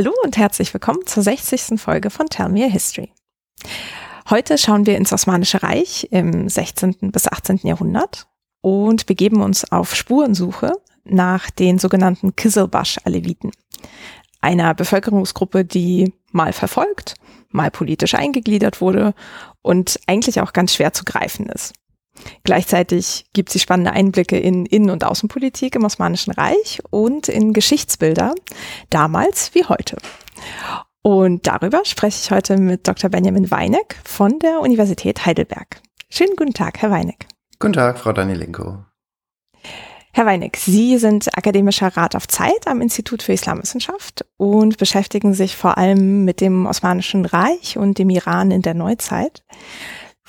Hallo und herzlich willkommen zur 60. Folge von Tell Me a History. Heute schauen wir ins Osmanische Reich im 16. bis 18. Jahrhundert und begeben uns auf Spurensuche nach den sogenannten Kizilbash-Aleviten, einer Bevölkerungsgruppe, die mal verfolgt, mal politisch eingegliedert wurde und eigentlich auch ganz schwer zu greifen ist. Gleichzeitig gibt sie spannende Einblicke in Innen- und Außenpolitik im Osmanischen Reich und in Geschichtsbilder, damals wie heute. Und darüber spreche ich heute mit Dr. Benjamin Weineck von der Universität Heidelberg. Schönen guten Tag, Herr Weineck. Guten Tag, Frau Danielenko. Herr Weineck, Sie sind akademischer Rat auf Zeit am Institut für Islamwissenschaft und beschäftigen sich vor allem mit dem Osmanischen Reich und dem Iran in der Neuzeit.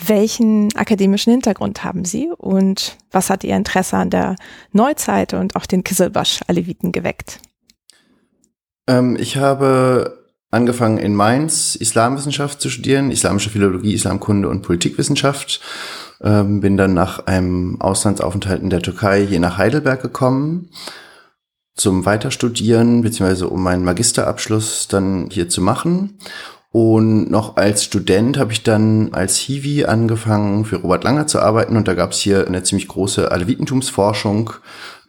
Welchen akademischen Hintergrund haben Sie und was hat Ihr Interesse an der Neuzeit und auch den Kizilbash-Aleviten geweckt? Ähm, ich habe angefangen in Mainz Islamwissenschaft zu studieren, islamische Philologie, Islamkunde und Politikwissenschaft. Ähm, bin dann nach einem Auslandsaufenthalt in der Türkei hier nach Heidelberg gekommen zum Weiterstudieren, beziehungsweise um meinen Magisterabschluss dann hier zu machen und noch als Student habe ich dann als Hiwi angefangen, für Robert Langer zu arbeiten. Und da gab es hier eine ziemlich große Alevitentumsforschung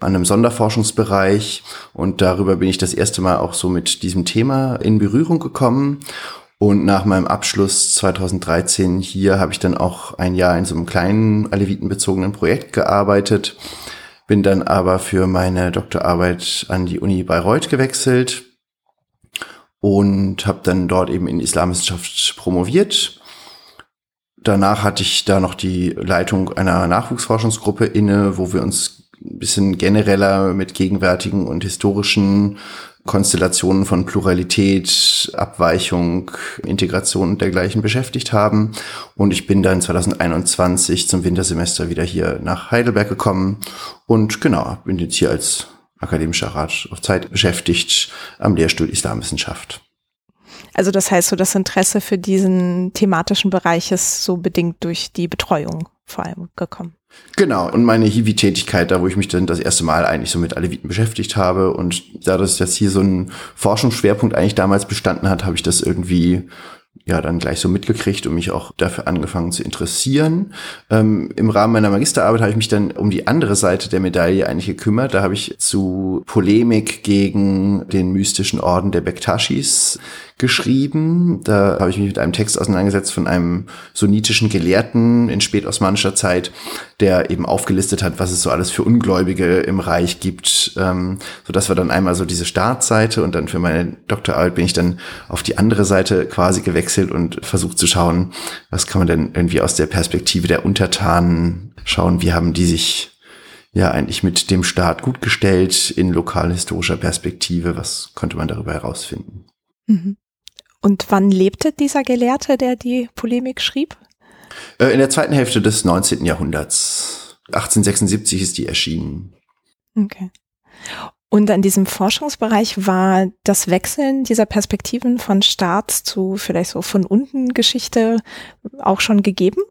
an einem Sonderforschungsbereich. Und darüber bin ich das erste Mal auch so mit diesem Thema in Berührung gekommen. Und nach meinem Abschluss 2013 hier habe ich dann auch ein Jahr in so einem kleinen alevitenbezogenen Projekt gearbeitet. Bin dann aber für meine Doktorarbeit an die Uni Bayreuth gewechselt und habe dann dort eben in Islamwissenschaft promoviert. Danach hatte ich da noch die Leitung einer Nachwuchsforschungsgruppe inne, wo wir uns ein bisschen genereller mit gegenwärtigen und historischen Konstellationen von Pluralität, Abweichung, Integration und dergleichen beschäftigt haben. Und ich bin dann 2021 zum Wintersemester wieder hier nach Heidelberg gekommen und genau, bin jetzt hier als akademischer Rat auf Zeit beschäftigt am Lehrstuhl Islamwissenschaft. Also das heißt so, das Interesse für diesen thematischen Bereich ist so bedingt durch die Betreuung vor allem gekommen. Genau, und meine Hiwi-Tätigkeit, da wo ich mich dann das erste Mal eigentlich so mit Aleviten beschäftigt habe und da das jetzt hier so ein Forschungsschwerpunkt eigentlich damals bestanden hat, habe ich das irgendwie ja dann gleich so mitgekriegt und mich auch dafür angefangen zu interessieren. Ähm, Im Rahmen meiner Magisterarbeit habe ich mich dann um die andere Seite der Medaille eigentlich gekümmert. Da habe ich zu Polemik gegen den mystischen Orden der Bektashis geschrieben. Da habe ich mich mit einem Text auseinandergesetzt von einem sunnitischen Gelehrten in spätosmanischer Zeit, der eben aufgelistet hat, was es so alles für Ungläubige im Reich gibt. Ähm, so das war dann einmal so diese Startseite und dann für meine Doktorarbeit bin ich dann auf die andere Seite quasi gewechselt und versucht zu schauen, was kann man denn irgendwie aus der Perspektive der Untertanen schauen, wie haben die sich ja eigentlich mit dem Staat gut gestellt in lokalhistorischer Perspektive, was konnte man darüber herausfinden. Mhm. Und wann lebte dieser Gelehrte, der die Polemik schrieb? Äh, in der zweiten Hälfte des 19. Jahrhunderts. 1876 ist die erschienen. Okay. Und an diesem Forschungsbereich war das Wechseln dieser Perspektiven von Staats zu vielleicht so von unten Geschichte auch schon gegeben?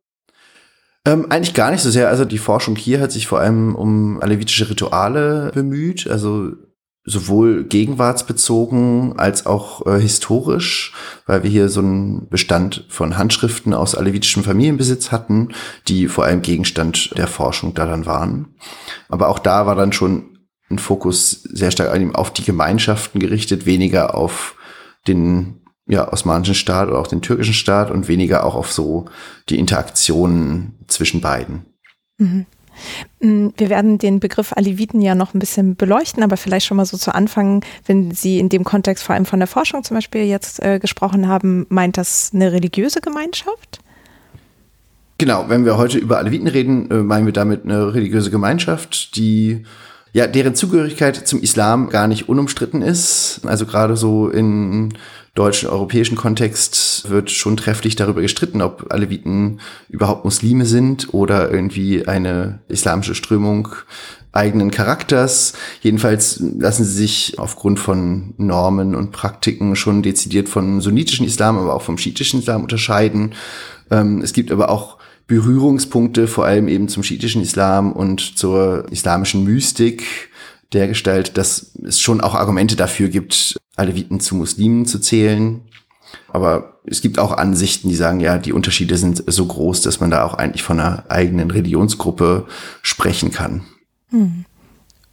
Ähm, eigentlich gar nicht so sehr. Also die Forschung hier hat sich vor allem um alevitische Rituale bemüht. Also sowohl gegenwartsbezogen als auch äh, historisch, weil wir hier so einen Bestand von Handschriften aus alevitischem Familienbesitz hatten, die vor allem Gegenstand der Forschung daran waren. Aber auch da war dann schon ein Fokus sehr stark auf die Gemeinschaften gerichtet, weniger auf den ja, osmanischen Staat oder auch den türkischen Staat und weniger auch auf so die Interaktionen zwischen beiden. Mhm. Mm, wir werden den Begriff Aleviten ja noch ein bisschen beleuchten, aber vielleicht schon mal so zu Anfang, wenn Sie in dem Kontext vor allem von der Forschung zum Beispiel jetzt äh, gesprochen haben, meint das eine religiöse Gemeinschaft? Genau, wenn wir heute über Aleviten reden, äh, meinen wir damit eine religiöse Gemeinschaft, die ja, deren Zugehörigkeit zum Islam gar nicht unumstritten ist. Also gerade so in deutschen, europäischen Kontext wird schon trefflich darüber gestritten, ob Aleviten überhaupt Muslime sind oder irgendwie eine islamische Strömung eigenen Charakters. Jedenfalls lassen sie sich aufgrund von Normen und Praktiken schon dezidiert von sunnitischen Islam, aber auch vom schiitischen Islam unterscheiden. Ähm, es gibt aber auch Berührungspunkte, vor allem eben zum schiitischen Islam und zur islamischen Mystik, der Gestalt, dass es schon auch Argumente dafür gibt, Aleviten zu Muslimen zu zählen. Aber es gibt auch Ansichten, die sagen, ja, die Unterschiede sind so groß, dass man da auch eigentlich von einer eigenen Religionsgruppe sprechen kann. Hm.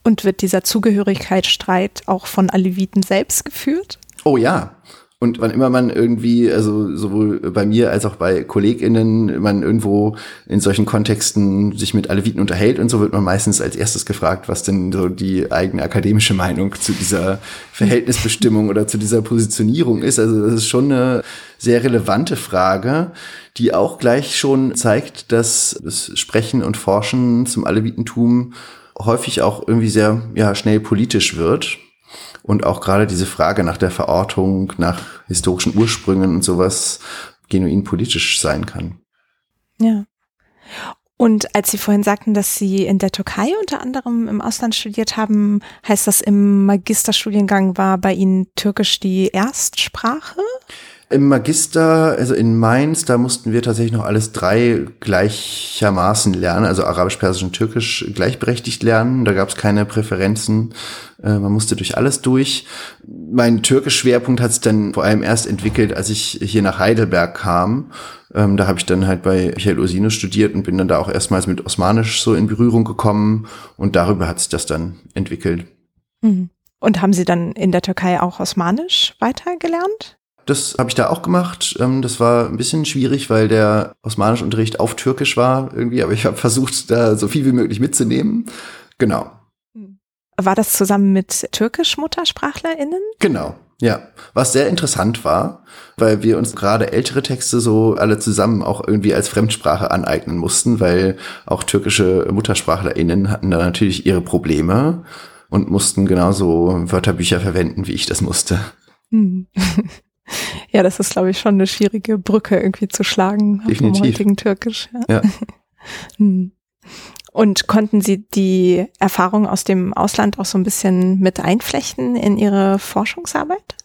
Und wird dieser Zugehörigkeitsstreit auch von Aleviten selbst geführt? Oh ja, und wann immer man irgendwie, also sowohl bei mir als auch bei KollegInnen, man irgendwo in solchen Kontexten sich mit Aleviten unterhält und so, wird man meistens als erstes gefragt, was denn so die eigene akademische Meinung zu dieser Verhältnisbestimmung oder zu dieser Positionierung ist. Also das ist schon eine sehr relevante Frage, die auch gleich schon zeigt, dass das Sprechen und Forschen zum Alevitentum häufig auch irgendwie sehr ja, schnell politisch wird und auch gerade diese Frage nach der Verortung, nach historischen Ursprüngen und sowas genuin politisch sein kann. Ja. Und als Sie vorhin sagten, dass Sie in der Türkei unter anderem im Ausland studiert haben, heißt das im Magisterstudiengang war bei Ihnen Türkisch die Erstsprache? Im Magister, also in Mainz, da mussten wir tatsächlich noch alles drei gleichermaßen lernen, also Arabisch, Persisch und Türkisch gleichberechtigt lernen. Da gab es keine Präferenzen. Äh, man musste durch alles durch. Mein Türkisch-Schwerpunkt hat sich dann vor allem erst entwickelt, als ich hier nach Heidelberg kam. Ähm, da habe ich dann halt bei Michael Ursino studiert und bin dann da auch erstmals mit Osmanisch so in Berührung gekommen. Und darüber hat sich das dann entwickelt. Mhm. Und haben Sie dann in der Türkei auch Osmanisch weitergelernt? Das habe ich da auch gemacht. Ähm, das war ein bisschen schwierig, weil der Osmanischunterricht auf Türkisch war irgendwie, aber ich habe versucht, da so viel wie möglich mitzunehmen. Genau. War das zusammen mit türkisch-MuttersprachlerInnen? Genau, ja. Was sehr interessant war, weil wir uns gerade ältere Texte so alle zusammen auch irgendwie als Fremdsprache aneignen mussten, weil auch türkische MuttersprachlerInnen hatten da natürlich ihre Probleme und mussten genauso Wörterbücher verwenden, wie ich das musste. Ja, das ist, glaube ich, schon eine schwierige Brücke irgendwie zu schlagen Definitiv. vom heutigen Türkisch. Ja. ja. Hm. Und konnten Sie die Erfahrung aus dem Ausland auch so ein bisschen mit einflechten in Ihre Forschungsarbeit?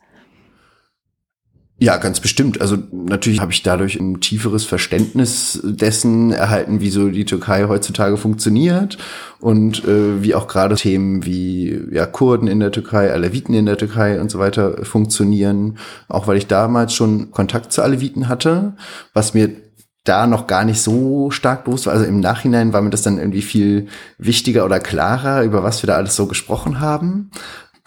Ja, ganz bestimmt. Also natürlich habe ich dadurch ein tieferes Verständnis dessen erhalten, wie so die Türkei heutzutage funktioniert und äh, wie auch gerade Themen wie ja, Kurden in der Türkei, Aleviten in der Türkei und so weiter funktionieren. Auch weil ich damals schon Kontakt zu Aleviten hatte, was mir da noch gar nicht so stark bewusst war. Also im Nachhinein war mir das dann irgendwie viel wichtiger oder klarer, über was wir da alles so gesprochen haben.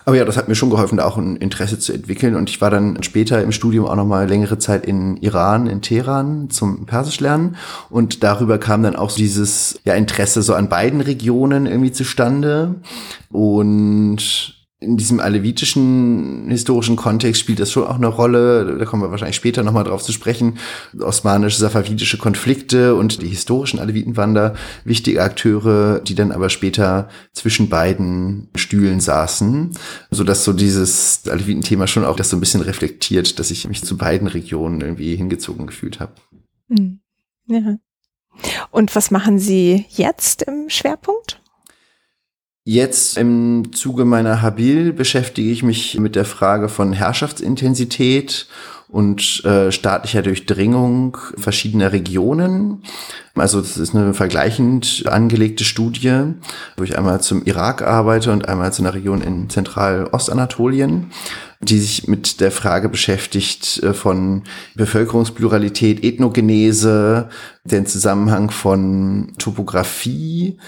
Aber ja, das hat mir schon geholfen, da auch ein Interesse zu entwickeln. Und ich war dann später im Studium auch noch mal längere Zeit in Iran, in Teheran zum Persisch lernen. Und darüber kam dann auch dieses ja, Interesse so an beiden Regionen irgendwie zustande. Und in diesem alevitischen historischen Kontext spielt das schon auch eine Rolle. Da kommen wir wahrscheinlich später nochmal drauf zu sprechen. Osmanisch-safavidische Konflikte und die historischen Alevitenwander, wichtige Akteure, die dann aber später zwischen beiden Stühlen saßen, sodass so dieses Alevitenthema schon auch das so ein bisschen reflektiert, dass ich mich zu beiden Regionen irgendwie hingezogen gefühlt habe. Hm. Ja. Und was machen Sie jetzt im Schwerpunkt? Jetzt im Zuge meiner Habil beschäftige ich mich mit der Frage von Herrschaftsintensität und äh, staatlicher Durchdringung verschiedener Regionen. Also das ist eine vergleichend angelegte Studie, wo ich einmal zum Irak arbeite und einmal zu einer Region in Zentral-Ostanatolien, die sich mit der Frage beschäftigt äh, von Bevölkerungspluralität, Ethnogenese, den Zusammenhang von Topographie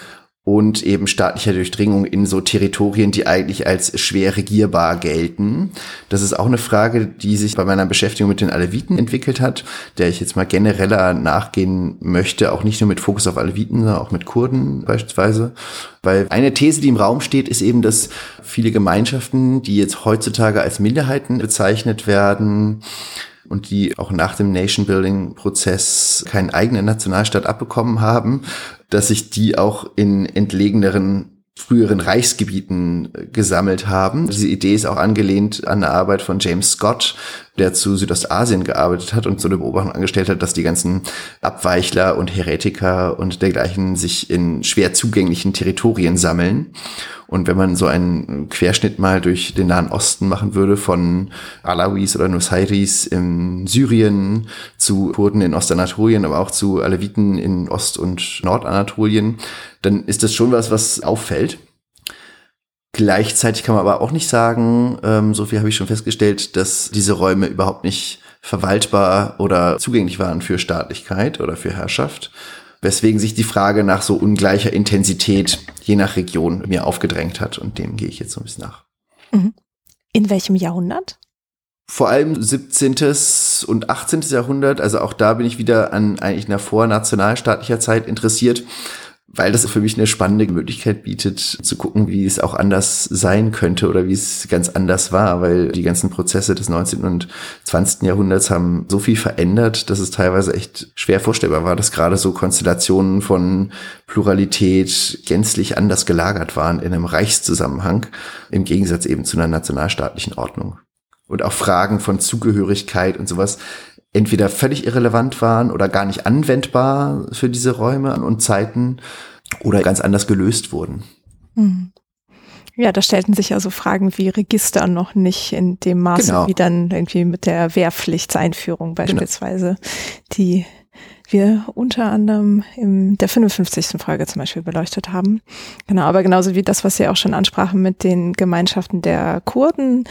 und eben staatlicher Durchdringung in so Territorien, die eigentlich als schwer regierbar gelten. Das ist auch eine Frage, die sich bei meiner Beschäftigung mit den Aleviten entwickelt hat, der ich jetzt mal genereller nachgehen möchte, auch nicht nur mit Fokus auf Aleviten, sondern auch mit Kurden beispielsweise. Weil eine These, die im Raum steht, ist eben, dass viele Gemeinschaften, die jetzt heutzutage als Minderheiten bezeichnet werden, und die auch nach dem Nation-Building-Prozess keinen eigenen Nationalstaat abbekommen haben, dass sich die auch in entlegeneren früheren Reichsgebieten äh, gesammelt haben. Diese Idee ist auch angelehnt an eine Arbeit von James Scott, der zu Südostasien gearbeitet hat und so eine Beobachtung angestellt hat, dass die ganzen Abweichler und Heretiker und dergleichen sich in schwer zugänglichen Territorien sammeln. Und wenn man so einen Querschnitt mal durch den Nahen Osten machen würde, von Alawis oder Nusairis in Syrien zu Kurden in Ostanatolien, aber auch zu Aleviten in Ost- und Nordanatolien, dann ist das schon was, was auffällt. Gleichzeitig kann man aber auch nicht sagen, ähm, so viel habe ich schon festgestellt, dass diese Räume überhaupt nicht verwaltbar oder zugänglich waren für Staatlichkeit oder für Herrschaft, weswegen sich die Frage nach so ungleicher Intensität je nach Region mir aufgedrängt hat und dem gehe ich jetzt so ein bisschen nach. Mhm. In welchem Jahrhundert? Vor allem 17. und 18. Jahrhundert, also auch da bin ich wieder an eigentlich einer vornationalstaatlicher Zeit interessiert weil das für mich eine spannende Möglichkeit bietet, zu gucken, wie es auch anders sein könnte oder wie es ganz anders war, weil die ganzen Prozesse des 19. und 20. Jahrhunderts haben so viel verändert, dass es teilweise echt schwer vorstellbar war, dass gerade so Konstellationen von Pluralität gänzlich anders gelagert waren in einem Reichszusammenhang, im Gegensatz eben zu einer nationalstaatlichen Ordnung. Und auch Fragen von Zugehörigkeit und sowas entweder völlig irrelevant waren oder gar nicht anwendbar für diese Räume und Zeiten oder ganz anders gelöst wurden. Mhm. Ja, da stellten sich also Fragen wie Register noch nicht in dem Maße genau. wie dann irgendwie mit der Wehrpflichtseinführung genau. beispielsweise, genau. die wir unter anderem in der 55. Folge zum Beispiel beleuchtet haben. Genau, aber genauso wie das, was Sie auch schon ansprachen mit den Gemeinschaften der Kurden,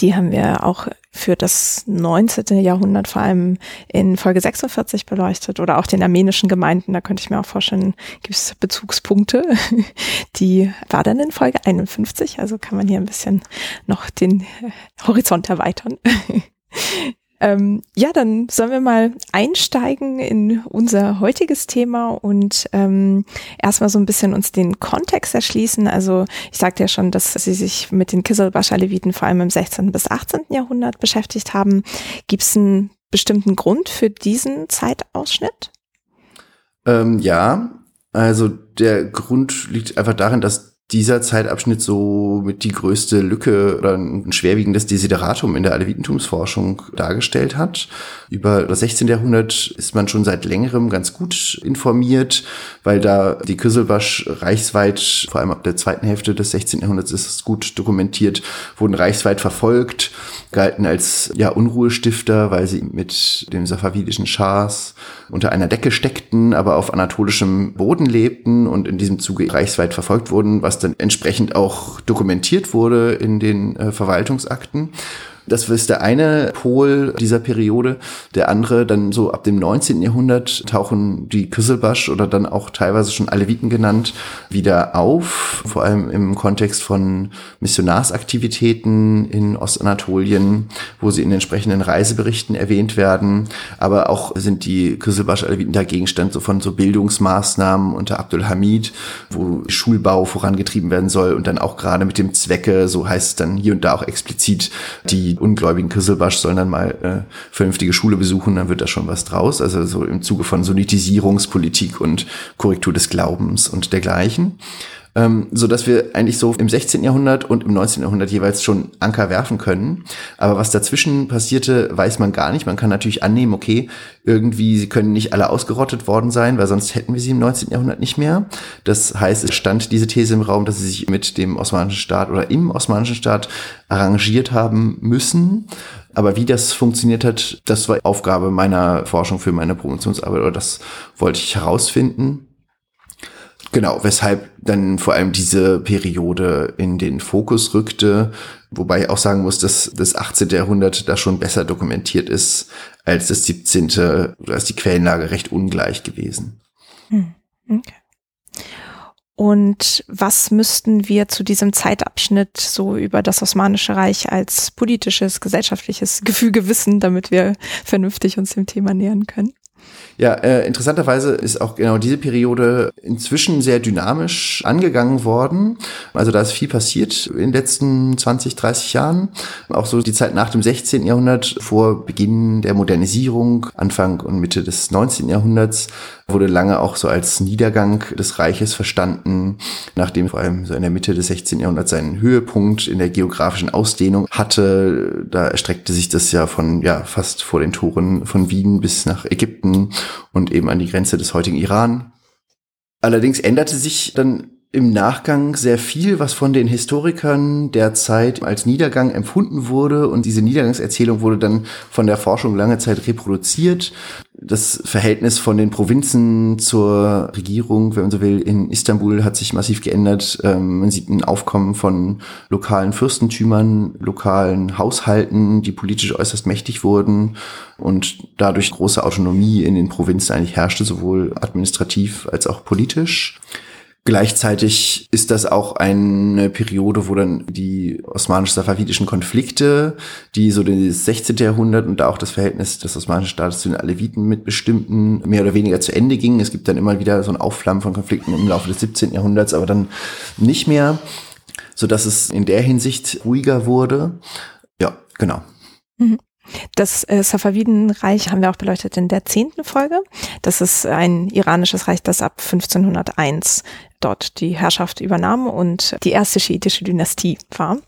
die haben wir auch für das 19. Jahrhundert vor allem in Folge 46 beleuchtet oder auch den armenischen Gemeinden. Da könnte ich mir auch vorstellen, gibt es Bezugspunkte. Die war dann in Folge 51, also kann man hier ein bisschen noch den Horizont erweitern. Ähm, ja, dann sollen wir mal einsteigen in unser heutiges Thema und ähm, erstmal so ein bisschen uns den Kontext erschließen. Also ich sagte ja schon, dass Sie sich mit den Kisselbasch-Aleviten vor allem im 16. bis 18. Jahrhundert beschäftigt haben. Gibt es einen bestimmten Grund für diesen Zeitausschnitt? Ähm, ja, also der Grund liegt einfach darin, dass dieser Zeitabschnitt so mit die größte Lücke oder ein schwerwiegendes Desideratum in der Alevitentumsforschung dargestellt hat. Über das 16. Jahrhundert ist man schon seit längerem ganz gut informiert, weil da die Küsselbasch reichsweit, vor allem ab der zweiten Hälfte des 16. Jahrhunderts ist es gut dokumentiert, wurden reichsweit verfolgt, galten als ja Unruhestifter, weil sie mit dem safavidischen Schahs unter einer Decke steckten, aber auf anatolischem Boden lebten und in diesem Zuge reichsweit verfolgt wurden, was dann entsprechend auch dokumentiert wurde in den äh, Verwaltungsakten. Das ist der eine Pol dieser Periode. Der andere, dann so ab dem 19. Jahrhundert tauchen die Küsselbasch oder dann auch teilweise schon Aleviten genannt wieder auf, vor allem im Kontext von Missionarsaktivitäten in Ostanatolien, wo sie in entsprechenden Reiseberichten erwähnt werden. Aber auch sind die Küsselbasch-Aleviten da Gegenstand so von so Bildungsmaßnahmen unter Abdul Hamid, wo Schulbau vorangetrieben werden soll und dann auch gerade mit dem Zwecke, so heißt es dann hier und da auch explizit, die ungläubigen Kisselbasch sollen dann mal äh, vernünftige Schule besuchen, dann wird da schon was draus. Also so im Zuge von Sonitisierungspolitik und Korrektur des Glaubens und dergleichen ähm, so dass wir eigentlich so im 16. Jahrhundert und im 19. Jahrhundert jeweils schon Anker werfen können. Aber was dazwischen passierte, weiß man gar nicht. Man kann natürlich annehmen, okay, irgendwie sie können nicht alle ausgerottet worden sein, weil sonst hätten wir sie im 19. Jahrhundert nicht mehr. Das heißt, es stand diese These im Raum, dass sie sich mit dem osmanischen Staat oder im osmanischen Staat arrangiert haben müssen. Aber wie das funktioniert hat, das war Aufgabe meiner Forschung für meine Promotionsarbeit oder das wollte ich herausfinden. Genau, weshalb dann vor allem diese Periode in den Fokus rückte, wobei ich auch sagen muss, dass das 18. Jahrhundert da schon besser dokumentiert ist als das 17. Da ist die Quellenlage recht ungleich gewesen. Hm, okay. Und was müssten wir zu diesem Zeitabschnitt so über das Osmanische Reich als politisches, gesellschaftliches Gefüge wissen, damit wir vernünftig uns dem Thema nähern können? Ja, äh, interessanterweise ist auch genau diese Periode inzwischen sehr dynamisch angegangen worden. Also da ist viel passiert in den letzten 20, 30 Jahren. Auch so die Zeit nach dem 16. Jahrhundert, vor Beginn der Modernisierung, Anfang und Mitte des 19. Jahrhunderts, wurde lange auch so als Niedergang des Reiches verstanden, nachdem vor allem so in der Mitte des 16. Jahrhunderts seinen Höhepunkt in der geografischen Ausdehnung hatte. Da erstreckte sich das ja von, ja, fast vor den Toren von Wien bis nach Ägypten und eben an die Grenze des heutigen Iran. Allerdings änderte sich dann im Nachgang sehr viel, was von den Historikern der Zeit als Niedergang empfunden wurde. Und diese Niedergangserzählung wurde dann von der Forschung lange Zeit reproduziert. Das Verhältnis von den Provinzen zur Regierung, wenn man so will, in Istanbul hat sich massiv geändert. Ähm, man sieht ein Aufkommen von lokalen Fürstentümern, lokalen Haushalten, die politisch äußerst mächtig wurden und dadurch große Autonomie in den Provinzen eigentlich herrschte, sowohl administrativ als auch politisch. Gleichzeitig ist das auch eine Periode, wo dann die osmanisch-safawidischen Konflikte, die so das 16. Jahrhundert und auch das Verhältnis des osmanischen Staates zu den Aleviten mitbestimmten, mehr oder weniger zu Ende gingen. Es gibt dann immer wieder so ein Aufflammen von Konflikten im Laufe des 17. Jahrhunderts, aber dann nicht mehr, so dass es in der Hinsicht ruhiger wurde. Ja, genau. Mhm. Das äh, Safavidenreich haben wir auch beleuchtet in der zehnten Folge. Das ist ein iranisches Reich, das ab 1501 dort die Herrschaft übernahm und die erste schiitische Dynastie war.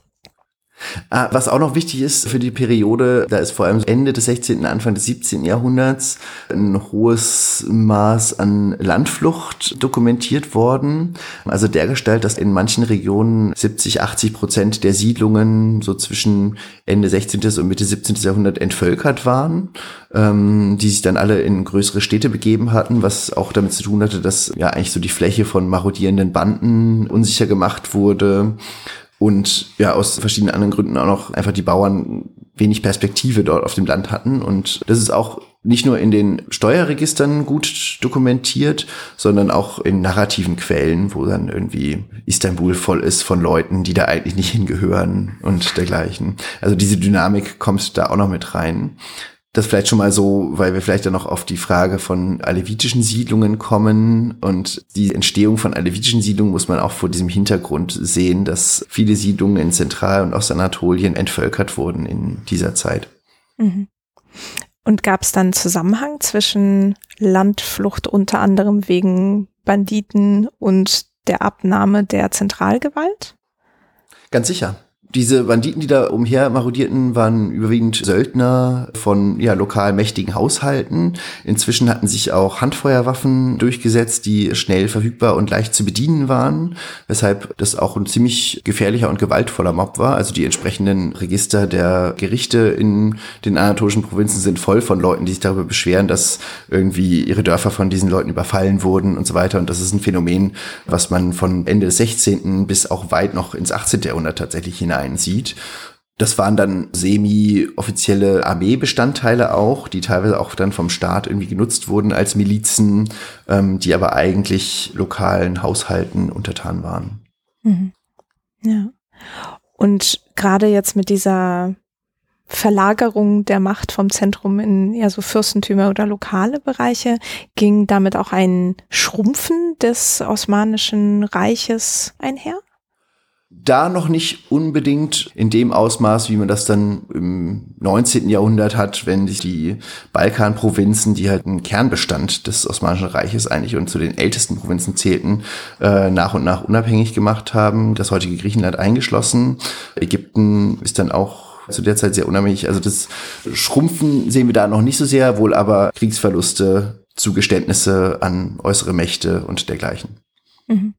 Ah, was auch noch wichtig ist für die Periode, da ist vor allem Ende des 16., Anfang des 17. Jahrhunderts ein hohes Maß an Landflucht dokumentiert worden. Also dergestalt, dass in manchen Regionen 70, 80 Prozent der Siedlungen so zwischen Ende 16. und Mitte 17. Jahrhundert entvölkert waren, ähm, die sich dann alle in größere Städte begeben hatten, was auch damit zu tun hatte, dass ja eigentlich so die Fläche von marodierenden Banden unsicher gemacht wurde und ja, aus verschiedenen anderen Gründen auch noch einfach die Bauern wenig Perspektive dort auf dem Land hatten. Und das ist auch nicht nur in den Steuerregistern gut dokumentiert, sondern auch in narrativen Quellen, wo dann irgendwie Istanbul voll ist von Leuten, die da eigentlich nicht hingehören und dergleichen. Also diese Dynamik kommt da auch noch mit rein. Das vielleicht schon mal so, weil wir vielleicht dann noch auf die Frage von alevitischen Siedlungen kommen. Und die Entstehung von alevitischen Siedlungen muss man auch vor diesem Hintergrund sehen, dass viele Siedlungen in Zentral- und Ostanatolien entvölkert wurden in dieser Zeit. Mhm. Und gab es dann Zusammenhang zwischen Landflucht unter anderem wegen Banditen und der Abnahme der Zentralgewalt? Ganz sicher diese Banditen, die da umher marodierten, waren überwiegend Söldner von ja, lokal mächtigen Haushalten. Inzwischen hatten sich auch Handfeuerwaffen durchgesetzt, die schnell verfügbar und leicht zu bedienen waren, weshalb das auch ein ziemlich gefährlicher und gewaltvoller Mob war. Also die entsprechenden Register der Gerichte in den anatolischen Provinzen sind voll von Leuten, die sich darüber beschweren, dass irgendwie ihre Dörfer von diesen Leuten überfallen wurden und so weiter. Und das ist ein Phänomen, was man von Ende des 16. bis auch weit noch ins 18. Jahrhundert tatsächlich hinein einsieht. Das waren dann semi-offizielle Armeebestandteile auch, die teilweise auch dann vom Staat irgendwie genutzt wurden als Milizen, ähm, die aber eigentlich lokalen Haushalten untertan waren. Mhm. Ja. Und gerade jetzt mit dieser Verlagerung der Macht vom Zentrum in ja so Fürstentümer oder lokale Bereiche ging damit auch ein Schrumpfen des Osmanischen Reiches einher? Da noch nicht unbedingt in dem Ausmaß, wie man das dann im 19. Jahrhundert hat, wenn sich die Balkanprovinzen, die halt ein Kernbestand des Osmanischen Reiches eigentlich und zu den ältesten Provinzen zählten, äh, nach und nach unabhängig gemacht haben, das heutige Griechenland eingeschlossen. Ägypten ist dann auch zu der Zeit sehr unabhängig. Also das Schrumpfen sehen wir da noch nicht so sehr, wohl aber Kriegsverluste, Zugeständnisse an äußere Mächte und dergleichen. Mhm.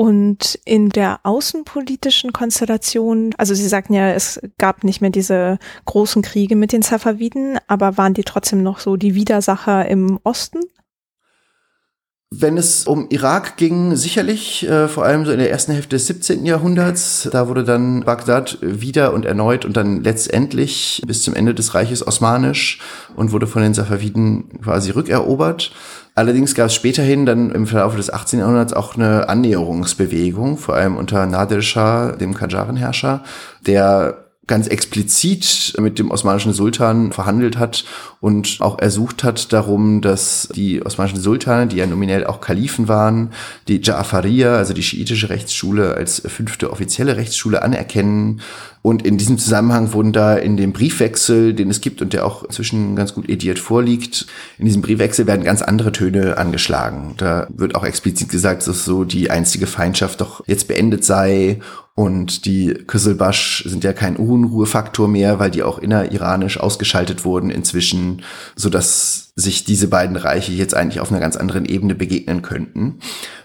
Und in der außenpolitischen Konstellation, also Sie sagten ja, es gab nicht mehr diese großen Kriege mit den Safaviden, aber waren die trotzdem noch so die Widersacher im Osten? Wenn es um Irak ging, sicherlich, äh, vor allem so in der ersten Hälfte des 17. Jahrhunderts, da wurde dann Bagdad wieder und erneut und dann letztendlich bis zum Ende des Reiches osmanisch und wurde von den Safaviden quasi rückerobert. Allerdings gab es späterhin dann im Verlauf des 18. Jahrhunderts auch eine Annäherungsbewegung, vor allem unter Nadir Shah, dem Kajaren-Herrscher, der ganz explizit mit dem osmanischen Sultan verhandelt hat und auch ersucht hat darum, dass die osmanischen Sultane, die ja nominell auch Kalifen waren, die Ja'afariya, also die schiitische Rechtsschule, als fünfte offizielle Rechtsschule anerkennen. Und in diesem Zusammenhang wurden da in dem Briefwechsel, den es gibt und der auch inzwischen ganz gut ediert vorliegt, in diesem Briefwechsel werden ganz andere Töne angeschlagen. Da wird auch explizit gesagt, dass so die einstige Feindschaft doch jetzt beendet sei und die Küsselbasch sind ja kein Unruhefaktor mehr, weil die auch inneriranisch ausgeschaltet wurden inzwischen, so dass sich diese beiden Reiche jetzt eigentlich auf einer ganz anderen Ebene begegnen könnten.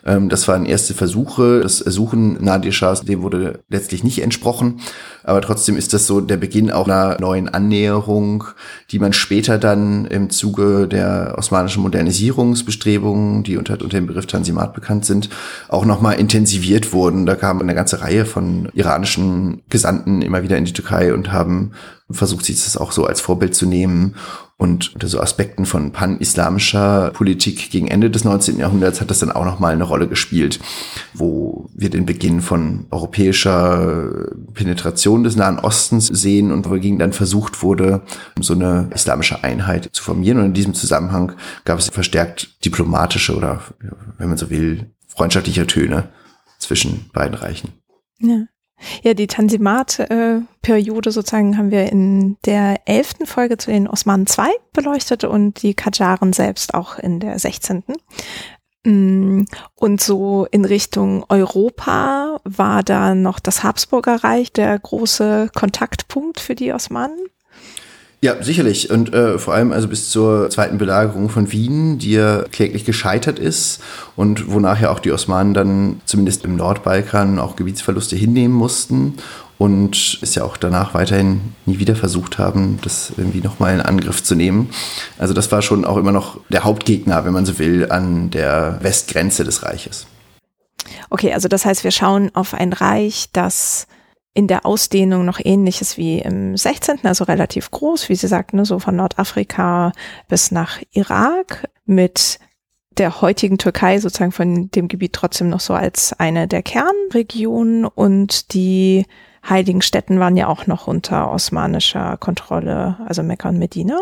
Ähm, das waren erste Versuche. Das Ersuchen Nadir Shahs, dem wurde letztlich nicht entsprochen. Aber trotzdem ist das so der Beginn auch einer neuen Annäherung, die man später dann im Zuge der osmanischen Modernisierungsbestrebungen, die unter, unter dem Begriff Tanzimat bekannt sind, auch nochmal intensiviert wurden. Da kam eine ganze Reihe von iranischen Gesandten immer wieder in die Türkei und haben versucht, sich das auch so als Vorbild zu nehmen. Und unter so Aspekten von pan-islamischer Politik gegen Ende des 19. Jahrhunderts hat das dann auch nochmal eine Rolle gespielt, wo wir den Beginn von europäischer Penetration des Nahen Ostens sehen und wogegen dann versucht wurde, so eine islamische Einheit zu formieren. Und in diesem Zusammenhang gab es verstärkt diplomatische oder, wenn man so will, freundschaftliche Töne zwischen beiden Reichen. Ja. Ja, die Tanzimat-Periode sozusagen haben wir in der elften Folge zu den Osmanen II beleuchtet und die Kajaren selbst auch in der sechzehnten. Mm, und so in Richtung Europa war da noch das Habsburger Reich der große Kontaktpunkt für die Osmanen. Ja, sicherlich. Und äh, vor allem also bis zur zweiten Belagerung von Wien, die ja kläglich gescheitert ist und wonach ja auch die Osmanen dann zumindest im Nordbalkan auch Gebietsverluste hinnehmen mussten und es ja auch danach weiterhin nie wieder versucht haben, das irgendwie nochmal in Angriff zu nehmen. Also das war schon auch immer noch der Hauptgegner, wenn man so will, an der Westgrenze des Reiches. Okay, also das heißt, wir schauen auf ein Reich, das in der Ausdehnung noch ähnliches wie im 16., also relativ groß, wie Sie sagten, ne, so von Nordafrika bis nach Irak mit der heutigen Türkei sozusagen von dem Gebiet trotzdem noch so als eine der Kernregionen und die heiligen Städten waren ja auch noch unter osmanischer Kontrolle, also Mekka und Medina.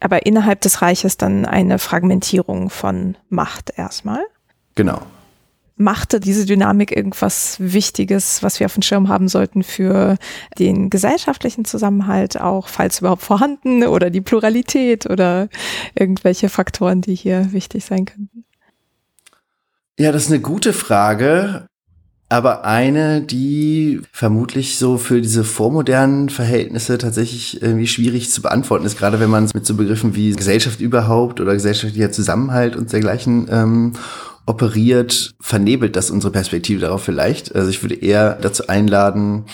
Aber innerhalb des Reiches dann eine Fragmentierung von Macht erstmal. Genau machte diese Dynamik irgendwas Wichtiges, was wir auf dem Schirm haben sollten für den gesellschaftlichen Zusammenhalt auch, falls überhaupt vorhanden, oder die Pluralität oder irgendwelche Faktoren, die hier wichtig sein könnten? Ja, das ist eine gute Frage. Aber eine, die vermutlich so für diese vormodernen Verhältnisse tatsächlich irgendwie schwierig zu beantworten ist, gerade wenn man es mit so Begriffen wie Gesellschaft überhaupt oder gesellschaftlicher Zusammenhalt und dergleichen ähm, operiert, vernebelt das unsere Perspektive darauf vielleicht. Also ich würde eher dazu einladen,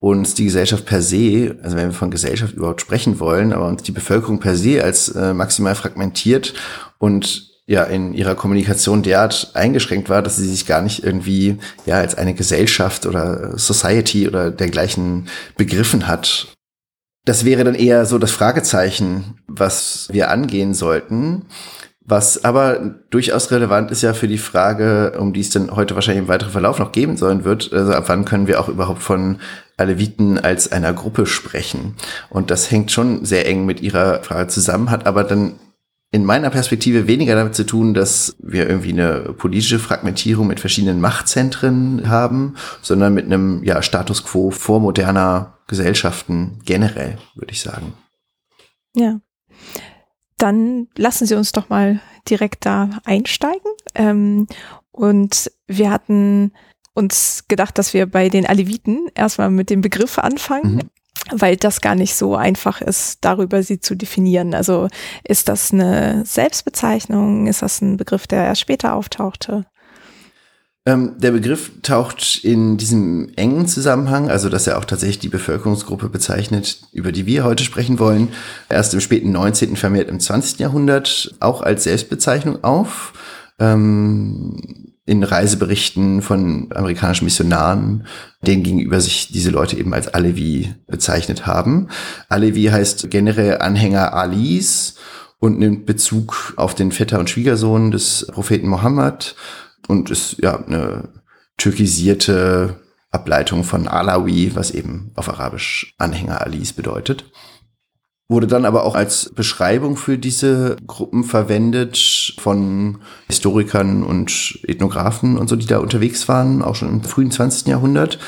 uns die Gesellschaft per se, also wenn wir von Gesellschaft überhaupt sprechen wollen, aber uns die Bevölkerung per se als äh, maximal fragmentiert und ja in ihrer Kommunikation derart eingeschränkt war, dass sie sich gar nicht irgendwie ja als eine Gesellschaft oder Society oder dergleichen begriffen hat. Das wäre dann eher so das Fragezeichen, was wir angehen sollten. Was aber durchaus relevant ist ja für die Frage, um die es dann heute wahrscheinlich im weiteren Verlauf noch geben sollen wird, also ab wann können wir auch überhaupt von Aleviten als einer Gruppe sprechen? Und das hängt schon sehr eng mit ihrer Frage zusammen, hat aber dann in meiner Perspektive weniger damit zu tun, dass wir irgendwie eine politische Fragmentierung mit verschiedenen Machtzentren haben, sondern mit einem ja, Status quo vormoderner Gesellschaften generell, würde ich sagen. Ja dann lassen Sie uns doch mal direkt da einsteigen. Ähm, und wir hatten uns gedacht, dass wir bei den Aleviten erstmal mit dem Begriff anfangen. Mhm. Weil das gar nicht so einfach ist, darüber sie zu definieren. Also ist das eine Selbstbezeichnung? Ist das ein Begriff, der erst später auftauchte? Ähm, der Begriff taucht in diesem engen Zusammenhang, also dass er auch tatsächlich die Bevölkerungsgruppe bezeichnet, über die wir heute sprechen wollen, erst im späten 19., vermehrt im 20. Jahrhundert auch als Selbstbezeichnung auf. Ähm, in Reiseberichten von amerikanischen Missionaren, denen gegenüber sich diese Leute eben als Alevi bezeichnet haben. Alevi heißt generell Anhänger Alis und nimmt Bezug auf den Vetter und Schwiegersohn des Propheten Mohammed und ist ja eine türkisierte Ableitung von Alawi, was eben auf Arabisch Anhänger Alis bedeutet. Wurde dann aber auch als Beschreibung für diese Gruppen verwendet von Historikern und Ethnografen und so, die da unterwegs waren, auch schon im frühen 20. Jahrhundert.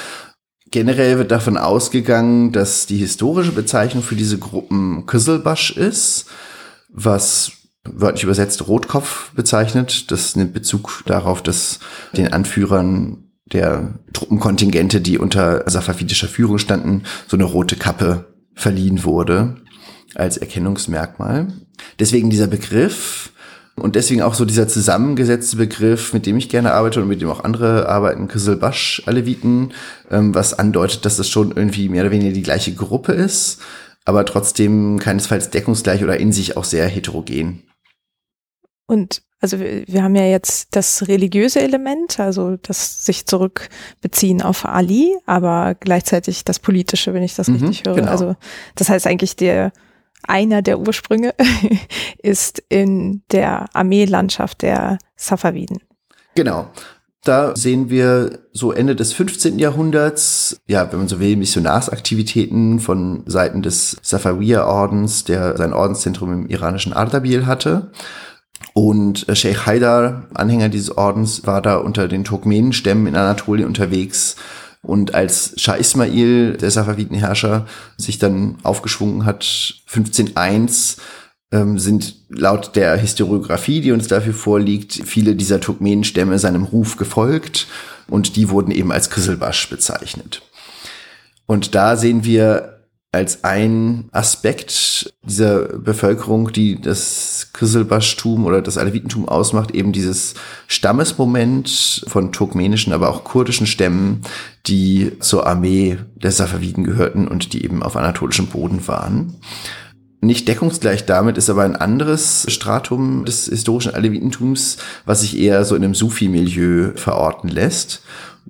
Generell wird davon ausgegangen, dass die historische Bezeichnung für diese Gruppen Küsselbasch ist, was wörtlich übersetzt Rotkopf bezeichnet. Das nimmt Bezug darauf, dass den Anführern der Truppenkontingente, die unter safavidischer Führung standen, so eine rote Kappe verliehen wurde als Erkennungsmerkmal. Deswegen dieser Begriff. Und deswegen auch so dieser zusammengesetzte Begriff, mit dem ich gerne arbeite und mit dem auch andere arbeiten, Kızılbaş-Aleviten, ähm, was andeutet, dass das schon irgendwie mehr oder weniger die gleiche Gruppe ist, aber trotzdem keinesfalls deckungsgleich oder in sich auch sehr heterogen. Und also wir, wir haben ja jetzt das religiöse Element, also das sich zurückbeziehen auf Ali, aber gleichzeitig das politische, wenn ich das mhm, richtig höre. Genau. Also das heißt eigentlich der einer der Ursprünge ist in der Armeelandschaft der Safaviden. Genau. Da sehen wir so Ende des 15. Jahrhunderts, ja, wenn man so will, Missionarsaktivitäten von Seiten des Safawiya-Ordens, der sein Ordenszentrum im iranischen Ardabil hatte. Und äh, Sheikh Haidar, Anhänger dieses Ordens, war da unter den Turkmenenstämmen in Anatolien unterwegs und als Shah Ismail, der Safaviden-Herrscher, sich dann aufgeschwungen hat, 1501, ähm, sind laut der Historiografie, die uns dafür vorliegt, viele dieser Turkmenenstämme seinem Ruf gefolgt und die wurden eben als Kızılbaş bezeichnet. Und da sehen wir als ein Aspekt dieser Bevölkerung, die das Kızılbaştum oder das Alevitentum ausmacht, eben dieses Stammesmoment von turkmenischen, aber auch kurdischen Stämmen, die zur Armee der Safaviden gehörten und die eben auf anatolischem Boden waren. Nicht deckungsgleich damit ist aber ein anderes Stratum des historischen Alevitentums, was sich eher so in einem Sufi-Milieu verorten lässt.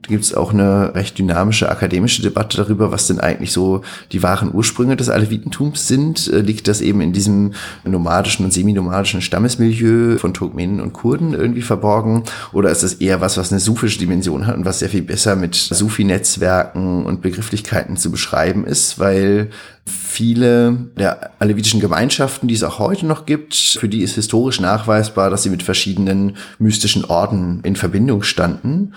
Gibt es auch eine recht dynamische akademische Debatte darüber, was denn eigentlich so die wahren Ursprünge des Alevitentums sind. Äh, liegt das eben in diesem nomadischen und seminomadischen Stammesmilieu von Turkmenen und Kurden irgendwie verborgen? Oder ist das eher was, was eine sufische Dimension hat und was sehr viel besser mit Sufi-Netzwerken und Begrifflichkeiten zu beschreiben ist? Weil viele der alevitischen Gemeinschaften, die es auch heute noch gibt, für die ist historisch nachweisbar, dass sie mit verschiedenen mystischen Orden in Verbindung standen.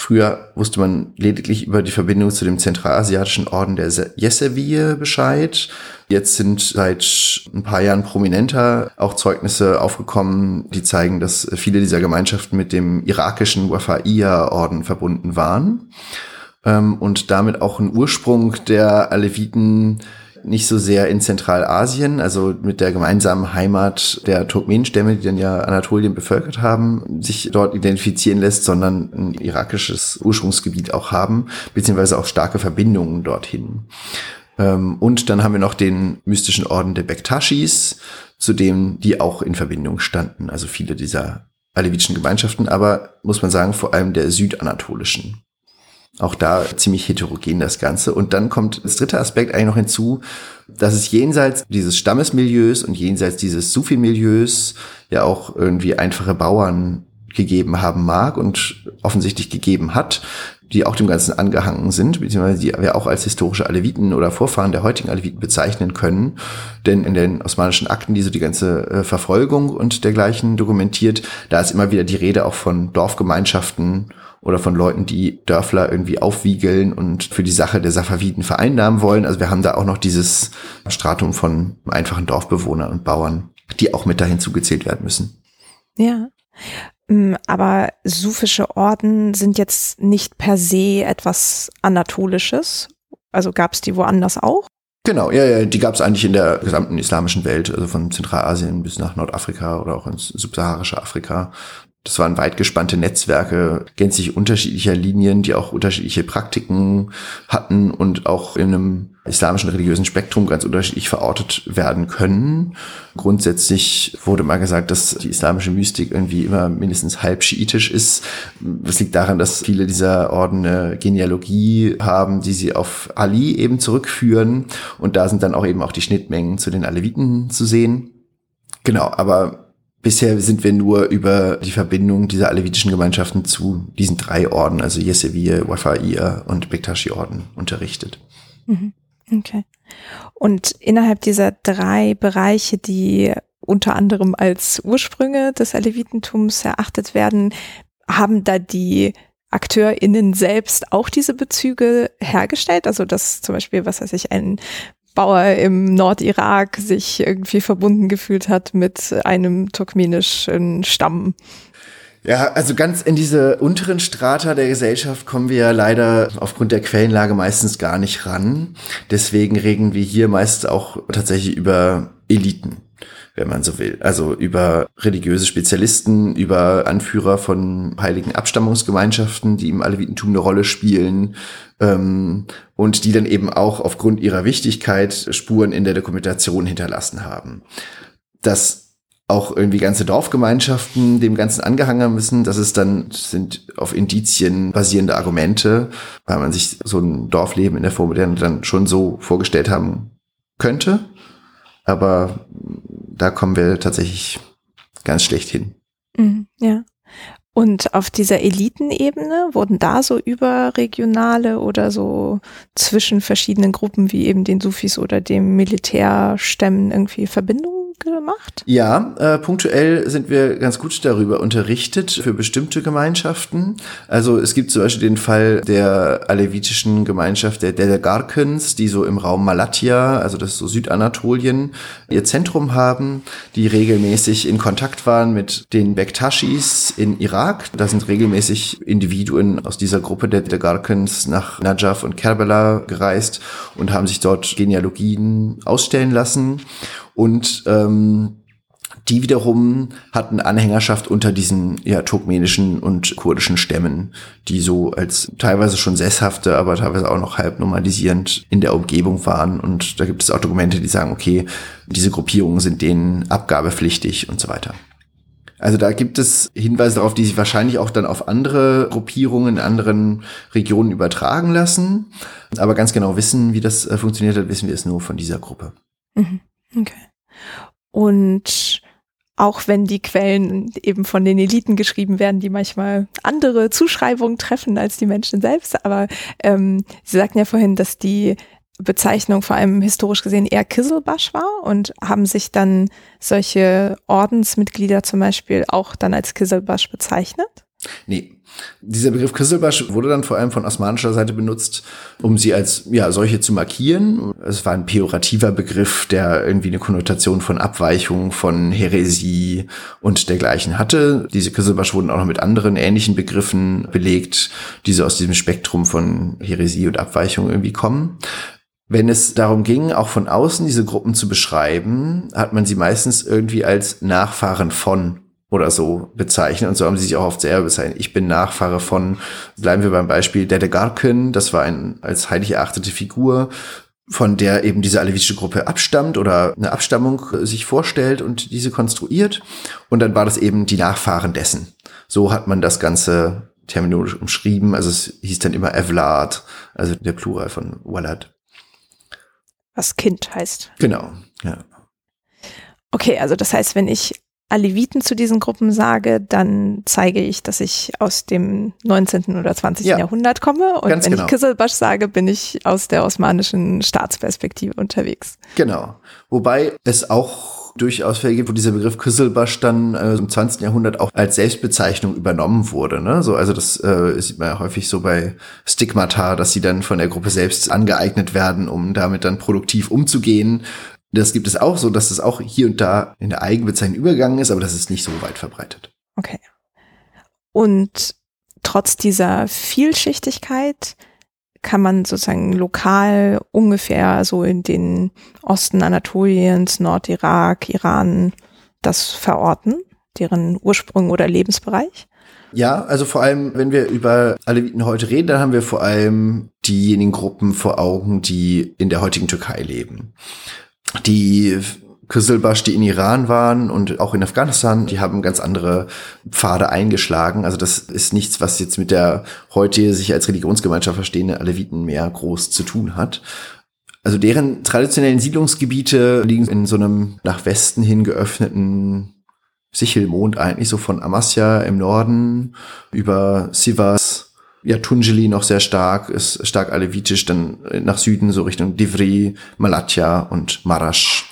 Früher wusste man lediglich über die Verbindung zu dem zentralasiatischen Orden der Yeseviye Bescheid. Jetzt sind seit ein paar Jahren prominenter auch Zeugnisse aufgekommen, die zeigen, dass viele dieser Gemeinschaften mit dem irakischen Wafaiya-Orden verbunden waren ähm, und damit auch ein Ursprung der Aleviten nicht so sehr in Zentralasien, also mit der gemeinsamen Heimat der Turkmenenstämme, die dann ja Anatolien bevölkert haben, sich dort identifizieren lässt, sondern ein irakisches Ursprungsgebiet auch haben, beziehungsweise auch starke Verbindungen dorthin. Ähm, und dann haben wir noch den mystischen Orden der Bektashis, zu dem die auch in Verbindung standen, also viele dieser alevitischen Gemeinschaften, aber muss man sagen, vor allem der südanatolischen. Auch da ziemlich heterogen das Ganze. Und dann kommt das dritte Aspekt eigentlich noch hinzu, dass es jenseits dieses Stammesmilieus und jenseits dieses Sufi-Milieus ja auch irgendwie einfache Bauern gegeben haben mag und offensichtlich gegeben hat, die auch dem Ganzen angehangen sind, beziehungsweise die wir auch als historische Aleviten oder Vorfahren der heutigen Aleviten bezeichnen können. Denn in den osmanischen Akten, die so die ganze äh, Verfolgung und dergleichen dokumentiert, da ist immer wieder die Rede auch von Dorfgemeinschaften oder von Leuten, die Dörfler irgendwie aufwiegeln und für die Sache der Safaviden vereinnahmen wollen. Also wir haben da auch noch dieses Stratum von einfachen Dorfbewohnern und Bauern, die auch mit dahin zugezählt werden müssen. Ja. Mm, aber sufische Orden sind jetzt nicht per se etwas Anatolisches. Also gab es die woanders auch? Genau, ja, ja, die gab es eigentlich in der gesamten islamischen Welt, also von Zentralasien bis nach Nordafrika oder auch ins subsaharische Afrika. Das waren weit gespannte Netzwerke, gänzlich unterschiedlicher Linien, die auch unterschiedliche Praktiken hatten und auch in einem islamischen religiösen Spektrum ganz unterschiedlich verortet werden können. Grundsätzlich wurde mal gesagt, dass die islamische Mystik irgendwie immer mindestens halb schiitisch ist. Das liegt daran, dass viele dieser Orden eine Genealogie haben, die sie auf Ali eben zurückführen. Und da sind dann auch eben auch die Schnittmengen zu den Aleviten zu sehen. Genau, aber Bisher sind wir nur über die Verbindung dieser alevitischen Gemeinschaften zu diesen drei Orden, also Yeseviye, Wafa'iyya und Bektashi-Orden unterrichtet. Mhm. Okay. Und innerhalb dieser drei Bereiche, die unter anderem als Ursprünge des Alevitentums erachtet werden, haben da die AkteurInnen selbst auch diese Bezüge hergestellt? Also, dass zum Beispiel, was weiß ich, ein Bauer im Nordirak sich irgendwie verbunden gefühlt hat mit einem turkmenischen Stamm. Ja, also ganz in diese unteren Strata der Gesellschaft kommen wir ja leider aufgrund der Quellenlage meistens gar nicht ran. Deswegen reden wir hier meist auch tatsächlich über Eliten. Wenn man so will. Also über religiöse Spezialisten, über Anführer von heiligen Abstammungsgemeinschaften, die im Alevitentum eine Rolle spielen ähm, und die dann eben auch aufgrund ihrer Wichtigkeit Spuren in der Dokumentation hinterlassen haben. Das auch irgendwie ganze Dorfgemeinschaften dem Ganzen angehangen haben müssen. Das ist dann, sind auf Indizien basierende Argumente, weil man sich so ein Dorfleben in der Vormoderne dann schon so vorgestellt haben könnte. Aber da kommen wir tatsächlich ganz schlecht hin. Mhm, ja. Und auf dieser Elitenebene wurden da so überregionale oder so zwischen verschiedenen Gruppen wie eben den Sufis oder dem Militärstämmen irgendwie Verbindungen gemacht? Ja, äh, punktuell sind wir ganz gut darüber unterrichtet für bestimmte Gemeinschaften. Also es gibt zum Beispiel den Fall der alevitischen Gemeinschaft der Delegarkens, die so im Raum Malatya, also das ist so Südanatolien, ihr Zentrum haben, die regelmäßig in Kontakt waren mit den Bektashis in Irak. Da sind regelmäßig Individuen aus dieser Gruppe der Delegarkens nach Najaf und Kerbala gereist und haben sich dort Genealogien ausstellen lassen. Und ähm, die wiederum hatten Anhängerschaft unter diesen ja, turkmenischen und kurdischen Stämmen, die so als teilweise schon sesshafte, aber teilweise auch noch halb normalisierend in der Umgebung waren. Und da gibt es auch Dokumente, die sagen, okay, diese Gruppierungen sind denen abgabepflichtig und so weiter. Also da gibt es Hinweise darauf, die sich wahrscheinlich auch dann auf andere Gruppierungen in anderen Regionen übertragen lassen. Aber ganz genau wissen, wie das äh, funktioniert hat, wissen wir es nur von dieser Gruppe. Mhm. Okay. Und auch wenn die Quellen eben von den Eliten geschrieben werden, die manchmal andere Zuschreibungen treffen als die Menschen selbst. Aber ähm, Sie sagten ja vorhin, dass die Bezeichnung vor allem historisch gesehen eher Kisselbasch war und haben sich dann solche Ordensmitglieder zum Beispiel auch dann als Kisselbasch bezeichnet? Nee, dieser Begriff Kisselbasch wurde dann vor allem von osmanischer Seite benutzt, um sie als ja solche zu markieren. Es war ein pejorativer Begriff, der irgendwie eine Konnotation von Abweichung, von Häresie und dergleichen hatte. Diese Kisselbasch wurden auch noch mit anderen ähnlichen Begriffen belegt, die so aus diesem Spektrum von Häresie und Abweichung irgendwie kommen. Wenn es darum ging, auch von außen diese Gruppen zu beschreiben, hat man sie meistens irgendwie als Nachfahren von oder so bezeichnen. Und so haben sie sich auch oft selber bezeichnet. Ich bin Nachfahre von, bleiben wir beim Beispiel Dedegarken, das war ein als heilig erachtete Figur, von der eben diese alevitische Gruppe abstammt oder eine Abstammung sich vorstellt und diese konstruiert. Und dann war das eben die Nachfahren dessen. So hat man das Ganze terminologisch umschrieben. Also es hieß dann immer Evlad, also der Plural von Walad. Was Kind heißt. Genau, ja. Okay, also das heißt, wenn ich Aleviten zu diesen Gruppen sage, dann zeige ich, dass ich aus dem 19. oder 20. Ja, Jahrhundert komme. Und wenn genau. ich Kisselbasch sage, bin ich aus der osmanischen Staatsperspektive unterwegs. Genau. Wobei es auch durchaus Fälle gibt, wo dieser Begriff Küsselbasch dann äh, im 20. Jahrhundert auch als Selbstbezeichnung übernommen wurde. Ne? So, also das äh, sieht man ja häufig so bei Stigmata, dass sie dann von der Gruppe selbst angeeignet werden, um damit dann produktiv umzugehen. Das gibt es auch so, dass es auch hier und da in der Eigenbezeichnung übergegangen ist, aber das ist nicht so weit verbreitet. Okay. Und trotz dieser Vielschichtigkeit kann man sozusagen lokal ungefähr so in den Osten Anatoliens, Nordirak, Iran das verorten, deren Ursprung oder Lebensbereich? Ja, also vor allem, wenn wir über Aleviten heute reden, dann haben wir vor allem diejenigen Gruppen vor Augen, die in der heutigen Türkei leben die Küsselbasch, die in Iran waren und auch in Afghanistan, die haben ganz andere Pfade eingeschlagen. Also das ist nichts, was jetzt mit der heute sich als Religionsgemeinschaft verstehende Aleviten mehr groß zu tun hat. Also deren traditionellen Siedlungsgebiete liegen in so einem nach Westen hin geöffneten Sichelmond eigentlich, so von Amasya im Norden über Sivas ja, Tunjeli noch sehr stark, ist stark alevitisch, dann nach Süden so Richtung Divri, Malatya und Marash.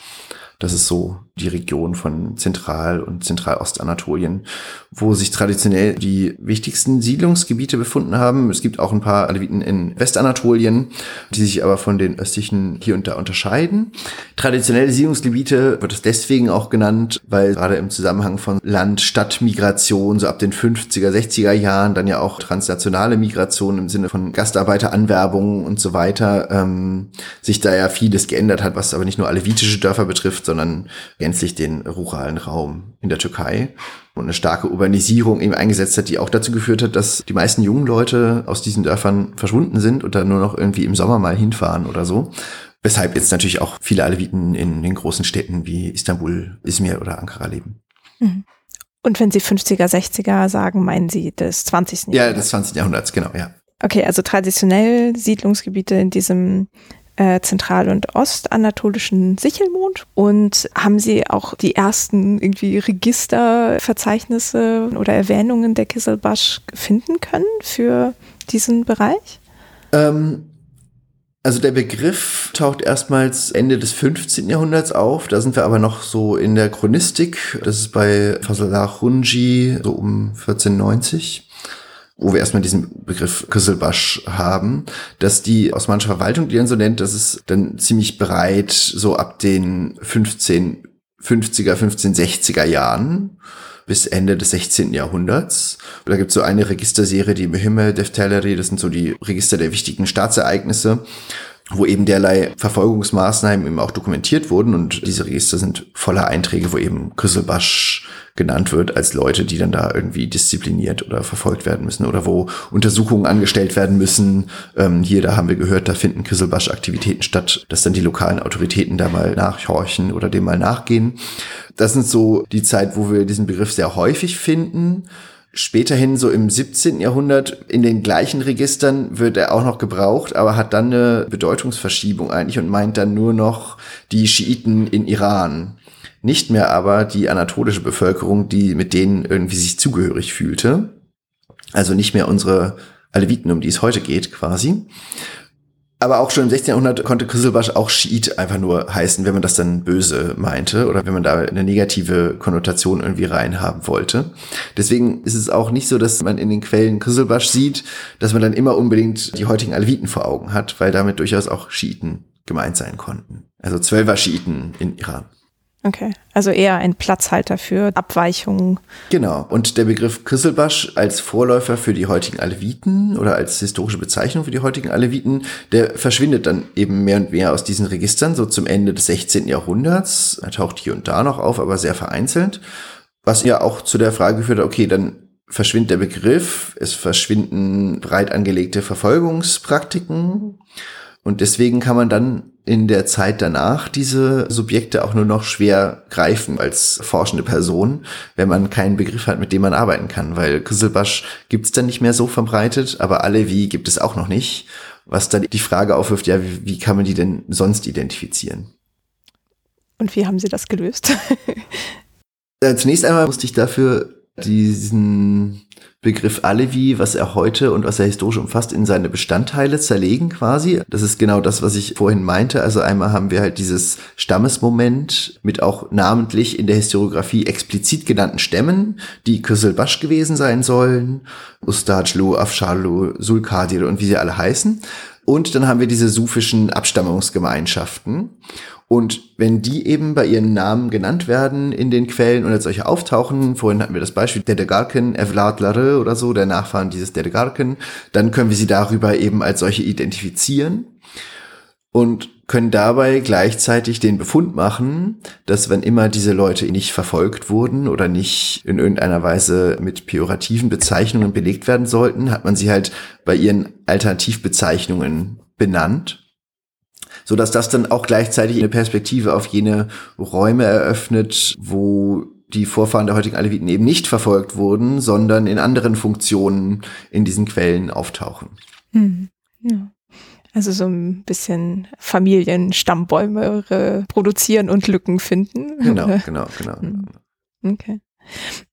Das ist so die Region von Zentral- und Zentralostanatolien, wo sich traditionell die wichtigsten Siedlungsgebiete befunden haben. Es gibt auch ein paar Aleviten in Westanatolien, die sich aber von den östlichen hier und da unterscheiden. Traditionelle Siedlungsgebiete wird es deswegen auch genannt, weil gerade im Zusammenhang von Land-Stadt-Migration so ab den 50er, 60er Jahren dann ja auch transnationale Migration im Sinne von Gastarbeiteranwerbungen und so weiter ähm, sich da ja vieles geändert hat, was aber nicht nur alevitische Dörfer betrifft, sondern gänzlich den ruralen Raum in der Türkei und eine starke Urbanisierung eben eingesetzt hat, die auch dazu geführt hat, dass die meisten jungen Leute aus diesen Dörfern verschwunden sind und dann nur noch irgendwie im Sommer mal hinfahren oder so. Weshalb jetzt natürlich auch viele Aleviten in den großen Städten wie Istanbul, Izmir oder Ankara leben. Mhm. Und wenn Sie 50er, 60er sagen, meinen Sie des 20. Jahrhunderts? Ja, des 20. Jahrhunderts, genau, ja. Okay, also traditionell Siedlungsgebiete in diesem äh, zentral- und ostanatolischen Sichelmond und haben Sie auch die ersten irgendwie Registerverzeichnisse oder Erwähnungen der Kisselbasch finden können für diesen Bereich? Ähm, also der Begriff taucht erstmals Ende des 15. Jahrhunderts auf. Da sind wir aber noch so in der Chronistik. Das ist bei Fasalah Hunji so um 1490 wo wir erstmal diesen Begriff Küsselbasch haben, dass die osmanische Verwaltung, die dann so nennt, das ist dann ziemlich breit, so ab den 1550er, 1560er Jahren bis Ende des 16. Jahrhunderts. Da gibt es so eine Registerserie, die Mühimme Defteleri, das sind so die Register der wichtigen Staatsereignisse wo eben derlei Verfolgungsmaßnahmen eben auch dokumentiert wurden und diese Register sind voller Einträge, wo eben Küsselbasch genannt wird als Leute, die dann da irgendwie diszipliniert oder verfolgt werden müssen oder wo Untersuchungen angestellt werden müssen. Ähm, hier, da haben wir gehört, da finden Küsselbasch-Aktivitäten statt, dass dann die lokalen Autoritäten da mal nachhorchen oder dem mal nachgehen. Das sind so die Zeit, wo wir diesen Begriff sehr häufig finden. Späterhin, so im 17. Jahrhundert, in den gleichen Registern wird er auch noch gebraucht, aber hat dann eine Bedeutungsverschiebung eigentlich und meint dann nur noch die Schiiten in Iran nicht mehr aber die anatolische Bevölkerung, die mit denen irgendwie sich zugehörig fühlte. Also nicht mehr unsere Aleviten, um die es heute geht, quasi. Aber auch schon im 16. Jahrhundert konnte Küsselbasch auch Schiit einfach nur heißen, wenn man das dann böse meinte oder wenn man da eine negative Konnotation irgendwie reinhaben wollte. Deswegen ist es auch nicht so, dass man in den Quellen Küsselbasch sieht, dass man dann immer unbedingt die heutigen Aleviten vor Augen hat, weil damit durchaus auch Schiiten gemeint sein konnten. Also Zwölfer Schiiten in Iran. Okay, also eher ein Platzhalter für Abweichungen. Genau, und der Begriff Küsselbasch als Vorläufer für die heutigen Aleviten oder als historische Bezeichnung für die heutigen Aleviten, der verschwindet dann eben mehr und mehr aus diesen Registern, so zum Ende des 16. Jahrhunderts. Er taucht hier und da noch auf, aber sehr vereinzelt. Was ja auch zu der Frage führt, okay, dann verschwindet der Begriff, es verschwinden breit angelegte Verfolgungspraktiken und deswegen kann man dann in der Zeit danach diese Subjekte auch nur noch schwer greifen als forschende Person, wenn man keinen Begriff hat, mit dem man arbeiten kann, weil Küsselbasch gibt's dann nicht mehr so verbreitet, aber Alevi gibt es auch noch nicht, was dann die Frage aufwirft, ja, wie, wie kann man die denn sonst identifizieren? Und wie haben Sie das gelöst? Äh, zunächst einmal musste ich dafür diesen Begriff Alevi, was er heute und was er historisch umfasst, in seine Bestandteile zerlegen quasi. Das ist genau das, was ich vorhin meinte. Also einmal haben wir halt dieses Stammesmoment mit auch namentlich in der Historiografie explizit genannten Stämmen, die Küsselbasch gewesen sein sollen, Ustajlu, Afshalu, Sulkadir und wie sie alle heißen. Und dann haben wir diese sufischen Abstammungsgemeinschaften. Und wenn die eben bei ihren Namen genannt werden in den Quellen und als solche auftauchen, vorhin hatten wir das Beispiel Dedegarken, Evladlare oder so, der Nachfahren dieses Dedegarken, dann können wir sie darüber eben als solche identifizieren und können dabei gleichzeitig den Befund machen, dass wenn immer diese Leute nicht verfolgt wurden oder nicht in irgendeiner Weise mit pejorativen Bezeichnungen belegt werden sollten, hat man sie halt bei ihren Alternativbezeichnungen benannt so dass das dann auch gleichzeitig eine Perspektive auf jene Räume eröffnet, wo die Vorfahren der heutigen Aleviten eben nicht verfolgt wurden, sondern in anderen Funktionen in diesen Quellen auftauchen. Hm. Ja. Also so ein bisschen Familienstammbäume produzieren und Lücken finden. Genau, genau, genau. Hm. Okay.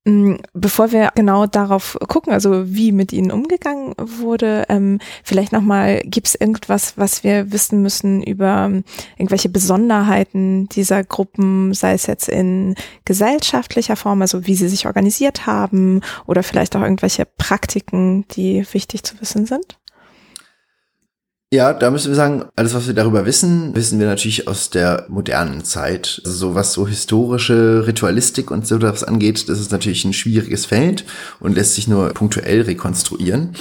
Mm, bevor wir genau darauf gucken, also wie mit ihnen umgegangen wurde, ähm, vielleicht nochmal, gibt es irgendwas, was wir wissen müssen über ähm, irgendwelche Besonderheiten dieser Gruppen, sei es jetzt in gesellschaftlicher Form, also wie sie sich organisiert haben oder vielleicht auch irgendwelche Praktiken, die wichtig zu wissen sind? Ja, da müssen wir sagen, alles, was wir darüber wissen, wissen wir natürlich aus der modernen Zeit. Also so was so historische Ritualistik und so das angeht, das ist natürlich ein schwieriges Feld und lässt sich nur punktuell rekonstruieren.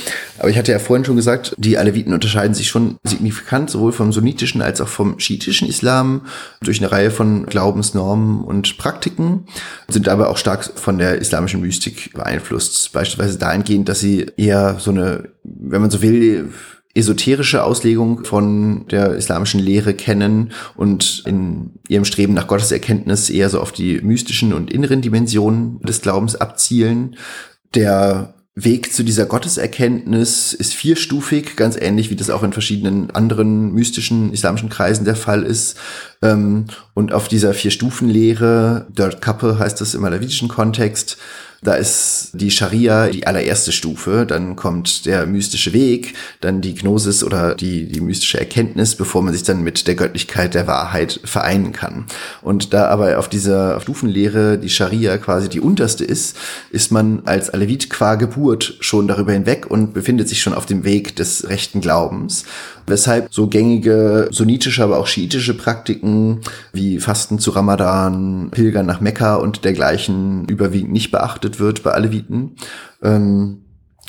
Aber ich hatte ja vorhin schon gesagt, die Aleviten unterscheiden sich schon signifikant sowohl vom sunnitischen als auch vom schiitischen Islam durch eine Reihe von Glaubensnormen und Praktiken, sind aber auch stark von der islamischen Mystik beeinflusst. Beispielsweise dahingehend, dass sie eher so eine, wenn man so will, esoterische Auslegung von der islamischen Lehre kennen und in ihrem Streben nach Gotteserkenntnis eher so auf die mystischen und inneren Dimensionen des Glaubens abzielen. Der Weg zu dieser Gotteserkenntnis ist vierstufig, ganz ähnlich wie das auch in verschiedenen anderen mystischen islamischen Kreisen der Fall ist. Ähm, und auf dieser Vier-Stufen-Lehre, Dirt Couple heißt das im alawitischen Kontext, da ist die Scharia die allererste Stufe, dann kommt der mystische Weg, dann die Gnosis oder die, die mystische Erkenntnis, bevor man sich dann mit der Göttlichkeit der Wahrheit vereinen kann. Und da aber auf dieser Stufenlehre die Scharia quasi die unterste ist, ist man als Alevit qua Geburt schon darüber hinweg und befindet sich schon auf dem Weg des rechten Glaubens weshalb so gängige sunnitische, aber auch schiitische Praktiken wie Fasten zu Ramadan, Pilgern nach Mekka und dergleichen überwiegend nicht beachtet wird bei Aleviten. Ähm,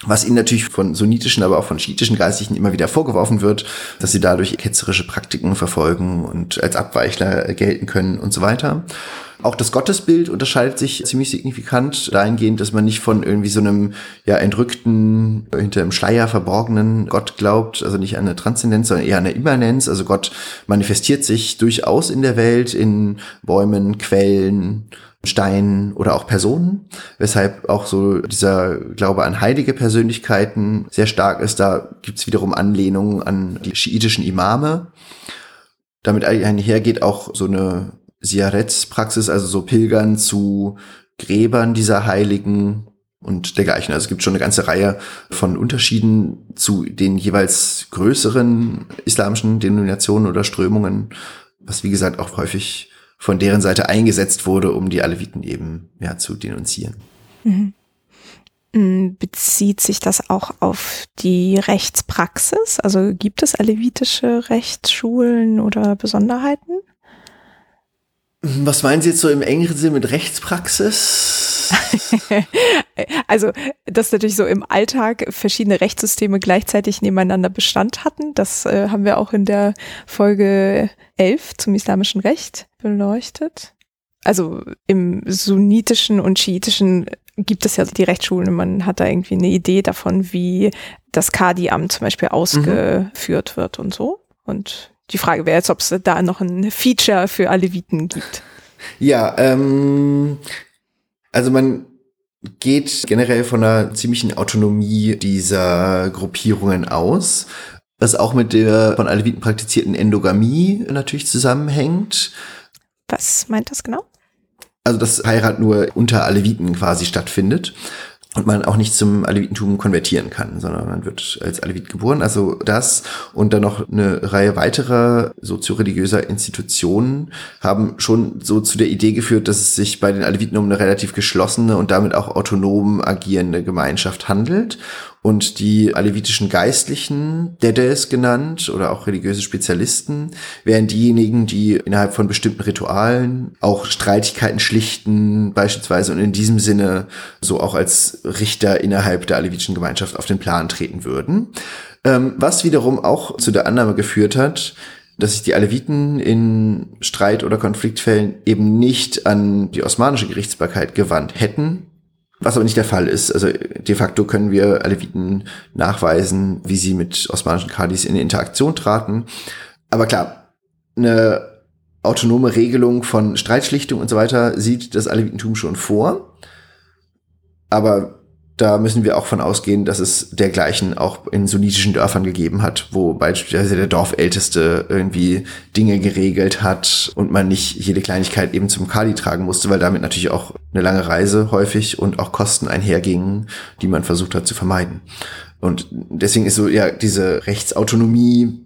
was ihnen natürlich von sunnitischen, aber auch von schiitischen Geistlichen immer wieder vorgeworfen wird, dass sie dadurch ketzerische Praktiken verfolgen und als Abweichler gelten können und so weiter. Auch das Gottesbild unterscheidet sich ziemlich signifikant dahingehend, dass man nicht von irgendwie so einem ja entrückten, hinter dem Schleier verborgenen Gott glaubt, also nicht an eine Transzendenz, sondern eher an eine Immanenz. Also Gott manifestiert sich durchaus in der Welt, in Bäumen, Quellen, Steinen oder auch Personen, weshalb auch so dieser Glaube an heilige Persönlichkeiten sehr stark ist. Da gibt's wiederum Anlehnungen an die schiitischen Imame. Damit einhergeht auch so eine Siarets-Praxis, also so Pilgern zu Gräbern dieser Heiligen und dergleichen. Also es gibt schon eine ganze Reihe von Unterschieden zu den jeweils größeren islamischen Denominationen oder Strömungen, was wie gesagt auch häufig von deren Seite eingesetzt wurde, um die Aleviten eben ja, zu denunzieren. Mhm. Mm, bezieht sich das auch auf die Rechtspraxis? Also gibt es alevitische Rechtsschulen oder Besonderheiten? Was meinen Sie jetzt so im engeren Sinn mit Rechtspraxis? also, dass natürlich so im Alltag verschiedene Rechtssysteme gleichzeitig nebeneinander Bestand hatten. Das äh, haben wir auch in der Folge 11 zum islamischen Recht beleuchtet. Also im sunnitischen und schiitischen gibt es ja die Rechtsschulen und man hat da irgendwie eine Idee davon, wie das Kadi-Amt zum Beispiel ausgeführt mhm. wird und so. Und die Frage wäre jetzt, ob es da noch ein Feature für Aleviten gibt. Ja, ähm, also man geht generell von einer ziemlichen Autonomie dieser Gruppierungen aus, was auch mit der von Aleviten praktizierten Endogamie natürlich zusammenhängt. Was meint das genau? Also, dass Heirat nur unter Aleviten quasi stattfindet und man auch nicht zum Alevitentum konvertieren kann, sondern man wird als Alevit geboren. Also das und dann noch eine Reihe weiterer sozioreligiöser Institutionen haben schon so zu der Idee geführt, dass es sich bei den Aleviten um eine relativ geschlossene und damit auch autonom agierende Gemeinschaft handelt und die alevitischen Geistlichen, Dedes genannt, oder auch religiöse Spezialisten, wären diejenigen, die innerhalb von bestimmten Ritualen auch Streitigkeiten schlichten, beispielsweise, und in diesem Sinne so auch als Richter innerhalb der alevitischen Gemeinschaft auf den Plan treten würden. Ähm, was wiederum auch zu der Annahme geführt hat, dass sich die Aleviten in Streit- oder Konfliktfällen eben nicht an die osmanische Gerichtsbarkeit gewandt hätten, was aber nicht der Fall ist. Also de facto können wir Aleviten nachweisen, wie sie mit osmanischen Kadis in Interaktion traten. Aber klar, eine autonome Regelung von Streitschlichtung und so weiter sieht das Alevitentum schon vor. Aber da müssen wir auch von ausgehen, dass es dergleichen auch in sunnitischen Dörfern gegeben hat, wo beispielsweise der Dorfälteste irgendwie Dinge geregelt hat und man nicht jede Kleinigkeit eben zum Kali tragen musste, weil damit natürlich auch eine lange Reise häufig und auch Kosten einhergingen, die man versucht hat zu vermeiden. Und deswegen ist so ja diese Rechtsautonomie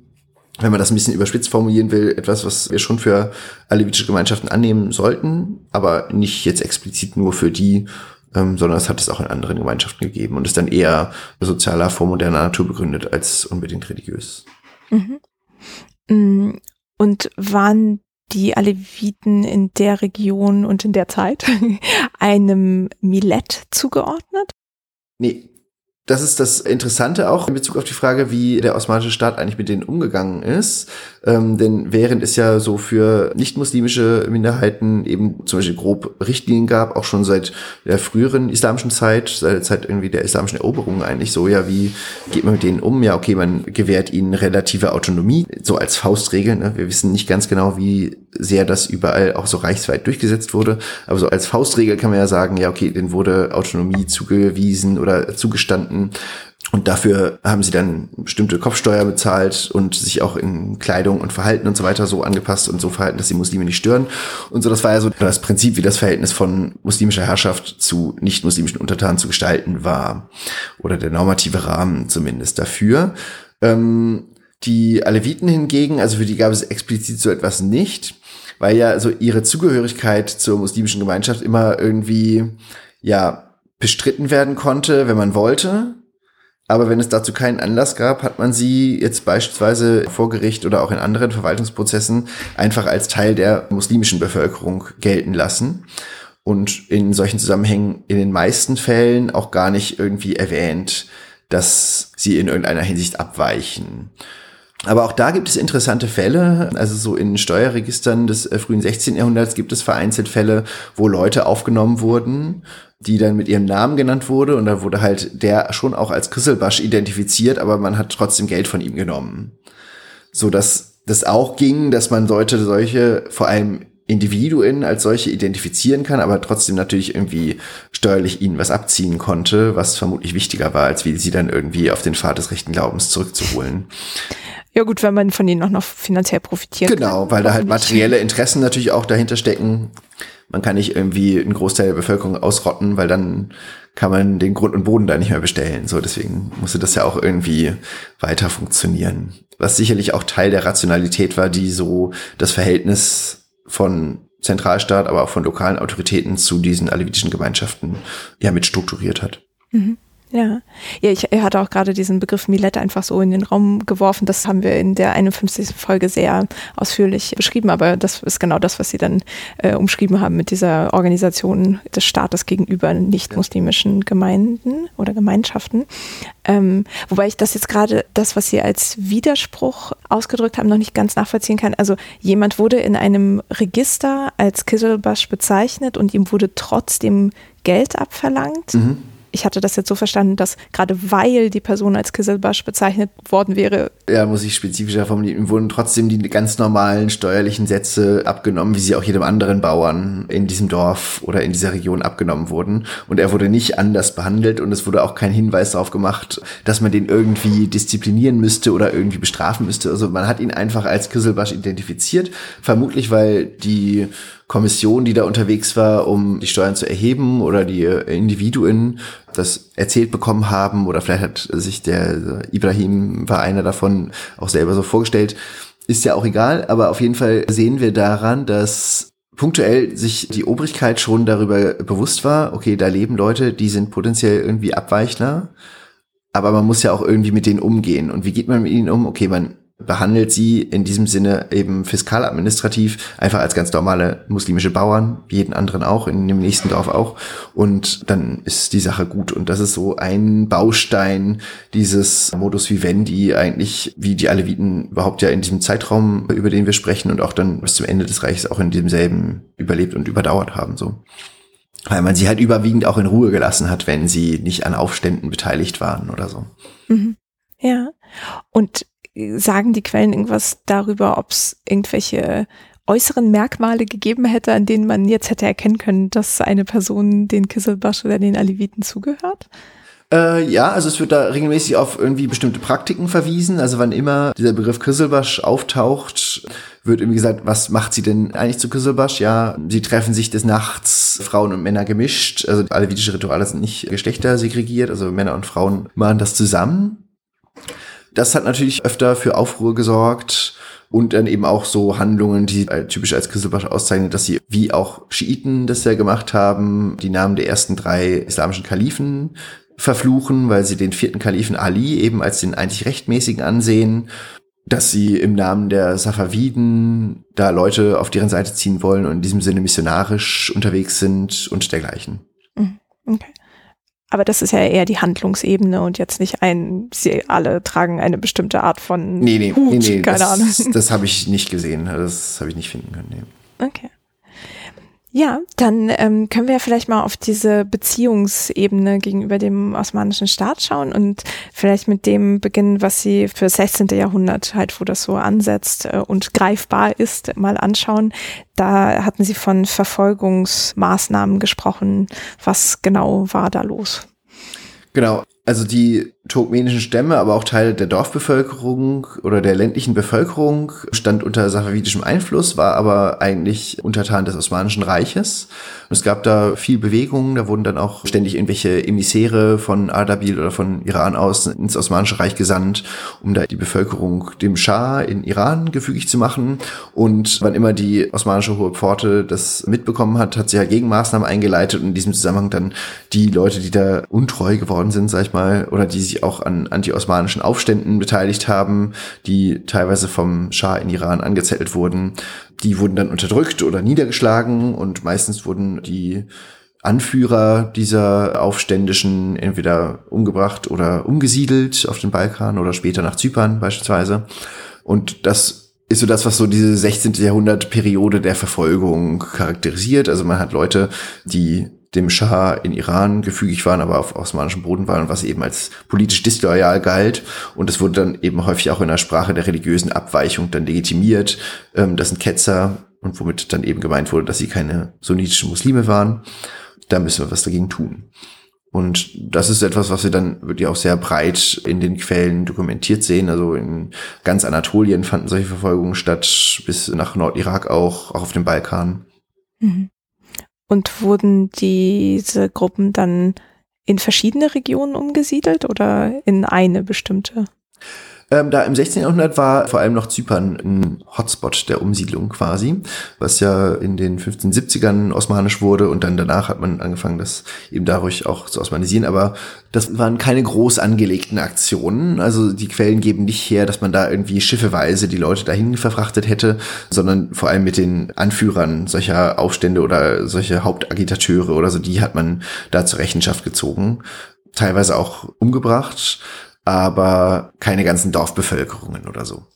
wenn man das ein bisschen überspitzt formulieren will, etwas, was wir schon für alevitische Gemeinschaften annehmen sollten, aber nicht jetzt explizit nur für die, ähm, sondern es hat es auch in anderen Gemeinschaften gegeben und ist dann eher sozialer, vormoderner Natur begründet als unbedingt religiös. Mhm. Mm, und waren die Aleviten in der Region und in der Zeit einem Millet zugeordnet? Nee, das ist das Interessante auch in Bezug auf die Frage, wie der osmanische Staat eigentlich mit denen umgegangen ist. Ähm, denn während es ja so für nicht-muslimische Minderheiten eben zum Beispiel grob Richtlinien gab, auch schon seit der früheren islamischen Zeit, seit der Zeit irgendwie der islamischen Eroberung eigentlich so, ja, wie geht man mit denen um? Ja, okay, man gewährt ihnen relative Autonomie, so als Faustregel. Ne? Wir wissen nicht ganz genau, wie sehr das überall auch so reichsweit durchgesetzt wurde. Aber so als Faustregel kann man ja sagen, ja, okay, denen wurde Autonomie zugewiesen oder zugestanden Kunden. Und dafür haben sie dann bestimmte Kopfsteuer bezahlt und sich auch in Kleidung und Verhalten und so weiter so angepasst und so verhalten, dass die Muslime nicht stören. Und so, das war ja so das Prinzip, wie das Verhältnis von muslimischer Herrschaft zu nicht-muslimischen Untertanen zu gestalten war. Oder der normative Rahmen zumindest dafür. Ähm, die Aleviten hingegen, also für die gab es explizit so etwas nicht, weil ja so ihre Zugehörigkeit zur muslimischen Gemeinschaft immer irgendwie, ja, bestritten werden konnte, wenn man wollte. Aber wenn es dazu keinen Anlass gab, hat man sie jetzt beispielsweise vor Gericht oder auch in anderen Verwaltungsprozessen einfach als Teil der muslimischen Bevölkerung gelten lassen und in solchen Zusammenhängen in den meisten Fällen auch gar nicht irgendwie erwähnt, dass sie in irgendeiner Hinsicht abweichen. Aber auch da gibt es interessante Fälle. Also so in Steuerregistern des äh, frühen 16. Jahrhunderts gibt es vereinzelt Fälle, wo Leute aufgenommen wurden, die dann mit ihrem Namen genannt wurde. Und da wurde halt der schon auch als Krisselbasch identifiziert, aber man hat trotzdem Geld von ihm genommen. So dass das auch ging, dass man sollte solche, vor allem Individuen als solche identifizieren kann, aber trotzdem natürlich irgendwie steuerlich ihnen was abziehen konnte, was vermutlich wichtiger war, als wie sie dann irgendwie auf den Pfad des rechten Glaubens zurückzuholen. Ja gut, wenn man von ihnen auch noch finanziell profitiert. Genau, kann, weil da halt materielle Interessen natürlich auch dahinter stecken. Man kann nicht irgendwie einen Großteil der Bevölkerung ausrotten, weil dann kann man den Grund und Boden da nicht mehr bestellen. So, deswegen musste das ja auch irgendwie weiter funktionieren. Was sicherlich auch Teil der Rationalität war, die so das Verhältnis von Zentralstaat, aber auch von lokalen Autoritäten zu diesen alevitischen Gemeinschaften ja mit strukturiert hat. Mhm. Ja, ja, ich hatte auch gerade diesen Begriff Milette einfach so in den Raum geworfen. Das haben wir in der 51. Folge sehr ausführlich beschrieben, aber das ist genau das, was Sie dann äh, umschrieben haben mit dieser Organisation des Staates gegenüber nicht-muslimischen Gemeinden oder Gemeinschaften. Ähm, wobei ich das jetzt gerade, das, was Sie als Widerspruch ausgedrückt haben, noch nicht ganz nachvollziehen kann. Also jemand wurde in einem Register als Kiselbash bezeichnet und ihm wurde trotzdem Geld abverlangt. Mhm ich hatte das jetzt so verstanden, dass gerade weil die Person als Kisselbasch bezeichnet worden wäre. Ja, muss ich spezifischer formulieren, wurden trotzdem die ganz normalen steuerlichen Sätze abgenommen, wie sie auch jedem anderen Bauern in diesem Dorf oder in dieser Region abgenommen wurden. Und er wurde nicht anders behandelt und es wurde auch kein Hinweis darauf gemacht, dass man den irgendwie disziplinieren müsste oder irgendwie bestrafen müsste. Also man hat ihn einfach als Kisselbasch identifiziert, vermutlich weil die Kommission, die da unterwegs war, um die Steuern zu erheben oder die Individuen das erzählt bekommen haben oder vielleicht hat sich der Ibrahim war einer davon auch selber so vorgestellt, ist ja auch egal, aber auf jeden Fall sehen wir daran, dass punktuell sich die Obrigkeit schon darüber bewusst war, okay, da leben Leute, die sind potenziell irgendwie Abweichler, aber man muss ja auch irgendwie mit denen umgehen. Und wie geht man mit ihnen um? Okay, man behandelt sie in diesem Sinne eben fiskaladministrativ einfach als ganz normale muslimische Bauern, wie jeden anderen auch, in dem nächsten Dorf auch. Und dann ist die Sache gut. Und das ist so ein Baustein dieses Modus vivendi eigentlich, wie die Aleviten überhaupt ja in diesem Zeitraum, über den wir sprechen und auch dann bis zum Ende des Reiches auch in demselben überlebt und überdauert haben, so. Weil man sie halt überwiegend auch in Ruhe gelassen hat, wenn sie nicht an Aufständen beteiligt waren oder so. Mhm. Ja. Und sagen die Quellen irgendwas darüber, ob es irgendwelche äußeren Merkmale gegeben hätte, an denen man jetzt hätte erkennen können, dass eine Person den Kisselbasch oder den Aleviten zugehört? Äh, ja, also es wird da regelmäßig auf irgendwie bestimmte Praktiken verwiesen. Also wann immer dieser Begriff Kisselbasch auftaucht, wird irgendwie gesagt, was macht sie denn eigentlich zu Kisselbasch? Ja, sie treffen sich des Nachts, Frauen und Männer gemischt. Also alevitische Rituale sind nicht geschlechtersegregiert, also Männer und Frauen machen das zusammen. Das hat natürlich öfter für Aufruhr gesorgt und dann eben auch so Handlungen, die äh, typisch als Kisselbasch auszeichnen, dass sie wie auch Schiiten das ja gemacht haben, die Namen der ersten drei islamischen Kalifen verfluchen, weil sie den vierten Kalifen Ali eben als den einzig rechtmäßigen ansehen dass sie im Namen der Safaviden da Leute auf deren Seite ziehen wollen und in diesem Sinne missionarisch unterwegs sind und dergleichen. Mhm. Okay. Aber das ist ja eher die Handlungsebene und jetzt nicht ein, sie alle tragen eine bestimmte Art von nee, nee, Hut, nee, nee, keine das, Ahnung. Das habe ich nicht gesehen. Das habe ich nicht finden können. Nee. Okay. Ja, dann ähm, können wir ja vielleicht mal auf diese Beziehungsebene gegenüber dem osmanischen Staat schauen und vielleicht mit dem beginnen, was Sie für das 16. Jahrhundert halt, wo das so ansetzt äh, und greifbar ist, mal anschauen. Da hatten Sie von Verfolgungsmaßnahmen gesprochen. Was genau war da los? Genau. Also die turkmenischen Stämme, aber auch Teile der Dorfbevölkerung oder der ländlichen Bevölkerung stand unter safavidischem Einfluss, war aber eigentlich Untertan des Osmanischen Reiches. Es gab da viel Bewegung, da wurden dann auch ständig irgendwelche Emissäre von Ardabil oder von Iran aus ins Osmanische Reich gesandt, um da die Bevölkerung dem Schah in Iran gefügig zu machen. Und wann immer die osmanische Hohe Pforte das mitbekommen hat, hat sie ja Gegenmaßnahmen eingeleitet und in diesem Zusammenhang dann die Leute, die da untreu geworden sind, sag ich mal, oder die sich auch an anti-osmanischen Aufständen beteiligt haben, die teilweise vom Schah in Iran angezettelt wurden. Die wurden dann unterdrückt oder niedergeschlagen und meistens wurden die Anführer dieser Aufständischen entweder umgebracht oder umgesiedelt auf den Balkan oder später nach Zypern beispielsweise. Und das ist so das, was so diese 16. Jahrhundert Periode der Verfolgung charakterisiert. Also man hat Leute, die dem Schah in Iran gefügig waren, aber auf osmanischem Boden waren, was eben als politisch disloyal galt. Und es wurde dann eben häufig auch in der Sprache der religiösen Abweichung dann legitimiert. Ähm, das sind Ketzer und womit dann eben gemeint wurde, dass sie keine sunnitischen Muslime waren. Da müssen wir was dagegen tun. Und das ist etwas, was wir dann wirklich auch sehr breit in den Quellen dokumentiert sehen. Also in ganz Anatolien fanden solche Verfolgungen statt, bis nach Nordirak auch, auch auf dem Balkan. Mhm. Und wurden diese Gruppen dann in verschiedene Regionen umgesiedelt oder in eine bestimmte? Ähm, da im 16. Jahrhundert war vor allem noch Zypern ein Hotspot der Umsiedlung quasi, was ja in den 1570ern osmanisch wurde und dann danach hat man angefangen, das eben dadurch auch zu osmanisieren. Aber das waren keine groß angelegten Aktionen. Also die Quellen geben nicht her, dass man da irgendwie schiffeweise die Leute dahin verfrachtet hätte, sondern vor allem mit den Anführern solcher Aufstände oder solche Hauptagitateure oder so, die hat man da zur Rechenschaft gezogen teilweise auch umgebracht aber keine ganzen Dorfbevölkerungen oder so.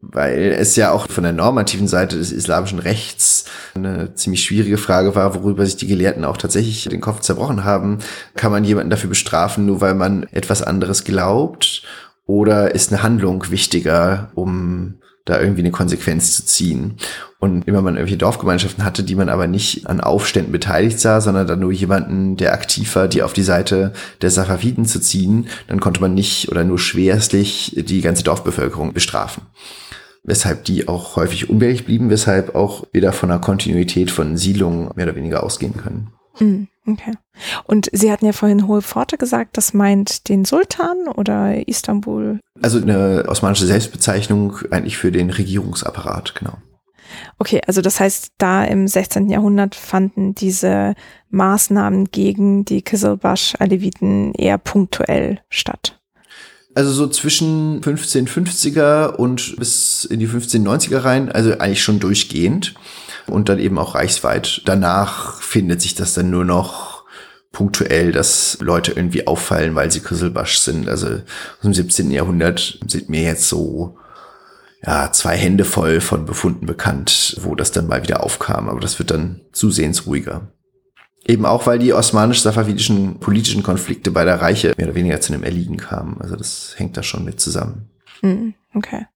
Weil es ja auch von der normativen Seite des islamischen Rechts eine ziemlich schwierige Frage war, worüber sich die Gelehrten auch tatsächlich den Kopf zerbrochen haben. Kann man jemanden dafür bestrafen, nur weil man etwas anderes glaubt? Oder ist eine Handlung wichtiger, um da irgendwie eine Konsequenz zu ziehen. Und immer man irgendwelche Dorfgemeinschaften hatte, die man aber nicht an Aufständen beteiligt sah, sondern dann nur jemanden, der aktiv war, die auf die Seite der Safaviden zu ziehen, dann konnte man nicht oder nur schwerstlich die ganze Dorfbevölkerung bestrafen. Weshalb die auch häufig unwählig blieben, weshalb auch wieder von einer Kontinuität von Siedlungen mehr oder weniger ausgehen können. Mhm, okay. Und Sie hatten ja vorhin Hohe Pforte gesagt, das meint den Sultan oder Istanbul? Also eine osmanische Selbstbezeichnung eigentlich für den Regierungsapparat, genau. Okay, also das heißt, da im 16. Jahrhundert fanden diese Maßnahmen gegen die Kizilbash-Aleviten eher punktuell statt. Also so zwischen 1550er und bis in die 1590er rein, also eigentlich schon durchgehend und dann eben auch reichsweit. Danach findet sich das dann nur noch punktuell, dass Leute irgendwie auffallen, weil sie Küsselbasch sind. Also aus dem 17. Jahrhundert sind mir jetzt so ja, zwei Hände voll von Befunden bekannt, wo das dann mal wieder aufkam. Aber das wird dann zusehends ruhiger. Eben auch, weil die osmanisch-safavidischen politischen Konflikte beider Reiche mehr oder weniger zu einem Erliegen kamen. Also das hängt da schon mit zusammen. Hm, okay.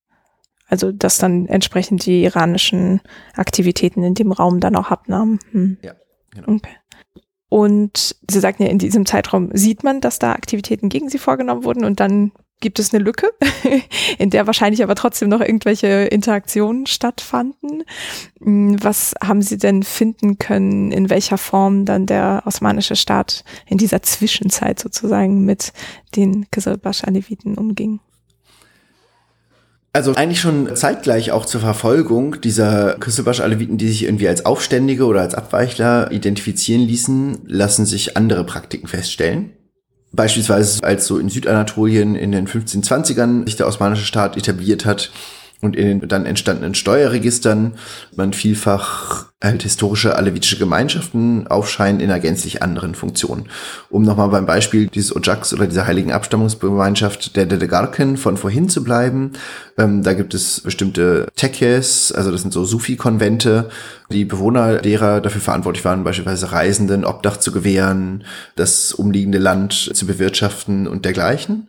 Also dass dann entsprechend die iranischen Aktivitäten in dem Raum dann auch abnahmen. Hm. Ja, genau. Okay. Und Sie sagten ja, in diesem Zeitraum sieht man, dass da Aktivitäten gegen Sie vorgenommen wurden und dann gibt es eine Lücke, in der wahrscheinlich aber trotzdem noch irgendwelche Interaktionen stattfanden. Hm, was haben Sie denn finden können, in welcher Form dann der osmanische Staat in dieser Zwischenzeit sozusagen mit den Kizilbash-Aleviten umging? Also eigentlich schon zeitgleich auch zur Verfolgung dieser Küsselbasch-Aleviten, die sich irgendwie als Aufständige oder als Abweichler identifizieren ließen, lassen sich andere Praktiken feststellen. Beispielsweise als so in Südanatolien in den 1520ern sich der osmanische Staat etabliert hat, und in den dann entstandenen Steuerregistern man vielfach halt historische alevitische Gemeinschaften aufscheinen in einer gänzlich anderen Funktion. Um nochmal beim Beispiel dieses Ojaks oder dieser heiligen Abstammungsgemeinschaft der Dedegarken von vorhin zu bleiben, ähm, da gibt es bestimmte Tekes, also das sind so Sufi-Konvente, die Bewohner derer dafür verantwortlich waren, beispielsweise Reisenden Obdach zu gewähren, das umliegende Land zu bewirtschaften und dergleichen.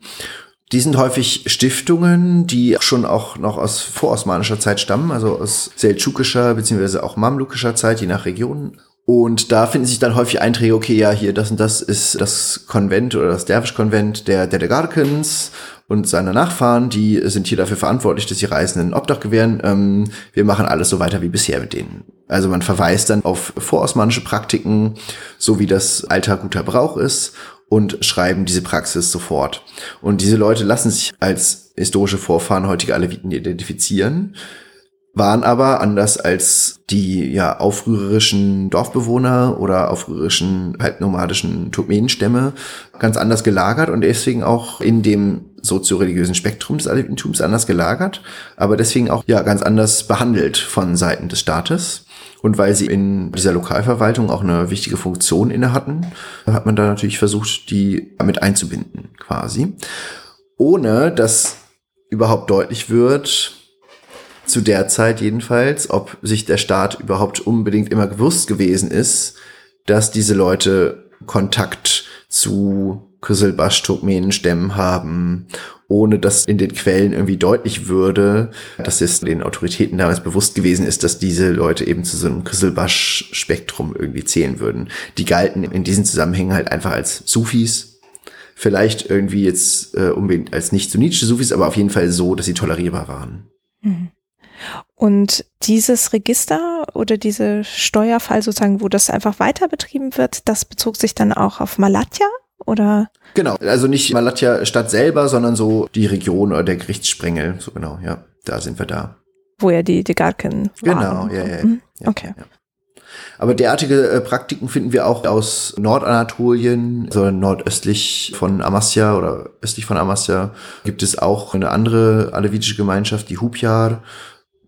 Die sind häufig Stiftungen, die schon auch noch aus vorosmanischer Zeit stammen, also aus seldschukischer beziehungsweise auch mamlukischer Zeit, je nach Region. Und da finden sich dann häufig Einträge, okay, ja, hier, das und das ist das Konvent oder das Derwisch-Konvent der Dedegarkens und seiner Nachfahren, die sind hier dafür verantwortlich, dass die Reisenden Obdach gewähren. Ähm, wir machen alles so weiter wie bisher mit denen. Also man verweist dann auf vorosmanische Praktiken, so wie das alter guter Brauch ist und schreiben diese Praxis sofort. Und diese Leute lassen sich als historische Vorfahren heutiger Aleviten identifizieren, waren aber anders als die ja aufrührerischen Dorfbewohner oder aufrührerischen halbnomadischen Turkmenenstämme ganz anders gelagert und deswegen auch in dem sozioreligiösen Spektrum des Alevitentums anders gelagert, aber deswegen auch ja ganz anders behandelt von Seiten des Staates. Und weil sie in dieser Lokalverwaltung auch eine wichtige Funktion inne hatten, hat man da natürlich versucht, die mit einzubinden, quasi. Ohne dass überhaupt deutlich wird, zu der Zeit jedenfalls, ob sich der Staat überhaupt unbedingt immer gewusst gewesen ist, dass diese Leute Kontakt zu Küsselbasch-Turkmenen-Stämmen haben ohne dass in den Quellen irgendwie deutlich würde, dass es den Autoritäten damals bewusst gewesen ist, dass diese Leute eben zu so einem Krisselbasch-Spektrum irgendwie zählen würden. Die galten in diesen Zusammenhängen halt einfach als Sufis, vielleicht irgendwie jetzt äh, unbedingt als nicht sunnitische Sufis, aber auf jeden Fall so, dass sie tolerierbar waren. Mhm. Und dieses Register oder diese Steuerfall sozusagen, wo das einfach weiter betrieben wird, das bezog sich dann auch auf Malatya oder? Genau, also nicht Malatya Stadt selber, sondern so die Region oder der Gerichtssprengel, so genau, ja, da sind wir da. Wo ja die Degarken Genau, ja, ja, mhm. ja. Okay. Ja. Aber derartige äh, Praktiken finden wir auch aus Nordanatolien, so nordöstlich von Amasya oder östlich von Amasya gibt es auch eine andere alevitische Gemeinschaft, die Hupjar,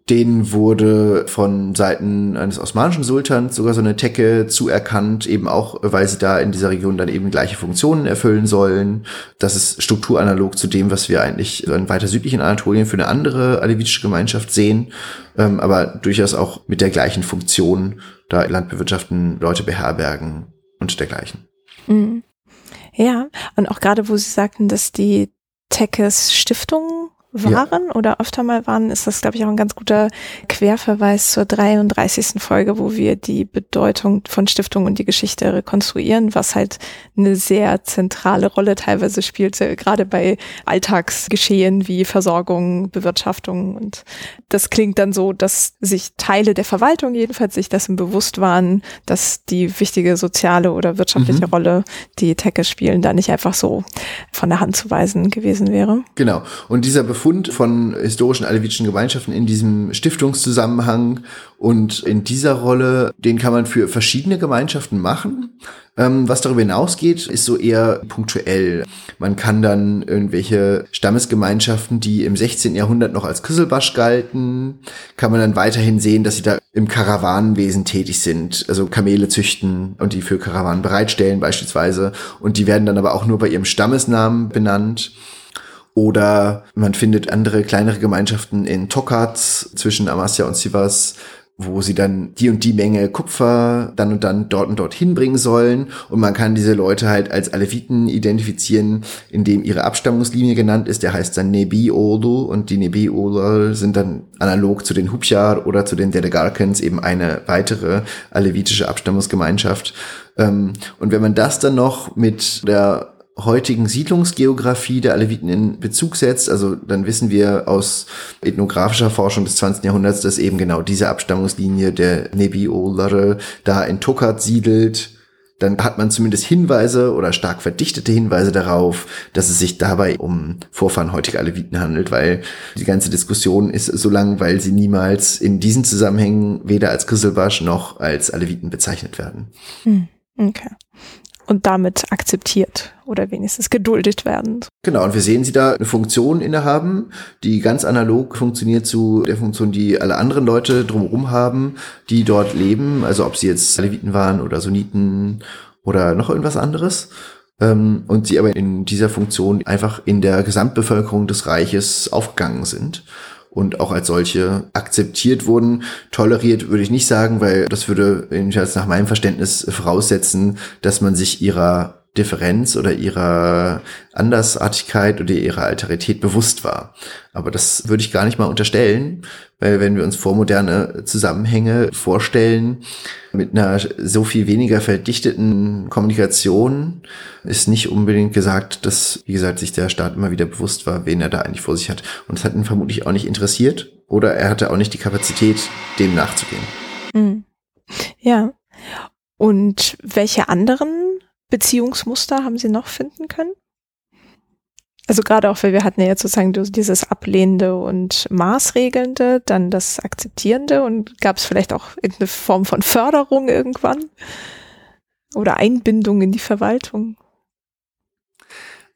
denen wurde von Seiten eines osmanischen Sultans sogar so eine Tecke zuerkannt, eben auch, weil sie da in dieser Region dann eben gleiche Funktionen erfüllen sollen. Das ist strukturanalog zu dem, was wir eigentlich in weiter südlichen Anatolien für eine andere alevitische Gemeinschaft sehen, ähm, aber durchaus auch mit der gleichen Funktion, da Landbewirtschaften Leute beherbergen und dergleichen. Mhm. Ja, und auch gerade, wo Sie sagten, dass die Tekes Stiftung waren ja. oder öfter mal waren, ist das, glaube ich, auch ein ganz guter Querverweis zur 33. Folge, wo wir die Bedeutung von Stiftung und die Geschichte rekonstruieren, was halt eine sehr zentrale Rolle teilweise spielte, gerade bei Alltagsgeschehen wie Versorgung, Bewirtschaftung. Und das klingt dann so, dass sich Teile der Verwaltung jedenfalls sich dessen bewusst waren, dass die wichtige soziale oder wirtschaftliche mhm. Rolle, die Teches spielen, da nicht einfach so von der Hand zu weisen gewesen wäre. Genau. Und dieser Bef Fund von historischen alevitischen Gemeinschaften in diesem Stiftungszusammenhang und in dieser Rolle, den kann man für verschiedene Gemeinschaften machen. Ähm, was darüber hinausgeht, ist so eher punktuell. Man kann dann irgendwelche Stammesgemeinschaften, die im 16. Jahrhundert noch als Küsselbasch galten, kann man dann weiterhin sehen, dass sie da im Karawanenwesen tätig sind, also Kamele züchten und die für Karawanen bereitstellen beispielsweise. Und die werden dann aber auch nur bei ihrem Stammesnamen benannt. Oder man findet andere kleinere Gemeinschaften in Tokat zwischen Amasya und Sivas, wo sie dann die und die Menge Kupfer dann und dann dort und dort hinbringen sollen. Und man kann diese Leute halt als Aleviten identifizieren, indem ihre Abstammungslinie genannt ist. Der heißt dann Nebi Olu und die Nebi Olu sind dann analog zu den Hubjar oder zu den Dedegarkens eben eine weitere alevitische Abstammungsgemeinschaft. Ähm, und wenn man das dann noch mit der heutigen Siedlungsgeografie der Aleviten in Bezug setzt, also dann wissen wir aus ethnografischer Forschung des 20. Jahrhunderts, dass eben genau diese Abstammungslinie der Nebi Olare da in Tokat siedelt. Dann hat man zumindest Hinweise oder stark verdichtete Hinweise darauf, dass es sich dabei um Vorfahren heutiger Aleviten handelt, weil die ganze Diskussion ist so lang, weil sie niemals in diesen Zusammenhängen weder als Küsselbasch noch als Aleviten bezeichnet werden. Hm, okay. Und damit akzeptiert oder wenigstens geduldet werden. Genau, und wir sehen sie da eine Funktion innehaben, die ganz analog funktioniert zu der Funktion, die alle anderen Leute drumherum haben, die dort leben, also ob sie jetzt Aleviten waren oder Sunniten oder noch irgendwas anderes. Ähm, und sie aber in dieser Funktion einfach in der Gesamtbevölkerung des Reiches aufgegangen sind und auch als solche akzeptiert wurden. Toleriert würde ich nicht sagen, weil das würde jedenfalls nach meinem Verständnis voraussetzen, dass man sich ihrer Differenz oder ihrer Andersartigkeit oder ihrer Alterität bewusst war. Aber das würde ich gar nicht mal unterstellen, weil wenn wir uns vormoderne Zusammenhänge vorstellen, mit einer so viel weniger verdichteten Kommunikation ist nicht unbedingt gesagt, dass, wie gesagt, sich der Staat immer wieder bewusst war, wen er da eigentlich vor sich hat. Und es hat ihn vermutlich auch nicht interessiert oder er hatte auch nicht die Kapazität, dem nachzugehen. Hm. Ja. Und welche anderen Beziehungsmuster haben Sie noch finden können? Also gerade auch, weil wir hatten ja jetzt sozusagen dieses Ablehnende und Maßregelnde, dann das Akzeptierende und gab es vielleicht auch irgendeine Form von Förderung irgendwann oder Einbindung in die Verwaltung?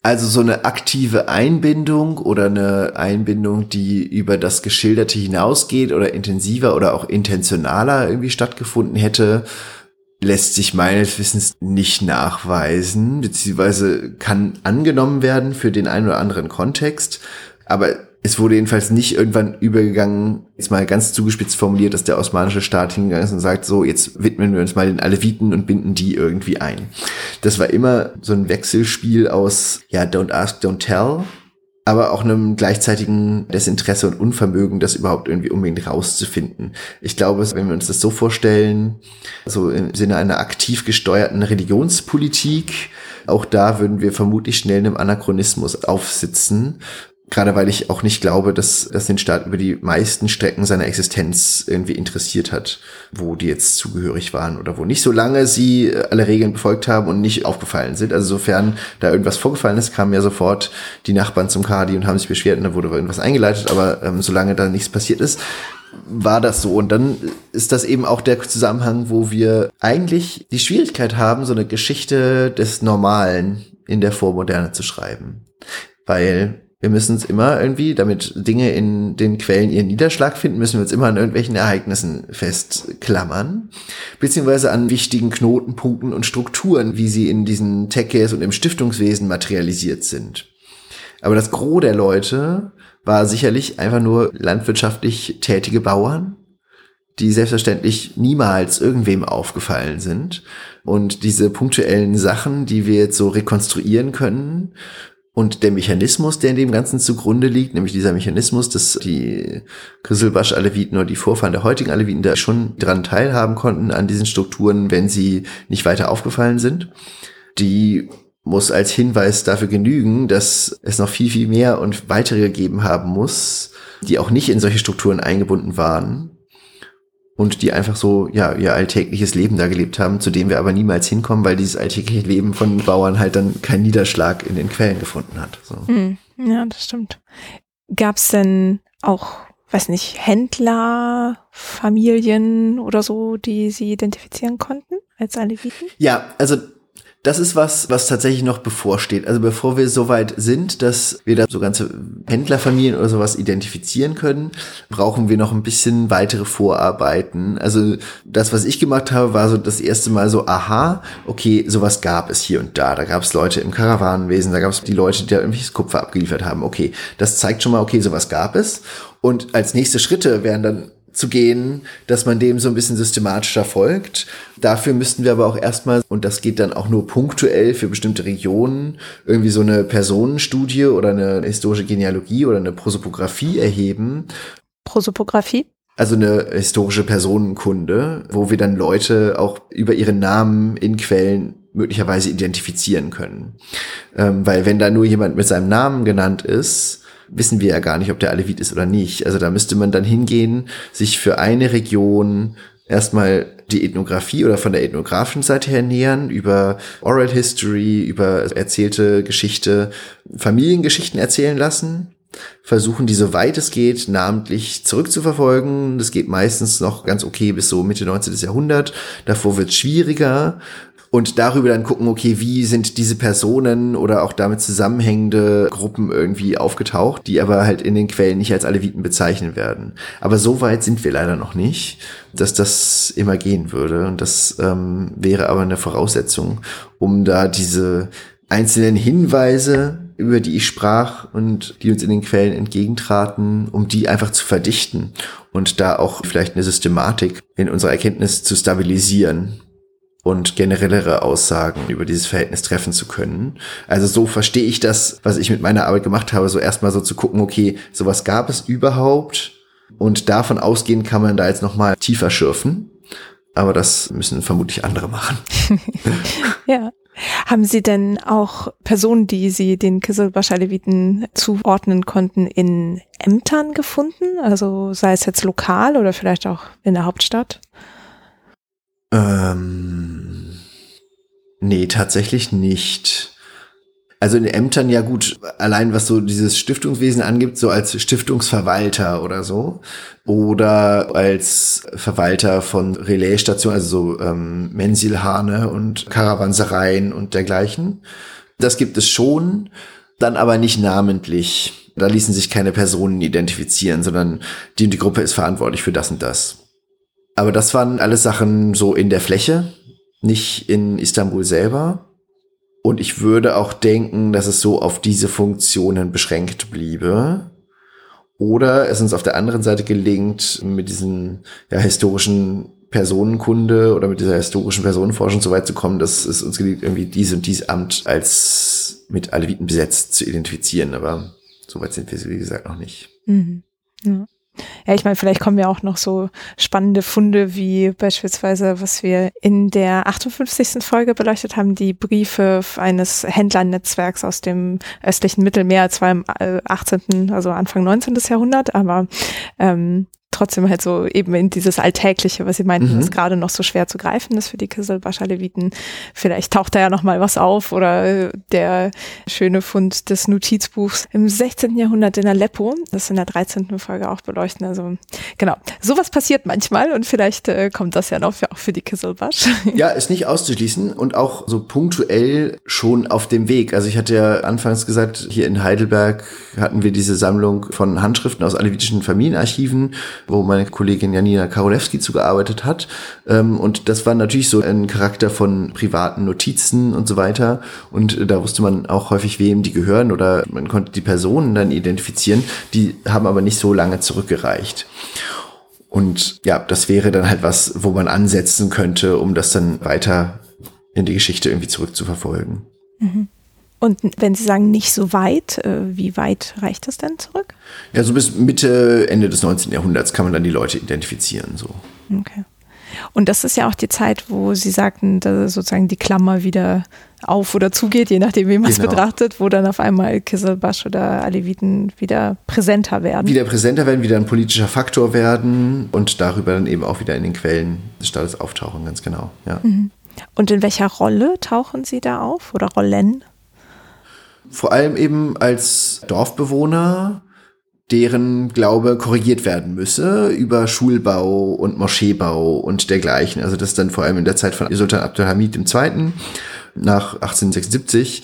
Also so eine aktive Einbindung oder eine Einbindung, die über das Geschilderte hinausgeht oder intensiver oder auch intentionaler irgendwie stattgefunden hätte, lässt sich meines Wissens nicht nachweisen, beziehungsweise kann angenommen werden für den einen oder anderen Kontext. Aber es wurde jedenfalls nicht irgendwann übergegangen, jetzt mal ganz zugespitzt formuliert, dass der osmanische Staat hingegangen ist und sagt, so, jetzt widmen wir uns mal den Aleviten und binden die irgendwie ein. Das war immer so ein Wechselspiel aus, ja, don't ask, don't tell aber auch einem gleichzeitigen Desinteresse und Unvermögen, das überhaupt irgendwie unbedingt rauszufinden. Ich glaube, wenn wir uns das so vorstellen, so im Sinne einer aktiv gesteuerten Religionspolitik, auch da würden wir vermutlich schnell einem Anachronismus aufsitzen Gerade weil ich auch nicht glaube, dass das den Staat über die meisten Strecken seiner Existenz irgendwie interessiert hat, wo die jetzt zugehörig waren oder wo nicht, solange sie äh, alle Regeln befolgt haben und nicht aufgefallen sind. Also sofern da irgendwas vorgefallen ist, kamen ja sofort die Nachbarn zum Kadi und haben sich beschwert und da wurde irgendwas eingeleitet, aber ähm, solange da nichts passiert ist, war das so. Und dann ist das eben auch der Zusammenhang, wo wir eigentlich die Schwierigkeit haben, so eine Geschichte des Normalen in der Vormoderne zu schreiben. Weil wir müssen uns immer irgendwie, damit Dinge in den Quellen ihren Niederschlag finden, müssen wir uns immer an irgendwelchen Ereignissen festklammern, beziehungsweise an wichtigen Knotenpunkten und Strukturen, wie sie in diesen Tech-Case und im Stiftungswesen materialisiert sind. Aber das Gros der Leute war sicherlich einfach nur landwirtschaftlich tätige Bauern, die selbstverständlich niemals irgendwem aufgefallen sind. Und diese punktuellen Sachen, die wir jetzt so rekonstruieren können, und der Mechanismus, der in dem Ganzen zugrunde liegt, nämlich dieser Mechanismus, dass die Griselbasch-Aleviten oder die Vorfahren der heutigen Aleviten da schon dran teilhaben konnten an diesen Strukturen, wenn sie nicht weiter aufgefallen sind, die muss als Hinweis dafür genügen, dass es noch viel, viel mehr und weitere gegeben haben muss, die auch nicht in solche Strukturen eingebunden waren, und die einfach so, ja, ihr alltägliches Leben da gelebt haben, zu dem wir aber niemals hinkommen, weil dieses alltägliche Leben von Bauern halt dann keinen Niederschlag in den Quellen gefunden hat. So. Mhm. Ja, das stimmt. Gab es denn auch, weiß nicht, Händler, Familien oder so, die sie identifizieren konnten als Aleviten? Ja, also das ist was, was tatsächlich noch bevorsteht. Also bevor wir so weit sind, dass wir da so ganze Händlerfamilien oder sowas identifizieren können, brauchen wir noch ein bisschen weitere Vorarbeiten. Also das, was ich gemacht habe, war so das erste Mal so, aha, okay, sowas gab es hier und da. Da gab es Leute im Karawanenwesen, da gab es die Leute, die da irgendwelches Kupfer abgeliefert haben. Okay, das zeigt schon mal, okay, sowas gab es. Und als nächste Schritte wären dann zu gehen, dass man dem so ein bisschen systematischer folgt. Dafür müssten wir aber auch erstmal, und das geht dann auch nur punktuell für bestimmte Regionen, irgendwie so eine Personenstudie oder eine historische Genealogie oder eine Prosopographie erheben. Prosopographie? Also eine historische Personenkunde, wo wir dann Leute auch über ihren Namen in Quellen möglicherweise identifizieren können. Ähm, weil wenn da nur jemand mit seinem Namen genannt ist, wissen wir ja gar nicht, ob der Alevit ist oder nicht. Also da müsste man dann hingehen, sich für eine Region erstmal die Ethnographie oder von der ethnografischen Seite her nähern, über Oral History, über erzählte Geschichte, Familiengeschichten erzählen lassen, versuchen die so weit es geht namentlich zurückzuverfolgen. Das geht meistens noch ganz okay bis so Mitte 19. Jahrhundert. Davor wird schwieriger und darüber dann gucken, okay, wie sind diese Personen oder auch damit zusammenhängende Gruppen irgendwie aufgetaucht, die aber halt in den Quellen nicht als Aleviten bezeichnet werden. Aber so weit sind wir leider noch nicht, dass das immer gehen würde. Und das ähm, wäre aber eine Voraussetzung, um da diese einzelnen Hinweise, über die ich sprach und die uns in den Quellen entgegentraten, um die einfach zu verdichten und da auch vielleicht eine Systematik in unserer Erkenntnis zu stabilisieren und generellere Aussagen über dieses Verhältnis treffen zu können. Also so verstehe ich das, was ich mit meiner Arbeit gemacht habe, so erstmal so zu gucken, okay, sowas gab es überhaupt und davon ausgehen kann man da jetzt nochmal tiefer schürfen. Aber das müssen vermutlich andere machen. ja. Haben Sie denn auch Personen, die Sie den Kisselbasch-Aleviten zuordnen konnten, in Ämtern gefunden? Also sei es jetzt lokal oder vielleicht auch in der Hauptstadt? Ähm, nee, tatsächlich nicht. Also in Ämtern ja gut, allein was so dieses Stiftungswesen angibt, so als Stiftungsverwalter oder so. Oder als Verwalter von Relaisstationen, also so ähm, Mensilhane und Karawansereien und dergleichen. Das gibt es schon, dann aber nicht namentlich. Da ließen sich keine Personen identifizieren, sondern die die Gruppe ist verantwortlich für das und das. Aber das waren alles Sachen so in der Fläche, nicht in Istanbul selber. Und ich würde auch denken, dass es so auf diese Funktionen beschränkt bliebe. Oder es uns auf der anderen Seite gelingt, mit diesen ja, historischen Personenkunde oder mit dieser historischen Personenforschung so weit zu kommen, dass es uns gelingt, irgendwie dies und dies Amt als mit Aleviten besetzt zu identifizieren. Aber so weit sind wir, wie gesagt, noch nicht. Mhm. Ja. Ja, ich meine, vielleicht kommen ja auch noch so spannende Funde wie beispielsweise, was wir in der 58. Folge beleuchtet haben, die Briefe eines Händlernetzwerks aus dem östlichen Mittelmeer, zwar im 18., äh, also Anfang 19. Jahrhundert, aber ähm, trotzdem halt so eben in dieses Alltägliche, was Sie meinten, mhm. was gerade noch so schwer zu greifen ist für die Kisselbasch-Aleviten. Vielleicht taucht da ja noch mal was auf oder äh, der schöne Fund des Notizbuchs im 16. Jahrhundert in Aleppo, das in der 13. Folge auch beleuchten. Also genau, sowas passiert manchmal und vielleicht äh, kommt das ja noch für, auch für die Kisselbasch. Ja, ist nicht auszuschließen und auch so punktuell schon auf dem Weg. Also ich hatte ja anfangs gesagt, hier in Heidelberg hatten wir diese Sammlung von Handschriften aus alevitischen Familienarchiven wo meine Kollegin Janina Karolewski zugearbeitet hat. Ähm, und das war natürlich so ein Charakter von privaten Notizen und so weiter. Und da wusste man auch häufig, wem die gehören oder man konnte die Personen dann identifizieren. Die haben aber nicht so lange zurückgereicht. Und ja, das wäre dann halt was, wo man ansetzen könnte, um das dann weiter in die Geschichte irgendwie zurückzuverfolgen. Mhm. Und wenn Sie sagen nicht so weit, äh, wie weit reicht das denn zurück? Ja, so bis Mitte, Ende des 19. Jahrhunderts kann man dann die Leute identifizieren. So. Okay. Und das ist ja auch die Zeit, wo Sie sagten, dass sozusagen die Klammer wieder auf oder zugeht, je nachdem, wie man es genau. betrachtet, wo dann auf einmal Kisselbasch oder Aleviten wieder präsenter werden. Wieder präsenter werden, wieder ein politischer Faktor werden und darüber dann eben auch wieder in den Quellen des Staates auftauchen, ganz genau. Ja. Mhm. Und in welcher Rolle tauchen Sie da auf oder Rollen? Vor allem eben als Dorfbewohner, deren Glaube korrigiert werden müsse über Schulbau und Moscheebau und dergleichen. Also das dann vor allem in der Zeit von Sultan Abdulhamid II. nach 1876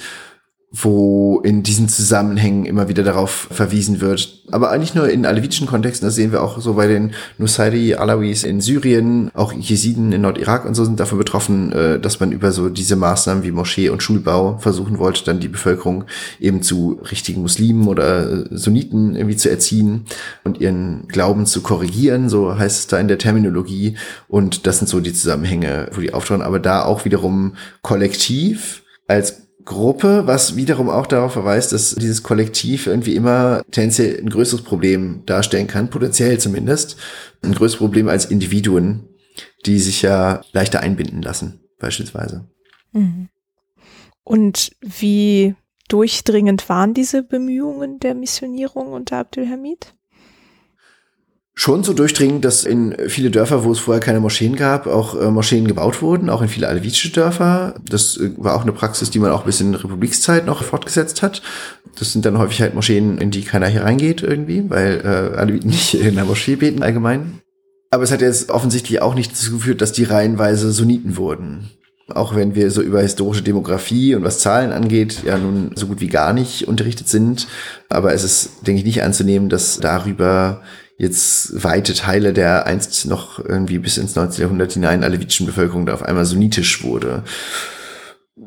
wo in diesen Zusammenhängen immer wieder darauf verwiesen wird. Aber eigentlich nur in alevitischen Kontexten, das sehen wir auch so bei den Nusayri Alawis in Syrien, auch Jesiden in Nordirak und so sind davon betroffen, äh, dass man über so diese Maßnahmen wie Moschee und Schulbau versuchen wollte, dann die Bevölkerung eben zu richtigen Muslimen oder äh, Sunniten irgendwie zu erziehen und ihren Glauben zu korrigieren, so heißt es da in der Terminologie. Und das sind so die Zusammenhänge, wo die auftauchen, aber da auch wiederum kollektiv als Gruppe, was wiederum auch darauf verweist, dass dieses Kollektiv irgendwie immer tendenziell ein größeres Problem darstellen kann, potenziell zumindest, ein größeres Problem als Individuen, die sich ja leichter einbinden lassen, beispielsweise. Mhm. Und wie durchdringend waren diese Bemühungen der Missionierung unter Abdülhamid? Schon so durchdringend, dass in viele Dörfer, wo es vorher keine Moscheen gab, auch äh, Moscheen gebaut wurden, auch in viele alevitische Dörfer. Das äh, war auch eine Praxis, die man auch bis in Republikszeit noch fortgesetzt hat. Das sind dann häufig halt Moscheen, in die keiner hier reingeht irgendwie, weil äh, Aleviten nicht in der Moschee beten allgemein. Aber es hat jetzt offensichtlich auch nicht dazu geführt, dass die reihenweise Sunniten wurden. auch wenn wir so über historische Demografie und was Zahlen angeht, ja nun so gut wie gar nicht unterrichtet sind. Aber es ist, denke ich, nicht anzunehmen, dass darüber jetzt weite Teile der einst noch irgendwie bis ins 19. Jahrhundert hinein alevitischen Bevölkerung da auf einmal sunnitisch wurde.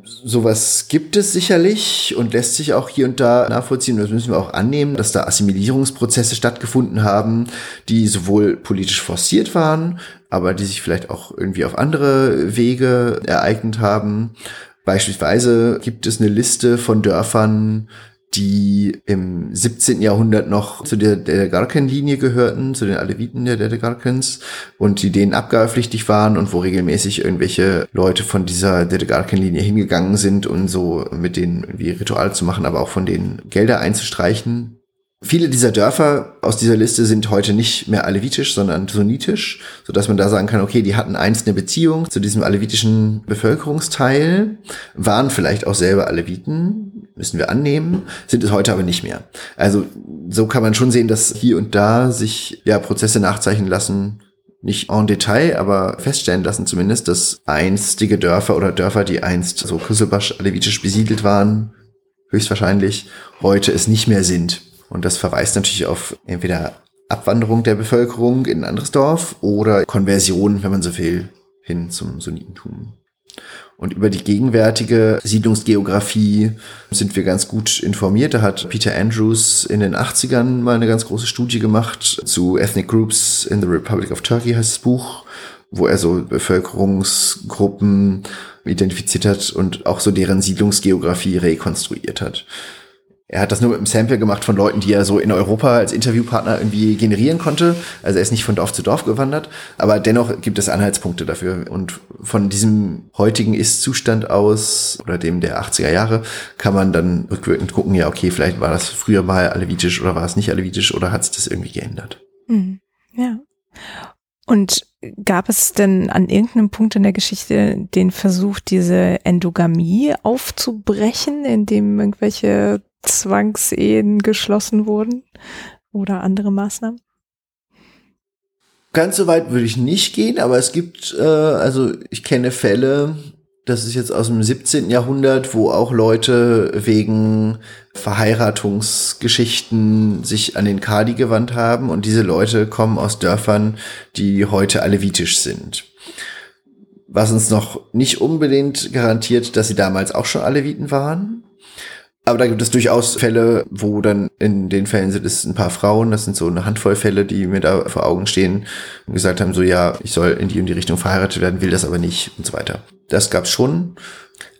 Sowas gibt es sicherlich und lässt sich auch hier und da nachvollziehen. Das müssen wir auch annehmen, dass da Assimilierungsprozesse stattgefunden haben, die sowohl politisch forciert waren, aber die sich vielleicht auch irgendwie auf andere Wege ereignet haben. Beispielsweise gibt es eine Liste von Dörfern, die im 17. Jahrhundert noch zu der, der Garken-Linie gehörten, zu den Aleviten der, der und die denen abgabepflichtig waren und wo regelmäßig irgendwelche Leute von dieser der Garken-Linie hingegangen sind, um so mit denen irgendwie Rituale zu machen, aber auch von denen Gelder einzustreichen. Viele dieser Dörfer aus dieser Liste sind heute nicht mehr alevitisch, sondern sunnitisch, so dass man da sagen kann, okay, die hatten einst eine Beziehung zu diesem alevitischen Bevölkerungsteil, waren vielleicht auch selber Aleviten, müssen wir annehmen, sind es heute aber nicht mehr. Also so kann man schon sehen, dass hier und da sich ja Prozesse nachzeichnen lassen, nicht en Detail, aber feststellen lassen zumindest, dass einstige Dörfer oder Dörfer, die einst so Küsselbasch alevitisch besiedelt waren, höchstwahrscheinlich heute es nicht mehr sind. Und das verweist natürlich auf entweder Abwanderung der Bevölkerung in ein anderes Dorf oder Konversion, wenn man so will, hin zum Sunnitentum. Und über die gegenwärtige Siedlungsgeografie sind wir ganz gut informiert. Da hat Peter Andrews in den 80ern mal eine ganz große Studie gemacht zu Ethnic Groups in the Republic of Turkey heißt das Buch, wo er so Bevölkerungsgruppen identifiziert hat und auch so deren Siedlungsgeografie rekonstruiert hat. Er hat das nur mit einem Sample gemacht von Leuten, die er so in Europa als Interviewpartner irgendwie generieren konnte. Also er ist nicht von Dorf zu Dorf gewandert, aber dennoch gibt es Anhaltspunkte dafür. Und von diesem heutigen Ist-Zustand aus oder dem der 80er Jahre kann man dann rückwirkend gucken, ja, okay, vielleicht war das früher mal alevitisch oder war es nicht alevitisch oder hat sich das irgendwie geändert. Mhm. Ja. Und gab es denn an irgendeinem Punkt in der Geschichte den Versuch, diese Endogamie aufzubrechen, indem irgendwelche Zwangsehen geschlossen wurden oder andere Maßnahmen? Ganz so weit würde ich nicht gehen, aber es gibt, äh, also ich kenne Fälle, das ist jetzt aus dem 17. Jahrhundert, wo auch Leute wegen Verheiratungsgeschichten sich an den Kadi gewandt haben und diese Leute kommen aus Dörfern, die heute alevitisch sind. Was uns noch nicht unbedingt garantiert, dass sie damals auch schon Aleviten waren. Aber da gibt es durchaus Fälle, wo dann in den Fällen sind es ein paar Frauen, das sind so eine Handvoll Fälle, die mir da vor Augen stehen und gesagt haben, so ja, ich soll in die und die Richtung verheiratet werden, will das aber nicht und so weiter. Das gab's schon,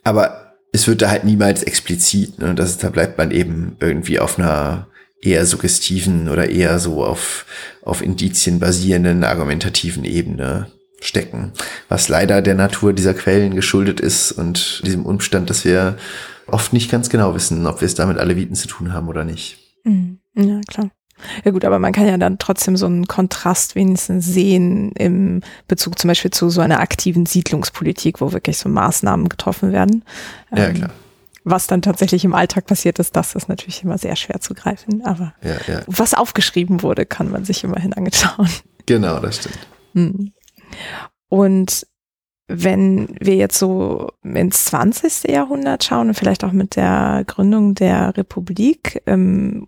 aber es wird da halt niemals explizit, ne? das ist, da bleibt man eben irgendwie auf einer eher suggestiven oder eher so auf, auf Indizien basierenden argumentativen Ebene stecken, was leider der Natur dieser Quellen geschuldet ist und diesem Umstand, dass wir oft nicht ganz genau wissen, ob wir es da mit Aleviten zu tun haben oder nicht. Mhm. Ja, klar. Ja gut, aber man kann ja dann trotzdem so einen Kontrast wenigstens sehen im Bezug zum Beispiel zu so einer aktiven Siedlungspolitik, wo wirklich so Maßnahmen getroffen werden. Ja, ähm, klar. Was dann tatsächlich im Alltag passiert ist, das ist natürlich immer sehr schwer zu greifen. Aber ja, ja. was aufgeschrieben wurde, kann man sich immerhin angeschauen. Genau, das stimmt. Hm. Und wenn wir jetzt so ins 20. Jahrhundert schauen und vielleicht auch mit der Gründung der Republik, ähm,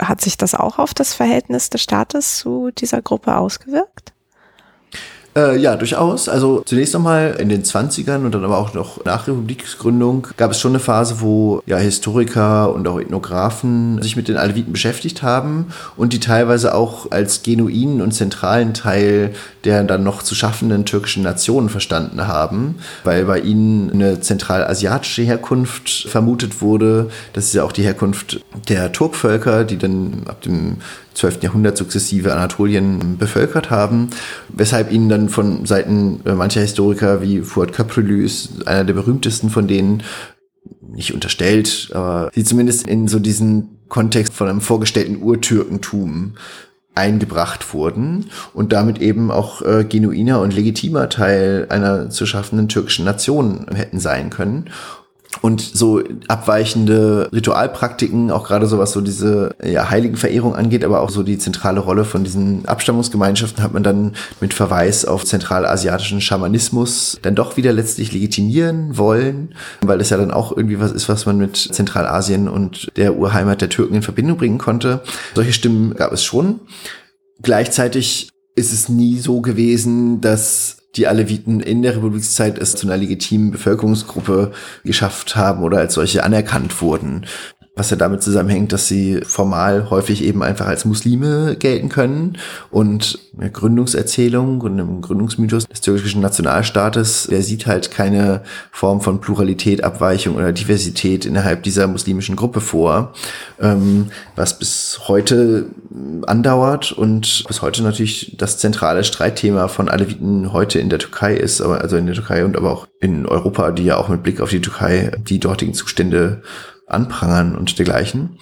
hat sich das auch auf das Verhältnis des Staates zu dieser Gruppe ausgewirkt? Äh, ja, durchaus. Also zunächst einmal in den 20ern und dann aber auch noch nach Republiksgründung gab es schon eine Phase, wo ja Historiker und auch Ethnographen sich mit den Aleviten beschäftigt haben und die teilweise auch als genuinen und zentralen Teil der dann noch zu schaffenden türkischen Nationen verstanden haben, weil bei ihnen eine zentralasiatische Herkunft vermutet wurde. Das ist ja auch die Herkunft der Turkvölker, die dann ab dem 12. Jahrhundert sukzessive Anatolien bevölkert haben, weshalb ihnen dann von Seiten äh, mancher Historiker wie Fuad Köprülü ist einer der berühmtesten von denen, nicht unterstellt, aber sie zumindest in so diesen Kontext von einem vorgestellten Urtürkentum eingebracht wurden und damit eben auch äh, genuiner und legitimer Teil einer zu schaffenden türkischen Nation hätten sein können. Und so abweichende Ritualpraktiken, auch gerade so was so diese ja, Heiligenverehrung angeht, aber auch so die zentrale Rolle von diesen Abstammungsgemeinschaften hat man dann mit Verweis auf zentralasiatischen Schamanismus dann doch wieder letztlich legitimieren wollen, weil das ja dann auch irgendwie was ist, was man mit Zentralasien und der Urheimat der Türken in Verbindung bringen konnte. Solche Stimmen gab es schon. Gleichzeitig ist es nie so gewesen, dass die Aleviten in der Republikszeit es zu einer legitimen Bevölkerungsgruppe geschafft haben oder als solche anerkannt wurden was ja damit zusammenhängt, dass sie formal häufig eben einfach als Muslime gelten können. Und eine Gründungserzählung und im Gründungsmythos des türkischen Nationalstaates, der sieht halt keine Form von Pluralität, Abweichung oder Diversität innerhalb dieser muslimischen Gruppe vor, ähm, was bis heute andauert und bis heute natürlich das zentrale Streitthema von Aleviten heute in der Türkei ist, also in der Türkei und aber auch in Europa, die ja auch mit Blick auf die Türkei die dortigen Zustände anprangern und dergleichen.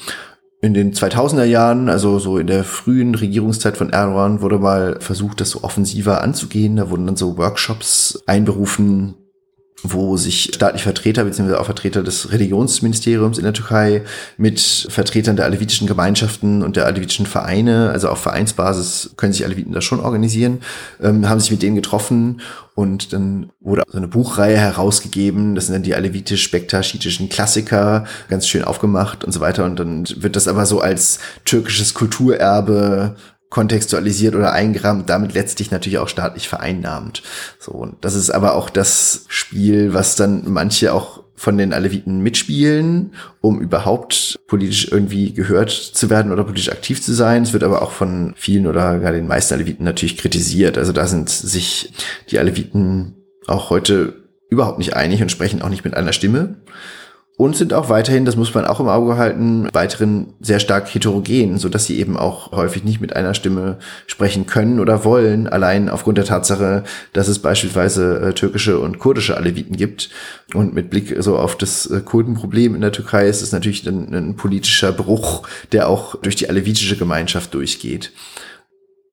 In den 2000er Jahren, also so in der frühen Regierungszeit von Erdogan, wurde mal versucht, das so offensiver anzugehen. Da wurden dann so Workshops einberufen, wo sich staatliche Vertreter bzw. auch Vertreter des Religionsministeriums in der Türkei mit Vertretern der alevitischen Gemeinschaften und der alevitischen Vereine, also auf Vereinsbasis können sich Aleviten da schon organisieren, ähm, haben sich mit denen getroffen und dann wurde so eine Buchreihe herausgegeben, das sind dann die alevitisch-bektaschitischen Klassiker, ganz schön aufgemacht und so weiter und dann wird das aber so als türkisches Kulturerbe kontextualisiert oder eingerahmt, damit letztlich natürlich auch staatlich vereinnahmt. So, und das ist aber auch das Spiel, was dann manche auch von den Aleviten mitspielen, um überhaupt politisch irgendwie gehört zu werden oder politisch aktiv zu sein. Es wird aber auch von vielen oder gar den meisten Aleviten natürlich kritisiert. Also da sind sich die Aleviten auch heute überhaupt nicht einig und sprechen auch nicht mit einer Stimme und sind auch weiterhin, das muss man auch im Auge halten, weiterhin sehr stark heterogen, so dass sie eben auch häufig nicht mit einer Stimme sprechen können oder wollen, allein aufgrund der Tatsache, dass es beispielsweise äh, türkische und kurdische Aleviten gibt. Und mit Blick so auf das äh, Kurdenproblem in der Türkei ist es natürlich ein, ein politischer Bruch, der auch durch die alevitische Gemeinschaft durchgeht.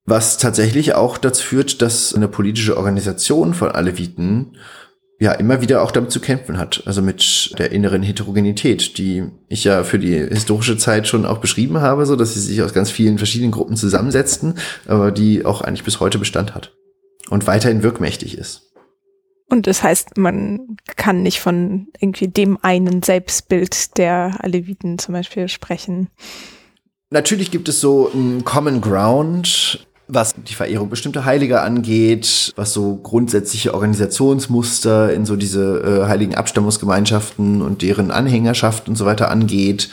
Was tatsächlich auch dazu führt, dass eine politische Organisation von Aleviten ja immer wieder auch damit zu kämpfen hat. Also mit der inneren Heterogenität, die ich ja für die historische Zeit schon auch beschrieben habe, so dass sie sich aus ganz vielen verschiedenen Gruppen zusammensetzten, aber die auch eigentlich bis heute Bestand hat und weiterhin wirkmächtig ist. Und das heißt, man kann nicht von irgendwie dem einen Selbstbild der Aleviten zum Beispiel sprechen. Natürlich gibt es so ein Common Ground, was die Verehrung bestimmter Heiliger angeht, was so grundsätzliche Organisationsmuster in so diese äh, heiligen Abstammungsgemeinschaften und deren Anhängerschaft und so weiter angeht,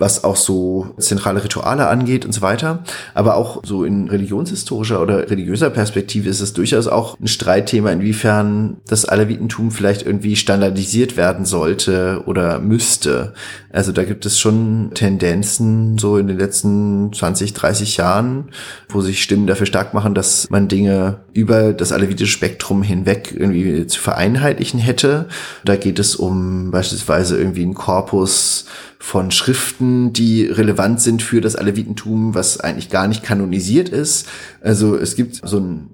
was auch so zentrale Rituale angeht und so weiter. Aber auch so in religionshistorischer oder religiöser Perspektive ist es durchaus auch ein Streitthema, inwiefern das Alevitentum vielleicht irgendwie standardisiert werden sollte oder müsste. Also da gibt es schon Tendenzen so in den letzten 20, 30 Jahren, wo sich Stimmen dafür stark machen, dass man Dinge über das alevitische Spektrum hinweg irgendwie zu vereinheitlichen hätte. Da geht es um beispielsweise irgendwie einen Korpus von Schriften, die relevant sind für das Alevitentum, was eigentlich gar nicht kanonisiert ist. Also es gibt so ein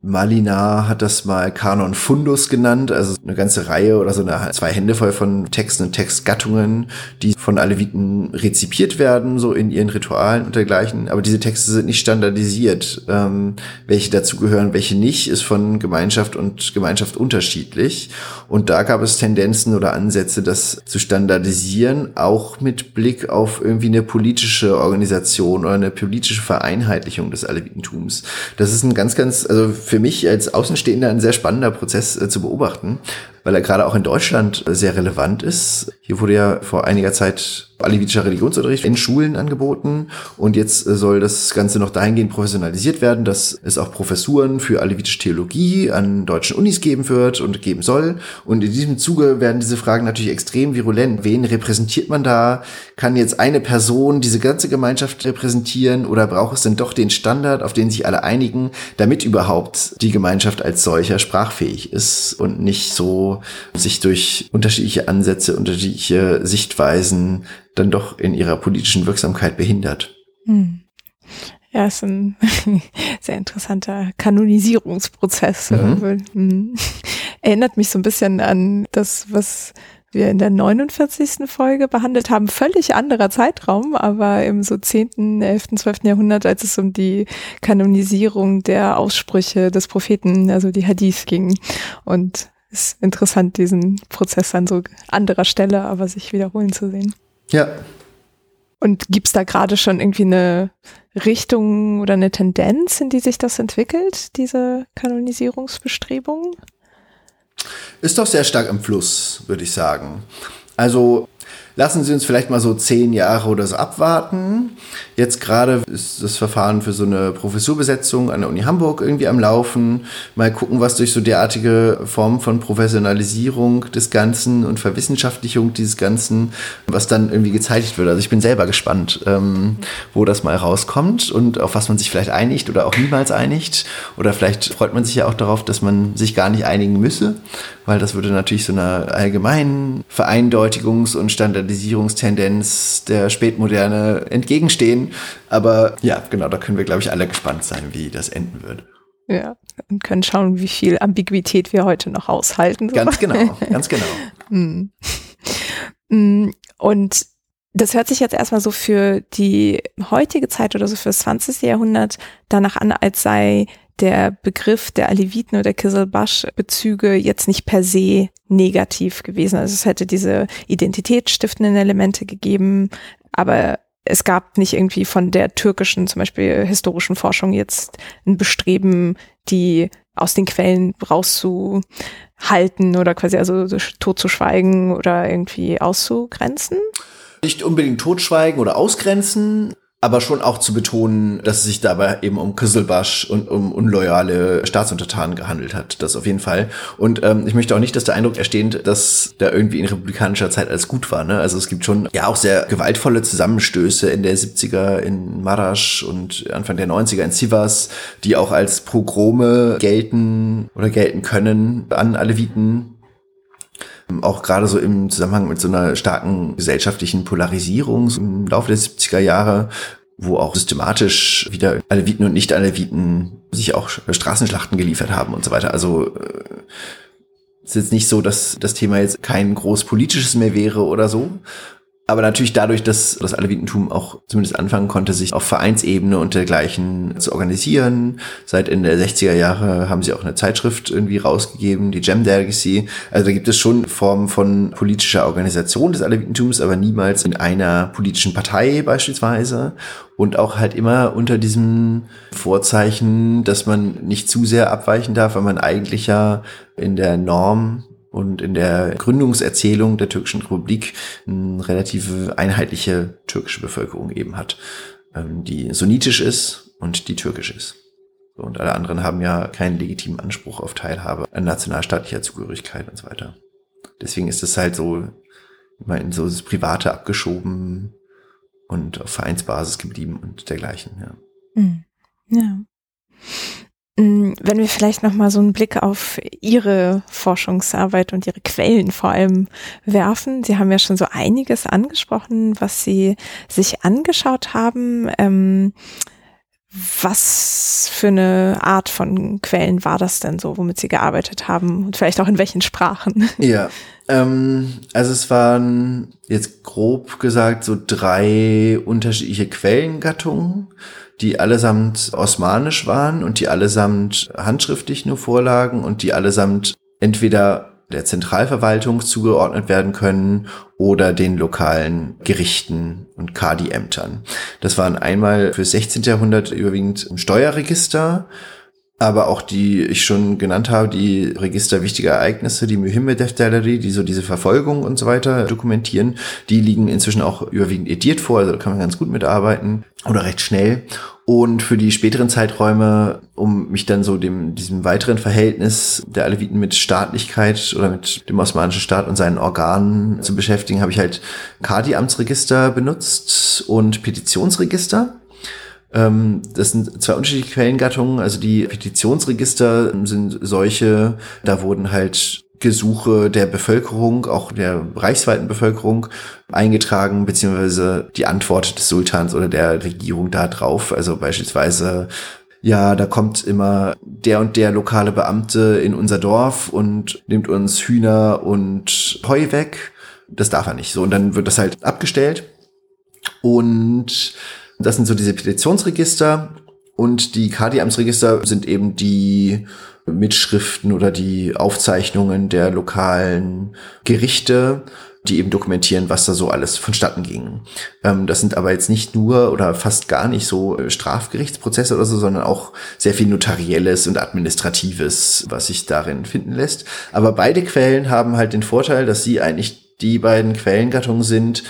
Malina hat das mal Kanon Fundus genannt, also eine ganze Reihe oder so eine zwei Hände voll von Texten und Textgattungen, die von Aleviten rezipiert werden, so in ihren Ritualen und dergleichen. Aber diese Texte sind nicht standardisiert. Ähm, welche dazugehören, welche nicht, ist von Gemeinschaft und Gemeinschaft unterschiedlich. Und da gab es Tendenzen oder Ansätze, das zu standardisieren, auch mit Blick auf irgendwie eine politische Organisation oder eine politische Vereinheitlichung des Alevitentums. Das ist ein ganz, ganz, also für mich als Außenstehender ein sehr spannender Prozess äh, zu beobachten, weil er gerade auch in Deutschland sehr relevant ist. Hier wurde ja vor einiger Zeit alevitischer Religionsunterricht in Schulen angeboten und jetzt äh, soll das Ganze noch dahingehend professionalisiert werden, dass es auch Professuren für alevitische Theologie an deutschen Unis geben wird und geben soll. Und in diesem Zuge werden diese Fragen natürlich extrem virulent. Wen repräsentiert man da? Kann jetzt eine Person diese ganze Gemeinschaft repräsentieren oder braucht es denn doch den Standard, auf den sich alle einigen, damit überhaupt die Gemeinschaft als solcher sprachfähig ist und nicht so sich durch unterschiedliche Ansätze, unterschiedliche Sichtweisen dann doch in ihrer politischen Wirksamkeit behindert. Hm. Ja, ist ein sehr interessanter Kanonisierungsprozess. Mhm. Hm. Erinnert mich so ein bisschen an das, was wir in der 49. Folge behandelt haben. Völlig anderer Zeitraum, aber im so 10., 11., 12. Jahrhundert, als es um die Kanonisierung der Aussprüche des Propheten, also die Hadith ging. Und ist interessant, diesen Prozess an so anderer Stelle, aber sich wiederholen zu sehen. Ja. Und gibt's da gerade schon irgendwie eine Richtung oder eine Tendenz, in die sich das entwickelt, diese Kanonisierungsbestrebungen? Ist doch sehr stark im Fluss, würde ich sagen. Also lassen Sie uns vielleicht mal so zehn Jahre oder so abwarten. Jetzt gerade ist das Verfahren für so eine Professurbesetzung an der Uni Hamburg irgendwie am Laufen. Mal gucken, was durch so derartige Formen von Professionalisierung des Ganzen und Verwissenschaftlichung dieses Ganzen, was dann irgendwie gezeichnet wird. Also ich bin selber gespannt, ähm, wo das mal rauskommt und auf was man sich vielleicht einigt oder auch niemals einigt. Oder vielleicht freut man sich ja auch darauf, dass man sich gar nicht einigen müsse, weil das würde natürlich so einer allgemeinen Vereindeutigungs- und Standardisierungstendenz der Spätmoderne entgegenstehen. Aber ja, genau, da können wir, glaube ich, alle gespannt sein, wie das enden wird. Ja, und können schauen, wie viel Ambiguität wir heute noch aushalten. So. Ganz genau, ganz genau. Hm. Hm, und das hört sich jetzt erstmal so für die heutige Zeit oder so für das 20. Jahrhundert danach an, als sei der Begriff der Aleviten oder Kizilbash-Bezüge jetzt nicht per se negativ gewesen. Also es hätte diese identitätsstiftenden Elemente gegeben, aber es gab nicht irgendwie von der türkischen, zum Beispiel historischen Forschung jetzt ein Bestreben, die aus den Quellen rauszuhalten oder quasi also totzuschweigen oder irgendwie auszugrenzen? Nicht unbedingt totschweigen oder ausgrenzen, aber schon auch zu betonen, dass es sich dabei eben um Küsselbasch und um unloyale Staatsuntertanen gehandelt hat. Das auf jeden Fall. Und ähm, ich möchte auch nicht, dass der Eindruck entsteht, dass da irgendwie in republikanischer Zeit alles gut war. Ne? Also es gibt schon ja auch sehr gewaltvolle Zusammenstöße in der 70er in Marasch und Anfang der 90er in Sivas, die auch als Progrome gelten oder gelten können an Aleviten auch gerade so im Zusammenhang mit so einer starken gesellschaftlichen Polarisierung im Laufe der 70er Jahre, wo auch systematisch wieder Aleviten und Nicht-Aleviten sich auch Straßenschlachten geliefert haben und so weiter. Also äh, es ist jetzt nicht so, dass das Thema jetzt kein groß politisches mehr wäre oder so, aber natürlich dadurch, dass das Alevitentum auch zumindest anfangen konnte, sich auf Vereinsebene und dergleichen zu organisieren. Seit Ende der 60er Jahre haben sie auch eine Zeitschrift irgendwie rausgegeben, die Gem Delegacy. Also da gibt es schon Formen von politischer Organisation des Alevitentums, aber niemals in einer politischen Partei beispielsweise. Und auch halt immer unter diesem Vorzeichen, dass man nicht zu sehr abweichen darf, weil man eigentlich ja in der Norm und in der Gründungserzählung der türkischen Republik eine relative einheitliche türkische Bevölkerung eben hat, ähm, die sunnitisch ist und die türkisch ist. Und alle anderen haben ja keinen legitimen Anspruch auf Teilhabe an nationalstaatlicher Zugehörigkeit und so weiter. Deswegen ist es halt so immer in so das Private abgeschoben und auf Vereinsbasis geblieben und dergleichen, ja. Hm. Ja. Mm, wenn wir vielleicht noch mal so einen Blick auf Ihre Forschungsarbeit und Ihre Quellen vor allem werfen. Sie haben ja schon so einiges angesprochen, was Sie sich angeschaut haben. Ähm, was für eine Art von Quellen war das denn so, womit Sie gearbeitet haben und vielleicht auch in welchen Sprachen? Ja, ähm, also es waren jetzt grob gesagt so drei unterschiedliche Quellengattungen die allesamt osmanisch waren und die allesamt handschriftlich nur vorlagen und die allesamt entweder der Zentralverwaltung zugeordnet werden können oder den lokalen Gerichten und Kadi-Ämtern. Das waren einmal für 16. Jahrhundert überwiegend Steuerregister, aber auch die ich schon genannt habe, die Register wichtiger Ereignisse, die Mühimme Defterleri, die so diese Verfolgung und so weiter dokumentieren, die liegen inzwischen auch überwiegend ediert vor, also da kann man ganz gut mitarbeiten oder recht schnell. Und für die späteren Zeiträume, um mich dann so dem, diesem weiteren Verhältnis der Aleviten mit Staatlichkeit oder mit dem osmanischen Staat und seinen Organen zu beschäftigen, habe ich halt Kadi-Amtsregister benutzt und Petitionsregister. Ähm, das sind zwei unterschiedliche Quellengattungen. Also die Petitionsregister sind solche, da wurden halt Gesuche der Bevölkerung, auch der reichsweiten Bevölkerung eingetragen, beziehungsweise die Antwort des Sultans oder der Regierung da drauf. Also beispielsweise, ja, da kommt immer der und der lokale Beamte in unser Dorf und nimmt uns Hühner und Heu weg das darf er nicht. So, und dann wird das halt abgestellt. Und das sind so diese Petitionsregister. Und die KD-Amtsregister sind eben die Mitschriften oder die Aufzeichnungen der lokalen Gerichte, die eben dokumentieren, was da so alles vonstatten ging. Ähm, das sind aber jetzt nicht nur oder fast gar nicht so äh, Strafgerichtsprozesse oder so, sondern auch sehr viel Notarielles und Administratives, was sich darin finden lässt. Aber beide Quellen haben halt den Vorteil, dass sie eigentlich die beiden Quellengattungen sind,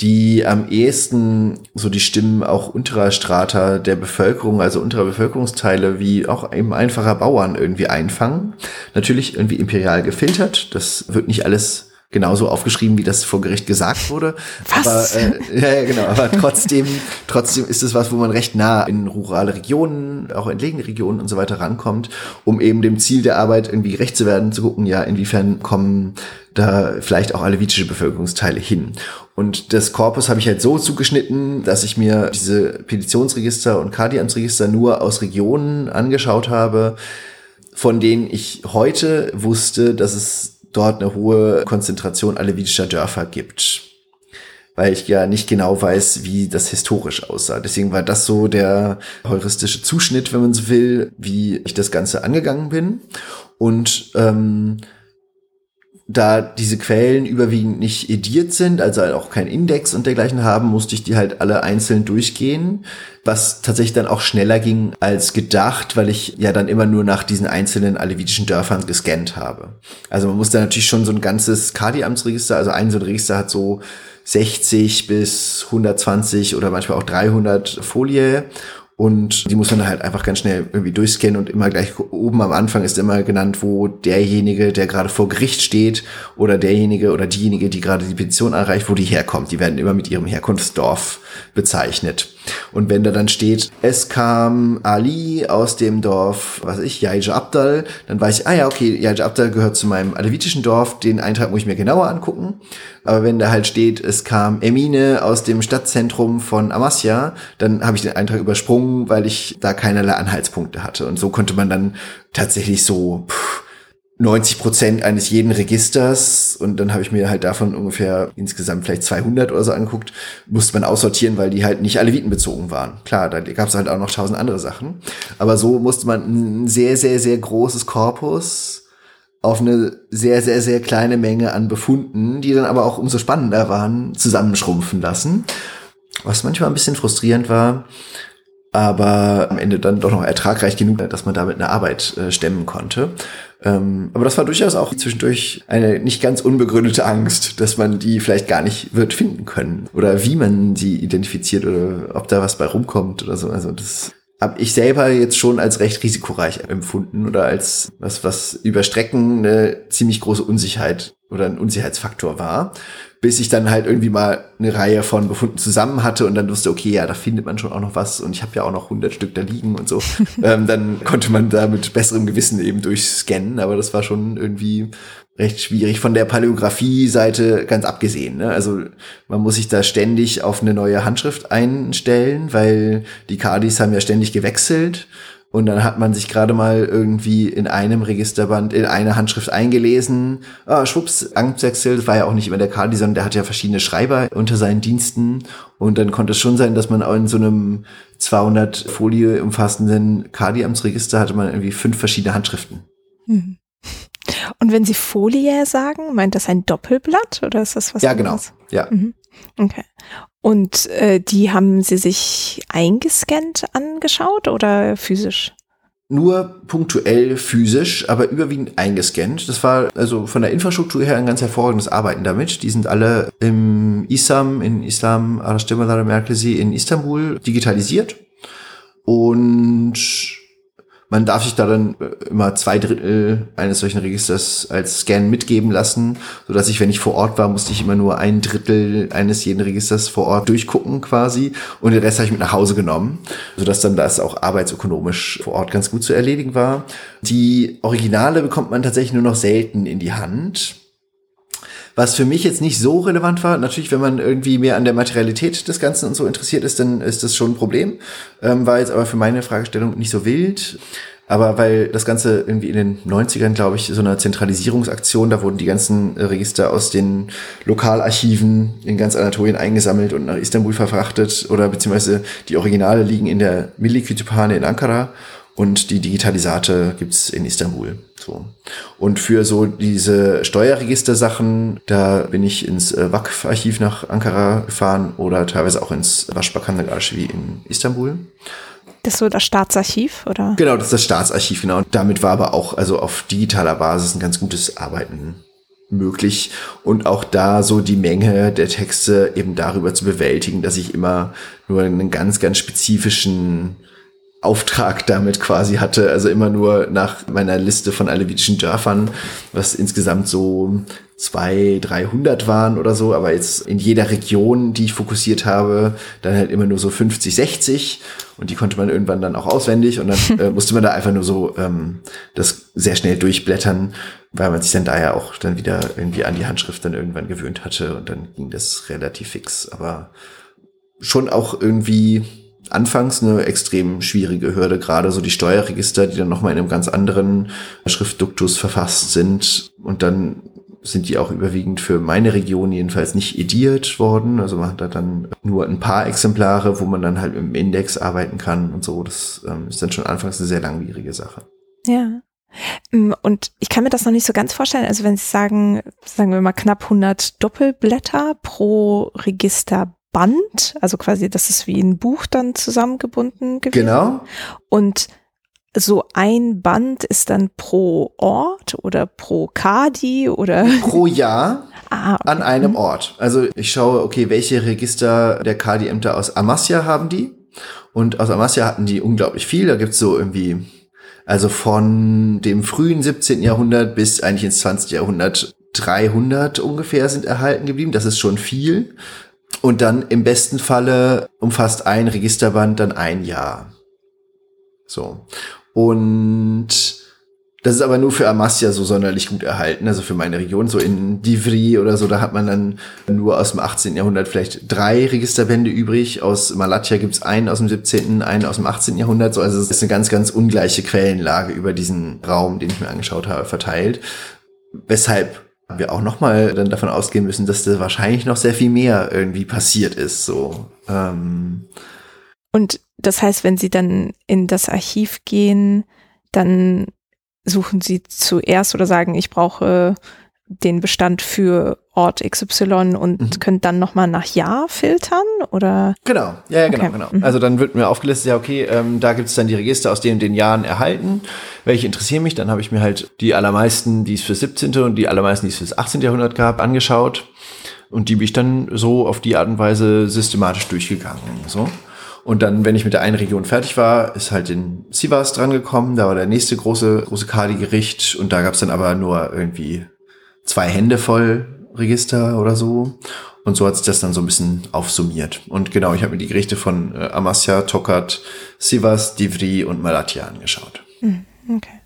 die am ehesten so die Stimmen auch unterer Strata der Bevölkerung, also unterer Bevölkerungsteile, wie auch eben einfacher Bauern irgendwie einfangen. Natürlich irgendwie imperial gefiltert. Das wird nicht alles genauso aufgeschrieben, wie das vor Gericht gesagt wurde. Was? Aber, äh, ja, ja, genau. Aber trotzdem, trotzdem ist es was, wo man recht nah in rurale Regionen, auch entlegene Regionen und so weiter rankommt, um eben dem Ziel der Arbeit irgendwie gerecht zu werden, zu gucken, ja, inwiefern kommen da vielleicht auch alevitische Bevölkerungsteile hin. Und das Korpus habe ich halt so zugeschnitten, dass ich mir diese Petitionsregister und Kardiamtsregister nur aus Regionen angeschaut habe, von denen ich heute wusste, dass es dort eine hohe Konzentration alevitischer Dörfer gibt. Weil ich ja nicht genau weiß, wie das historisch aussah. Deswegen war das so der heuristische Zuschnitt, wenn man so will, wie ich das Ganze angegangen bin. Und ähm, da diese Quellen überwiegend nicht ediert sind, also halt auch kein Index und dergleichen haben, musste ich die halt alle einzeln durchgehen, was tatsächlich dann auch schneller ging als gedacht, weil ich ja dann immer nur nach diesen einzelnen alevitischen Dörfern gescannt habe. Also man muss da natürlich schon so ein ganzes Kadi-Amtsregister, also ein so ein Register hat so 60 bis 120 oder manchmal auch 300 Folie und die muss man halt einfach ganz schnell irgendwie durchscannen und immer gleich oben am Anfang ist immer genannt, wo derjenige, der gerade vor Gericht steht oder derjenige oder diejenige, die gerade die Petition erreicht, wo die herkommt. Die werden immer mit ihrem Herkunftsdorf bezeichnet. Und wenn da dann steht, es kam Ali aus dem Dorf, was ich, Yaija Abdal, dann weiß ich, ah ja, okay, Yaija Abdal gehört zu meinem alevitischen Dorf, den Eintrag muss ich mir genauer angucken. Aber wenn da halt steht, es kam Emine aus dem Stadtzentrum von Amasya, dann habe ich den Eintrag übersprungen, weil ich da keinerlei Anhaltspunkte hatte. Und so konnte man dann tatsächlich so pff, 90 Prozent eines jeden Registers und dann habe ich mir halt davon ungefähr insgesamt vielleicht 200 oder so angeguckt, musste man aussortieren, weil die halt nicht alle bezogen waren. Klar, da gab es halt auch noch tausend andere Sachen, aber so musste man ein sehr, sehr, sehr großes Korpus auf eine sehr, sehr, sehr kleine Menge an Befunden, die dann aber auch umso spannender waren, zusammenschrumpfen lassen. Was manchmal ein bisschen frustrierend war, aber am Ende dann doch noch ertragreich genug, dass man damit eine Arbeit äh, stemmen konnte. Ähm, aber das war durchaus auch zwischendurch eine nicht ganz unbegründete Angst, dass man die vielleicht gar nicht wird finden können oder wie man sie identifiziert oder ob da was bei rumkommt oder so. Also das habe ich selber jetzt schon als recht risikoreich empfunden oder als was, was über Strecken eine ziemlich große Unsicherheit oder ein Unsicherheitsfaktor war bis ich dann halt irgendwie mal eine Reihe von Befunden zusammen hatte und dann wusste, okay, ja, da findet man schon auch noch was und ich habe ja auch noch 100 Stück da liegen und so. ähm, dann konnte man da mit besserem Gewissen eben durchscannen, aber das war schon irgendwie recht schwierig von der Paläographie-Seite ganz abgesehen. Ne? Also man muss sich da ständig auf eine neue Handschrift einstellen, weil die Cardis haben ja ständig gewechselt und dann hat man sich gerade mal irgendwie in einem Registerband in eine Handschrift eingelesen. Ah, schwupps, Amtswechsel, das war ja auch nicht immer der Kadi, sondern der hat ja verschiedene Schreiber unter seinen Diensten. Und dann konnte es schon sein, dass man auch in so einem 200 Folie umfassenden Kadi-Amtsregister hatte man irgendwie fünf verschiedene Handschriften. Mhm. Und wenn Sie Folie sagen, meint das ein Doppelblatt oder ist das was Ja, genau. anderes? genau. Ja. Mhm. Okay. Und äh, die haben Sie sich eingescannt angeschaut oder physisch? Nur punktuell physisch, aber überwiegend eingescannt. Das war also von der Infrastruktur her ein ganz hervorragendes Arbeiten damit. Die sind alle im ISAM, in Islam Araştırmalar Merkezi in Istanbul digitalisiert. Und man darf sich da dann äh, immer zwei Drittel eines solchen Registers als Scan mitgeben lassen, so dass ich, wenn ich vor Ort war, musste ich immer nur ein Drittel eines jeden Registers vor Ort durchgucken quasi und den Rest habe ich mit nach Hause genommen, so dass dann das auch arbeitsökonomisch vor Ort ganz gut zu erledigen war. Die Originale bekommt man tatsächlich nur noch selten in die Hand was für mich jetzt nicht so relevant war, natürlich, wenn man irgendwie mehr an der Materialität des Ganzen und so interessiert ist, dann ist das schon ein Problem. Ähm, war jetzt aber für meine Fragestellung nicht so wild. Aber weil das Ganze irgendwie in den 90ern, glaube ich, so eine Zentralisierungsaktion, da wurden die ganzen Register aus den Lokalarchiven in ganz Anatolien eingesammelt und nach Istanbul verfrachtet oder beziehungsweise die Originale liegen in der Milli-Kütüphane in Ankara und die Digitalisate gibt's in Istanbul. So. Und für so diese Steuerregister-Sachen, da bin ich ins äh, WAKF-Archiv nach Ankara gefahren oder teilweise auch ins Başbakanlık-Archiv in Istanbul. Das ist so das Staatsarchiv, oder? Genau, das ist das Staatsarchiv, genau. Und damit war aber auch also auf digitaler Basis ein ganz gutes Arbeiten möglich und auch da so die Menge der Texte eben darüber zu bewältigen, dass ich immer nur einen ganz, ganz spezifischen Auftrag damit quasi hatte, also immer nur nach meiner Liste von alevitischen Dörfern, was insgesamt so zwei, dreihundert waren oder so, aber jetzt in jeder Region, die ich fokussiert habe, dann halt immer nur so 50, 60 und die konnte man irgendwann dann auch auswendig. Und dann äh, musste man da einfach nur so ähm, das sehr schnell durchblättern, weil man sich dann da ja auch dann wieder irgendwie an die Handschrift dann irgendwann gewöhnt hatte. Und dann ging das relativ fix, aber schon auch irgendwie anfangs eine extrem schwierige Hürde, gerade so die Steuerregister, die dann nochmal in einem ganz anderen Schriftduktus verfasst sind und dann sind die auch überwiegend für meine Region jedenfalls nicht ediert worden. Also man hat da dann nur ein paar Exemplare, wo man dann halt im Index arbeiten kann und so. Das ähm, ist dann schon anfangs eine sehr langwierige Sache. Ja. Mm, und ich kann mir das noch nicht so ganz vorstellen. Also wenn Sie sagen, sagen wir mal knapp 100 Doppelblätter pro Register Band, also quasi, das ist wie ein Buch dann zusammengebunden gewesen. Genau. Und so ein Band ist dann pro Ort oder pro Kadi oder pro Jahr ah, okay. an einem Ort. Also ich schaue, okay, welche Register der Kadi-Ämter aus Amasya haben die? Und aus Amasya hatten die unglaublich viel. Da gibt's so irgendwie, also von dem frühen 17. Jahrhundert bis eigentlich ins 20. Jahrhundert 300 ungefähr sind erhalten geblieben. Das ist schon viel. Und dann im besten Falle umfasst ein Registerband dann ein Jahr. So. Und das ist aber nur für Amasya so sonderlich gut erhalten, also für meine Region, so in Divri oder so, da hat man dann nur aus dem 18. Jahrhundert vielleicht drei Registerbände übrig. Aus Malatya gibt's einen aus dem 17., einen aus dem 18. Jahrhundert. So, also es ist eine ganz, ganz ungleiche Quellenlage über diesen Raum, den ich mir angeschaut habe, verteilt. Weshalb wir auch nochmal dann davon ausgehen müssen, dass da wahrscheinlich noch sehr viel mehr irgendwie passiert ist. So. Ähm. Und das heißt, wenn Sie dann in das Archiv gehen, dann suchen Sie zuerst oder sagen, ich brauche den Bestand für Ort XY und mhm. könnt dann nochmal nach Jahr filtern oder? Genau, ja, ja genau, okay. genau. Mhm. Also dann wird mir aufgelistet, ja, okay, ähm, da gibt es dann die Register aus den den Jahren erhalten. Welche interessieren mich? Dann habe ich mir halt die allermeisten, die es für 17. und die allermeisten, die es fürs 18. Jahrhundert gab, angeschaut. Und die bin ich dann so auf die Art und Weise systematisch durchgegangen. So. Und dann, wenn ich mit der einen Region fertig war, ist halt in Sivas drangekommen. Da war der nächste große, große Kadi-Gericht. Und da gab es dann aber nur irgendwie zwei Hände voll Register oder so. Und so hat sich das dann so ein bisschen aufsummiert. Und genau, ich habe mir die Gerichte von äh, Amasya, Tokat, Sivas, Divri und Malatya angeschaut. Hm, okay.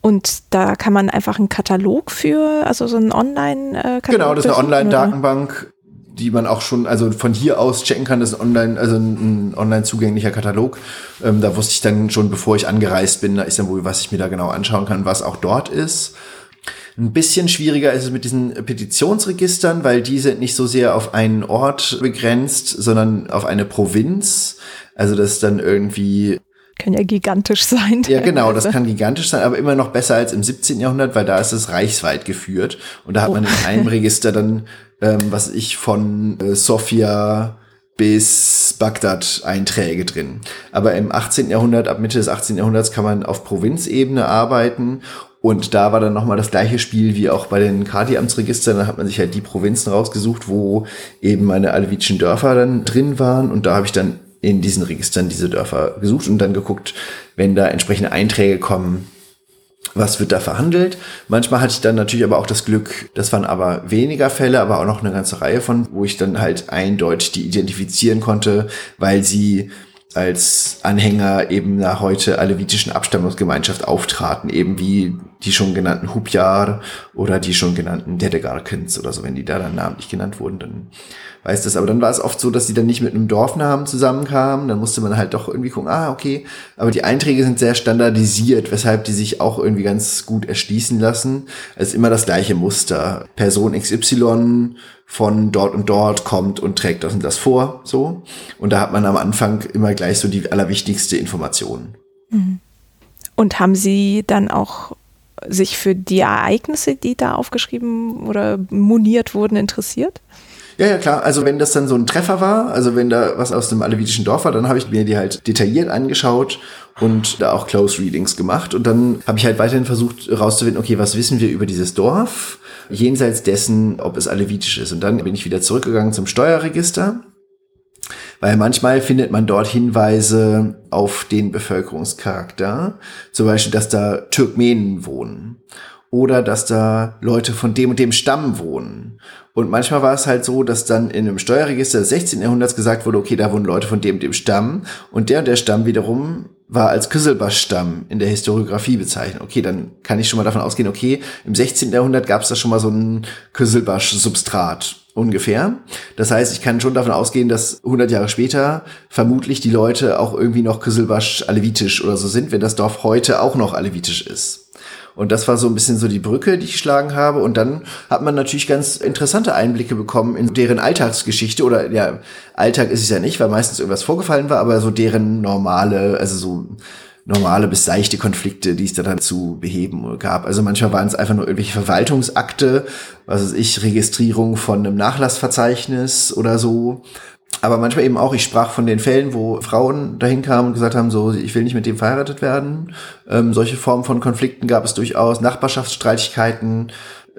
Und da kann man einfach einen Katalog für, also so einen Online-Katalog. Äh, genau, das ist eine Online-Datenbank, die man auch schon, also von hier aus checken kann, das ist ein online, also ein, online zugänglicher Katalog. Ähm, da wusste ich dann schon, bevor ich angereist bin nach Istanbul, was ich mir da genau anschauen kann, was auch dort ist. Ein bisschen schwieriger ist es mit diesen Petitionsregistern, weil die sind nicht so sehr auf einen Ort begrenzt, sondern auf eine Provinz. Also das ist dann irgendwie kann ja gigantisch sein. Ja, genau, das kann gigantisch sein, aber immer noch besser als im 17. Jahrhundert, weil da ist es reichsweit geführt. Und da hat oh. man in einem Register dann, ähm, was ich von äh, Sofia bis Bagdad Einträge drin. Aber im 18. Jahrhundert, ab Mitte des 18. Jahrhunderts kann man auf Provinzebene arbeiten und da war dann nochmal das gleiche Spiel wie auch bei den Kadi-Amtsregistern. Da hat man sich halt die Provinzen rausgesucht, wo eben meine alevitischen Dörfer dann drin waren. Und da habe ich dann in diesen Registern diese Dörfer gesucht und dann geguckt, wenn da entsprechende Einträge kommen, was wird da verhandelt. Manchmal hatte ich dann natürlich aber auch das Glück, das waren aber weniger Fälle, aber auch noch eine ganze Reihe von, wo ich dann halt eindeutig die identifizieren konnte, weil sie als Anhänger eben einer heute alevitischen Abstammungsgemeinschaft auftraten, eben wie die schon genannten Hubjar oder die schon genannten Dedegarkens oder so, wenn die da dann namentlich genannt wurden, dann weiß das. Aber dann war es oft so, dass die dann nicht mit einem Dorfnamen zusammenkamen. Dann musste man halt doch irgendwie gucken, ah, okay. Aber die Einträge sind sehr standardisiert, weshalb die sich auch irgendwie ganz gut erschließen lassen. Es ist immer das gleiche Muster. Person XY von dort und dort kommt und trägt das und das vor, so. Und da hat man am Anfang immer gleich so die allerwichtigste Information. Mhm. Und haben Sie dann auch sich für die Ereignisse, die da aufgeschrieben oder moniert wurden, interessiert? Ja, ja, klar. Also wenn das dann so ein Treffer war, also wenn da was aus dem alevitischen Dorf war, dann habe ich mir die halt detailliert angeschaut und da auch Close Readings gemacht. Und dann habe ich halt weiterhin versucht herauszufinden, okay, was wissen wir über dieses Dorf, jenseits dessen, ob es alevitisch ist. Und dann bin ich wieder zurückgegangen zum Steuerregister. Weil manchmal findet man dort Hinweise auf den Bevölkerungscharakter. Zum Beispiel, dass da Türkmenen wohnen oder dass da Leute von dem und dem Stamm wohnen. Und manchmal war es halt so, dass dann in einem Steuerregister des 16. Jahrhunderts gesagt wurde, okay, da wohnen Leute von dem und dem Stamm. Und der und der Stamm wiederum war als Küsselbasch-Stamm in der Historiografie bezeichnet. Okay, dann kann ich schon mal davon ausgehen, okay, im 16. Jahrhundert gab es da schon mal so ein Küsselbasch-Substrat ungefähr. Das heißt, ich kann schon davon ausgehen, dass 100 Jahre später vermutlich die Leute auch irgendwie noch Küsselbasch-alevitisch oder so sind, wenn das Dorf heute auch noch alevitisch ist. Und das war so ein bisschen so die Brücke, die ich geschlagen habe. Und dann hat man natürlich ganz interessante Einblicke bekommen in deren Alltagsgeschichte oder ja, Alltag ist es ja nicht, weil meistens irgendwas vorgefallen war, aber so deren normale, also so normale bis seichte Konflikte, die es da dann zu beheben gab. Also manchmal waren es einfach nur irgendwelche Verwaltungsakte, was weiß ich, Registrierung von einem Nachlassverzeichnis oder so aber manchmal eben auch, ich sprach von den Fällen, wo Frauen dahin kamen und gesagt haben, so, ich will nicht mit dem verheiratet werden. Ähm, solche Formen von Konflikten gab es durchaus, Nachbarschaftsstreitigkeiten.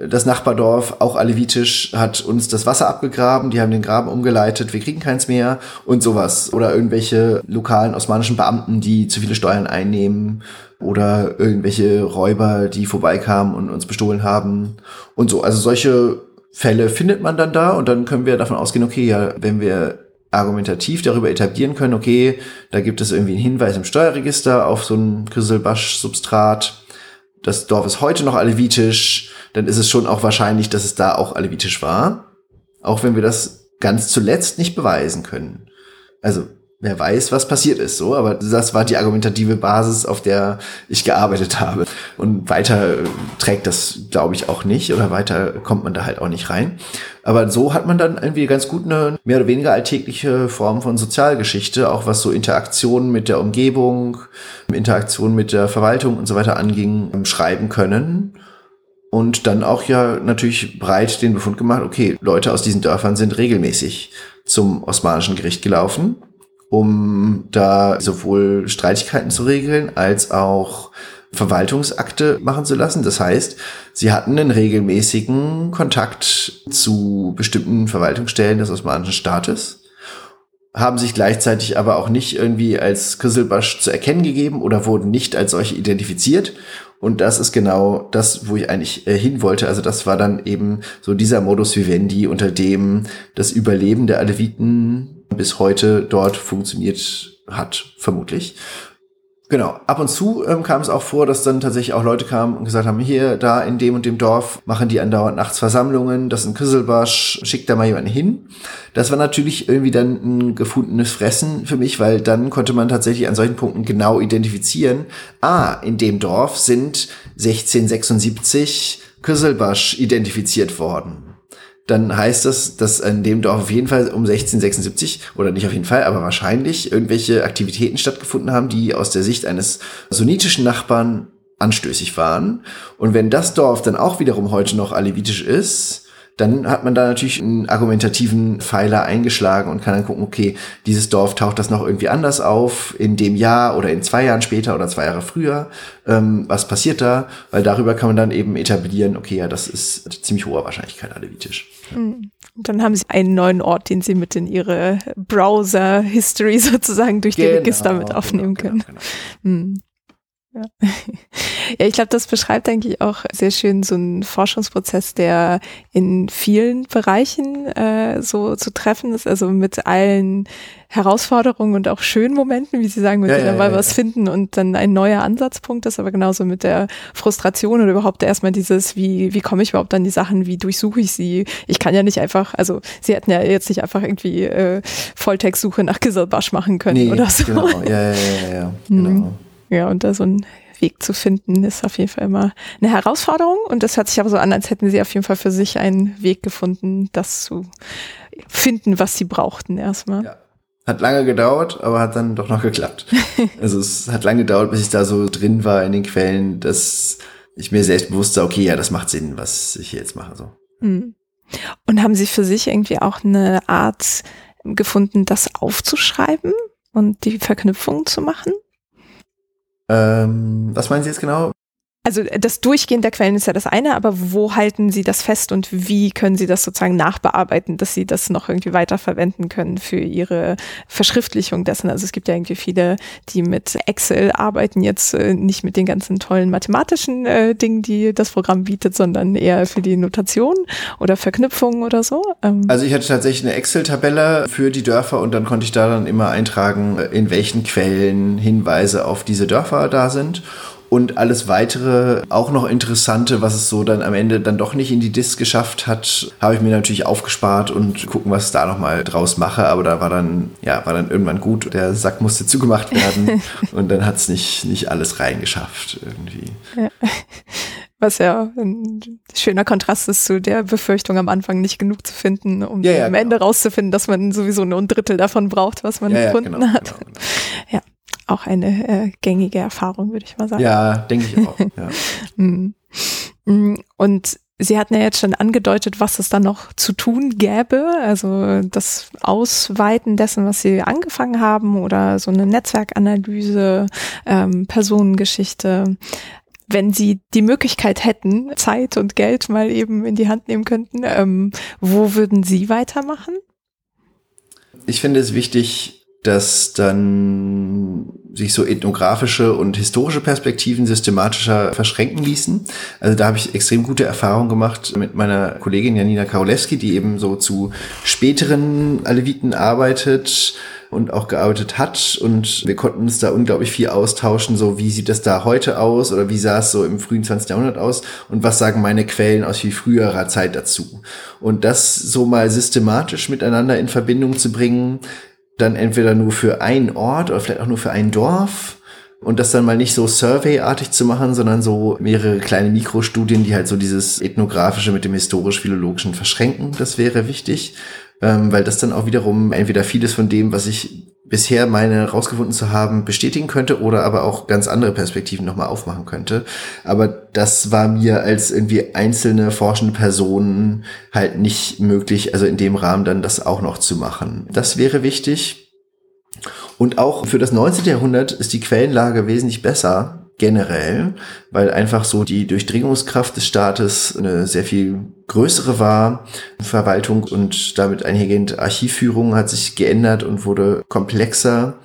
Das Nachbardorf, auch alevitisch, hat uns das Wasser abgegraben, die haben den Graben umgeleitet, wir kriegen keins mehr. Und sowas. Oder irgendwelche lokalen osmanischen Beamten, die zu viele Steuern einnehmen. Oder irgendwelche Räuber, die vorbeikamen und uns bestohlen haben. Und so. Also solche Fälle findet man dann da. Und dann können wir davon ausgehen, okay, ja, wenn wir argumentativ darüber etablieren können, okay, da gibt es irgendwie einen Hinweis im Steuerregister auf so ein Griselbasch-Substrat, das Dorf ist heute noch alevitisch, dann ist es schon auch wahrscheinlich, dass es da auch alevitisch war, auch wenn wir das ganz zuletzt nicht beweisen können. Also wer weiß, was passiert ist, so, aber das war die argumentative Basis, auf der ich gearbeitet habe. Und weiter äh, trägt das, glaube ich, auch nicht oder weiter kommt man da halt auch nicht rein. Aber so hat man dann irgendwie ganz gut eine mehr oder weniger alltägliche Form von Sozialgeschichte, auch was so Interaktionen mit der Umgebung, Interaktionen mit der Verwaltung und so weiter anging, ähm, schreiben können. Und dann auch ja natürlich breit den Befund gemacht, okay, Leute aus diesen Dörfern sind regelmäßig zum osmanischen Gericht gelaufen um da sowohl Streitigkeiten zu regeln als auch Verwaltungsakte machen zu lassen. Das heißt, sie hatten einen regelmäßigen Kontakt zu bestimmten Verwaltungsstellen des Osmanischen Staates, haben sich gleichzeitig aber auch nicht irgendwie als Küsselbasch zu erkennen gegeben oder wurden nicht als solche identifiziert. Und das ist genau das, wo ich eigentlich äh, hin wollte. Also das war dann eben so dieser Modus vivendi, unter dem das Überleben der Aleviten bis heute dort funktioniert hat, vermutlich. Genau, ab und zu ähm, kam es auch vor, dass dann tatsächlich auch Leute kamen und gesagt haben, hier, da in dem und dem Dorf machen die andauernd nachts Versammlungen, das ist ein Küsselbasch, schickt da mal jemanden hin. Das war natürlich irgendwie dann ein gefundenes Fressen für mich, weil dann konnte man tatsächlich an solchen Punkten genau identifizieren, ah, in dem Dorf sind 1676 Küsselbasch identifiziert worden dann heißt das, dass in dem Dorf auf jeden Fall um 1676 oder nicht auf jeden Fall, aber wahrscheinlich irgendwelche Aktivitäten stattgefunden haben, die aus der Sicht eines sunnitischen Nachbarn anstößig waren. Und wenn das Dorf dann auch wiederum heute noch alevitisch ist, dann hat man da natürlich einen argumentativen Pfeiler eingeschlagen und kann dann gucken, okay, dieses Dorf taucht das noch irgendwie anders auf in dem Jahr oder in zwei Jahren später oder zwei Jahre früher. Ähm, was passiert da? Weil darüber kann man dann eben etablieren, okay, ja, das ist ziemlich hoher Wahrscheinlichkeit alevitisch. Mhm. Und dann haben Sie einen neuen Ort, den Sie mit in Ihre Browser-History sozusagen durch die genau, Register mit aufnehmen genau, können. Genau, genau. Ja. ja, ich glaube, das beschreibt eigentlich auch sehr schön so einen Forschungsprozess, der in vielen Bereichen äh, so zu treffen ist, also mit allen Herausforderungen und auch schönen Momenten, wie Sie sagen, mit ja, denen ja, mal ja, was finden und dann ein neuer Ansatzpunkt ist, aber genauso mit der Frustration oder überhaupt erstmal dieses, wie, wie komme ich überhaupt an die Sachen, wie durchsuche ich sie? Ich kann ja nicht einfach, also Sie hätten ja jetzt nicht einfach irgendwie äh, Volltextsuche nach Giselbasch machen können nee, oder so. Genau, ja, ja, ja, ja, genau. Mhm. Ja, und da so ein Weg zu finden, ist auf jeden Fall immer eine Herausforderung. Und das hört sich aber so an, als hätten sie auf jeden Fall für sich einen Weg gefunden, das zu finden, was sie brauchten erstmal. Ja. Hat lange gedauert, aber hat dann doch noch geklappt. also es hat lange gedauert, bis ich da so drin war in den Quellen, dass ich mir selbst bewusst war, okay, ja, das macht Sinn, was ich jetzt mache. So. Hm. Und haben Sie für sich irgendwie auch eine Art gefunden, das aufzuschreiben und die Verknüpfungen zu machen? Ähm, was meinen Sie jetzt genau? Also das Durchgehen der Quellen ist ja das eine, aber wo halten Sie das fest und wie können Sie das sozusagen nachbearbeiten, dass Sie das noch irgendwie weiterverwenden können für Ihre Verschriftlichung dessen? Also es gibt ja irgendwie viele, die mit Excel arbeiten, jetzt äh, nicht mit den ganzen tollen mathematischen äh, Dingen, die das Programm bietet, sondern eher für die Notation oder Verknüpfungen oder so. Ähm. Also ich hatte tatsächlich eine Excel-Tabelle für die Dörfer und dann konnte ich da dann immer eintragen, in welchen Quellen Hinweise auf diese Dörfer da sind und alles weitere, auch noch interessante, was es so dann am Ende dann doch nicht in die Disk geschafft hat, habe ich mir natürlich aufgespart und gucken, was ich da nochmal draus mache. Aber da war dann, ja, war dann irgendwann gut. Der Sack musste zugemacht werden und dann hat es nicht, nicht alles reingeschafft irgendwie. Ja. Was ja ein schöner Kontrast ist zu der Befürchtung am Anfang nicht genug zu finden, um ja, ja, am genau. Ende rauszufinden, dass man sowieso nur ein Drittel davon braucht, was man gefunden genau, hat. Genau, genau. Ja auch eine äh, gängige Erfahrung, würde ich mal sagen. Ja, denke ich auch. Ja. Mm. Mm. Und Sie hatten ja jetzt schon angedeutet, was es dann noch zu tun gäbe, also das Ausweiten dessen, was Sie angefangen haben oder so eine Netzwerkanalyse, ähm, Personengeschichte. Wenn Sie die Möglichkeit hätten, Zeit und Geld mal eben in die Hand nehmen könnten, ähm, wo würden Sie weitermachen? Ich finde es wichtig, dass dann sich so ethnografische und historische Perspektiven systematischer verschränken ließen. Also da habe ich extrem gute Erfahrungen gemacht mit meiner Kollegin Janina Karolewski, die eben so zu späteren Aleviten arbeitet und auch gearbeitet hat. Und wir konnten uns da unglaublich viel austauschen, so wie sieht das da heute aus oder wie sah es so im frühen 20. Jahrhundert aus und was sagen meine Quellen aus viel früherer Zeit dazu. Und das so mal systematisch miteinander in Verbindung zu bringen, dann entweder nur für einen Ort oder vielleicht auch nur für ein Dorf und das dann mal nicht so surveyartig zu machen, sondern so mehrere kleine Mikrostudien, die halt so dieses ethnografische mit dem historisch-philologischen verschränken. Das wäre wichtig, ähm, weil das dann auch wiederum entweder vieles von dem, was ich bisher meine rausgefunden zu haben, bestätigen könnte oder aber auch ganz andere Perspektiven nochmal aufmachen könnte. Aber das war mir als irgendwie einzelne forschende Personen halt nicht möglich, also in dem Rahmen dann das auch noch zu machen. Das wäre wichtig. Und auch für das 19. Jahrhundert ist die Quellenlage wesentlich besser generell, weil einfach so die Durchdringungskraft des Staates eine sehr viel größere war. Verwaltung und damit einhergehend Archivführung hat sich geändert und wurde komplexer.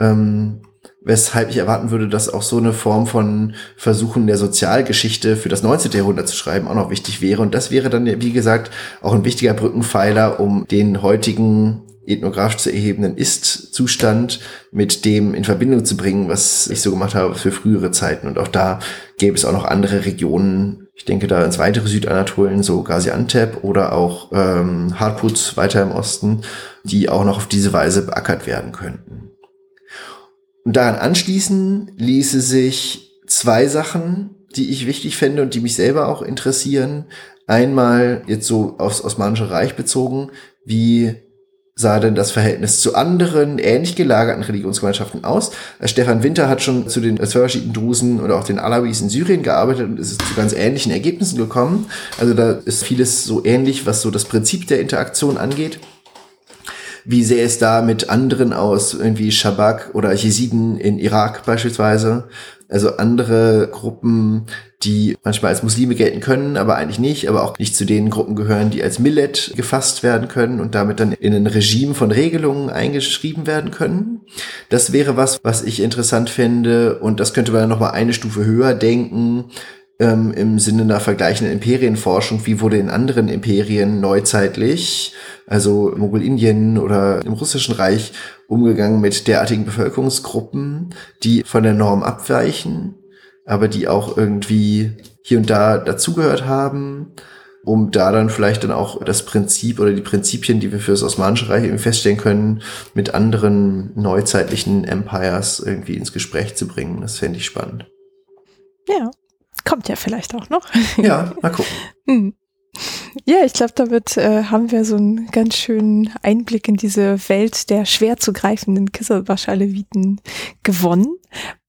Ähm, weshalb ich erwarten würde, dass auch so eine Form von Versuchen der Sozialgeschichte für das 19. Jahrhundert zu schreiben auch noch wichtig wäre. Und das wäre dann, wie gesagt, auch ein wichtiger Brückenpfeiler, um den heutigen ethnografisch zu erhebenden Ist-Zustand mit dem in Verbindung zu bringen, was ich so gemacht habe für frühere Zeiten. Und auch da gäbe es auch noch andere Regionen. Ich denke da ins weitere Südanatolien, so Gaziantep oder auch ähm, Harput weiter im Osten, die auch noch auf diese Weise beackert werden könnten. Und daran anschließen ließe sich zwei Sachen, die ich wichtig fände und die mich selber auch interessieren. Einmal jetzt so aufs Osmanische Reich bezogen, wie sah denn das Verhältnis zu anderen ähnlich gelagerten Religionsgemeinschaften aus? Äh, Stefan Winter hat schon zu den Zwölferschiiten Drusen oder auch den Alawis in Syrien gearbeitet und ist zu ganz ähnlichen Ergebnissen gekommen. Also da ist vieles so ähnlich, was so das Prinzip der Interaktion angeht. Wie sähe es da mit anderen aus, irgendwie Shabak oder Jesiden in Irak beispielsweise? Also andere Gruppen, die manchmal als Muslime gelten können, aber eigentlich nicht, aber auch nicht zu den Gruppen gehören, die als Millet gefasst werden können und damit dann in ein Regime von Regelungen eingeschrieben werden können. Das wäre was, was ich interessant fände und das könnte man noch mal eine Stufe höher denken ähm, im Sinne einer vergleichenden Imperienforschung, wie wurde in anderen Imperien neuzeitlich, also Mongolindien oder im Russischen Reich, umgegangen mit derartigen Bevölkerungsgruppen, die von der Norm abweichen, aber die auch irgendwie hier und da dazugehört haben, um da dann vielleicht dann auch das Prinzip oder die Prinzipien, die wir für das Osmanische Reich irgendwie feststellen können, mit anderen neuzeitlichen Empires irgendwie ins Gespräch zu bringen. Das fände ich spannend. Ja, Kommt ja vielleicht auch noch. Ja, mal gucken. Hm. Ja, ich glaube, damit äh, haben wir so einen ganz schönen Einblick in diese Welt der schwer zu greifenden Kisselwasch-Aleviten gewonnen.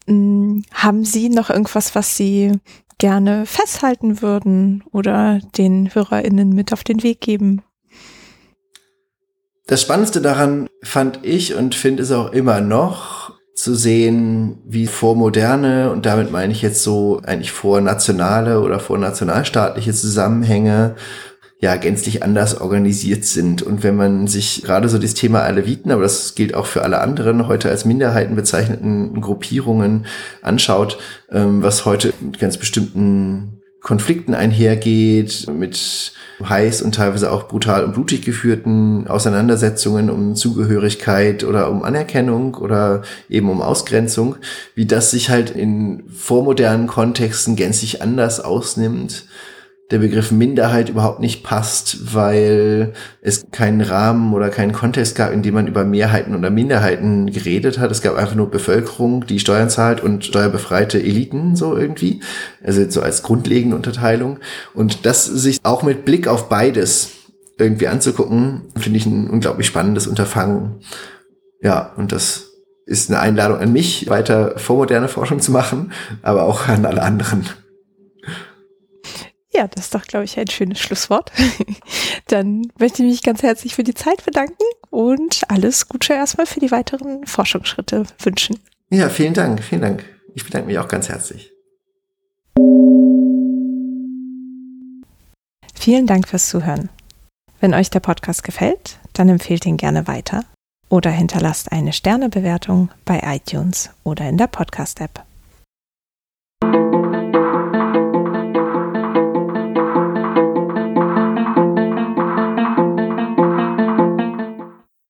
Hm, haben Sie noch irgendwas, was Sie gerne festhalten würden oder den HörerInnen mit auf den Weg geben? Das Spannendste daran fand ich und finde es auch immer noch, zu sehen, wie vormoderne, und damit meine ich jetzt so eigentlich vornationale oder vornationalstaatliche Zusammenhänge ja gänzlich anders organisiert sind. Und wenn man sich gerade so das Thema Aleviten, aber das gilt auch für alle anderen heute als Minderheiten bezeichneten Gruppierungen anschaut, ähm, was heute mit ganz bestimmten Konflikten einhergeht, mit heiß und teilweise auch brutal und blutig geführten Auseinandersetzungen um Zugehörigkeit oder um Anerkennung oder eben um Ausgrenzung, wie das sich halt in vormodernen Kontexten gänzlich anders ausnimmt der Begriff Minderheit überhaupt nicht passt, weil es keinen Rahmen oder keinen Kontext gab, in dem man über Mehrheiten oder Minderheiten geredet hat. Es gab einfach nur Bevölkerung, die Steuern zahlt und steuerbefreite Eliten so irgendwie. Also so als grundlegende Unterteilung. Und das sich auch mit Blick auf beides irgendwie anzugucken, finde ich ein unglaublich spannendes Unterfangen. Ja, und das ist eine Einladung an mich, weiter vormoderne Forschung zu machen, aber auch an alle anderen. Ja, das ist doch, glaube ich, ein schönes Schlusswort. Dann möchte ich mich ganz herzlich für die Zeit bedanken und alles Gute erstmal für die weiteren Forschungsschritte wünschen. Ja, vielen Dank, vielen Dank. Ich bedanke mich auch ganz herzlich. Vielen Dank fürs Zuhören. Wenn euch der Podcast gefällt, dann empfehlt ihn gerne weiter oder hinterlasst eine Sternebewertung bei iTunes oder in der Podcast-App.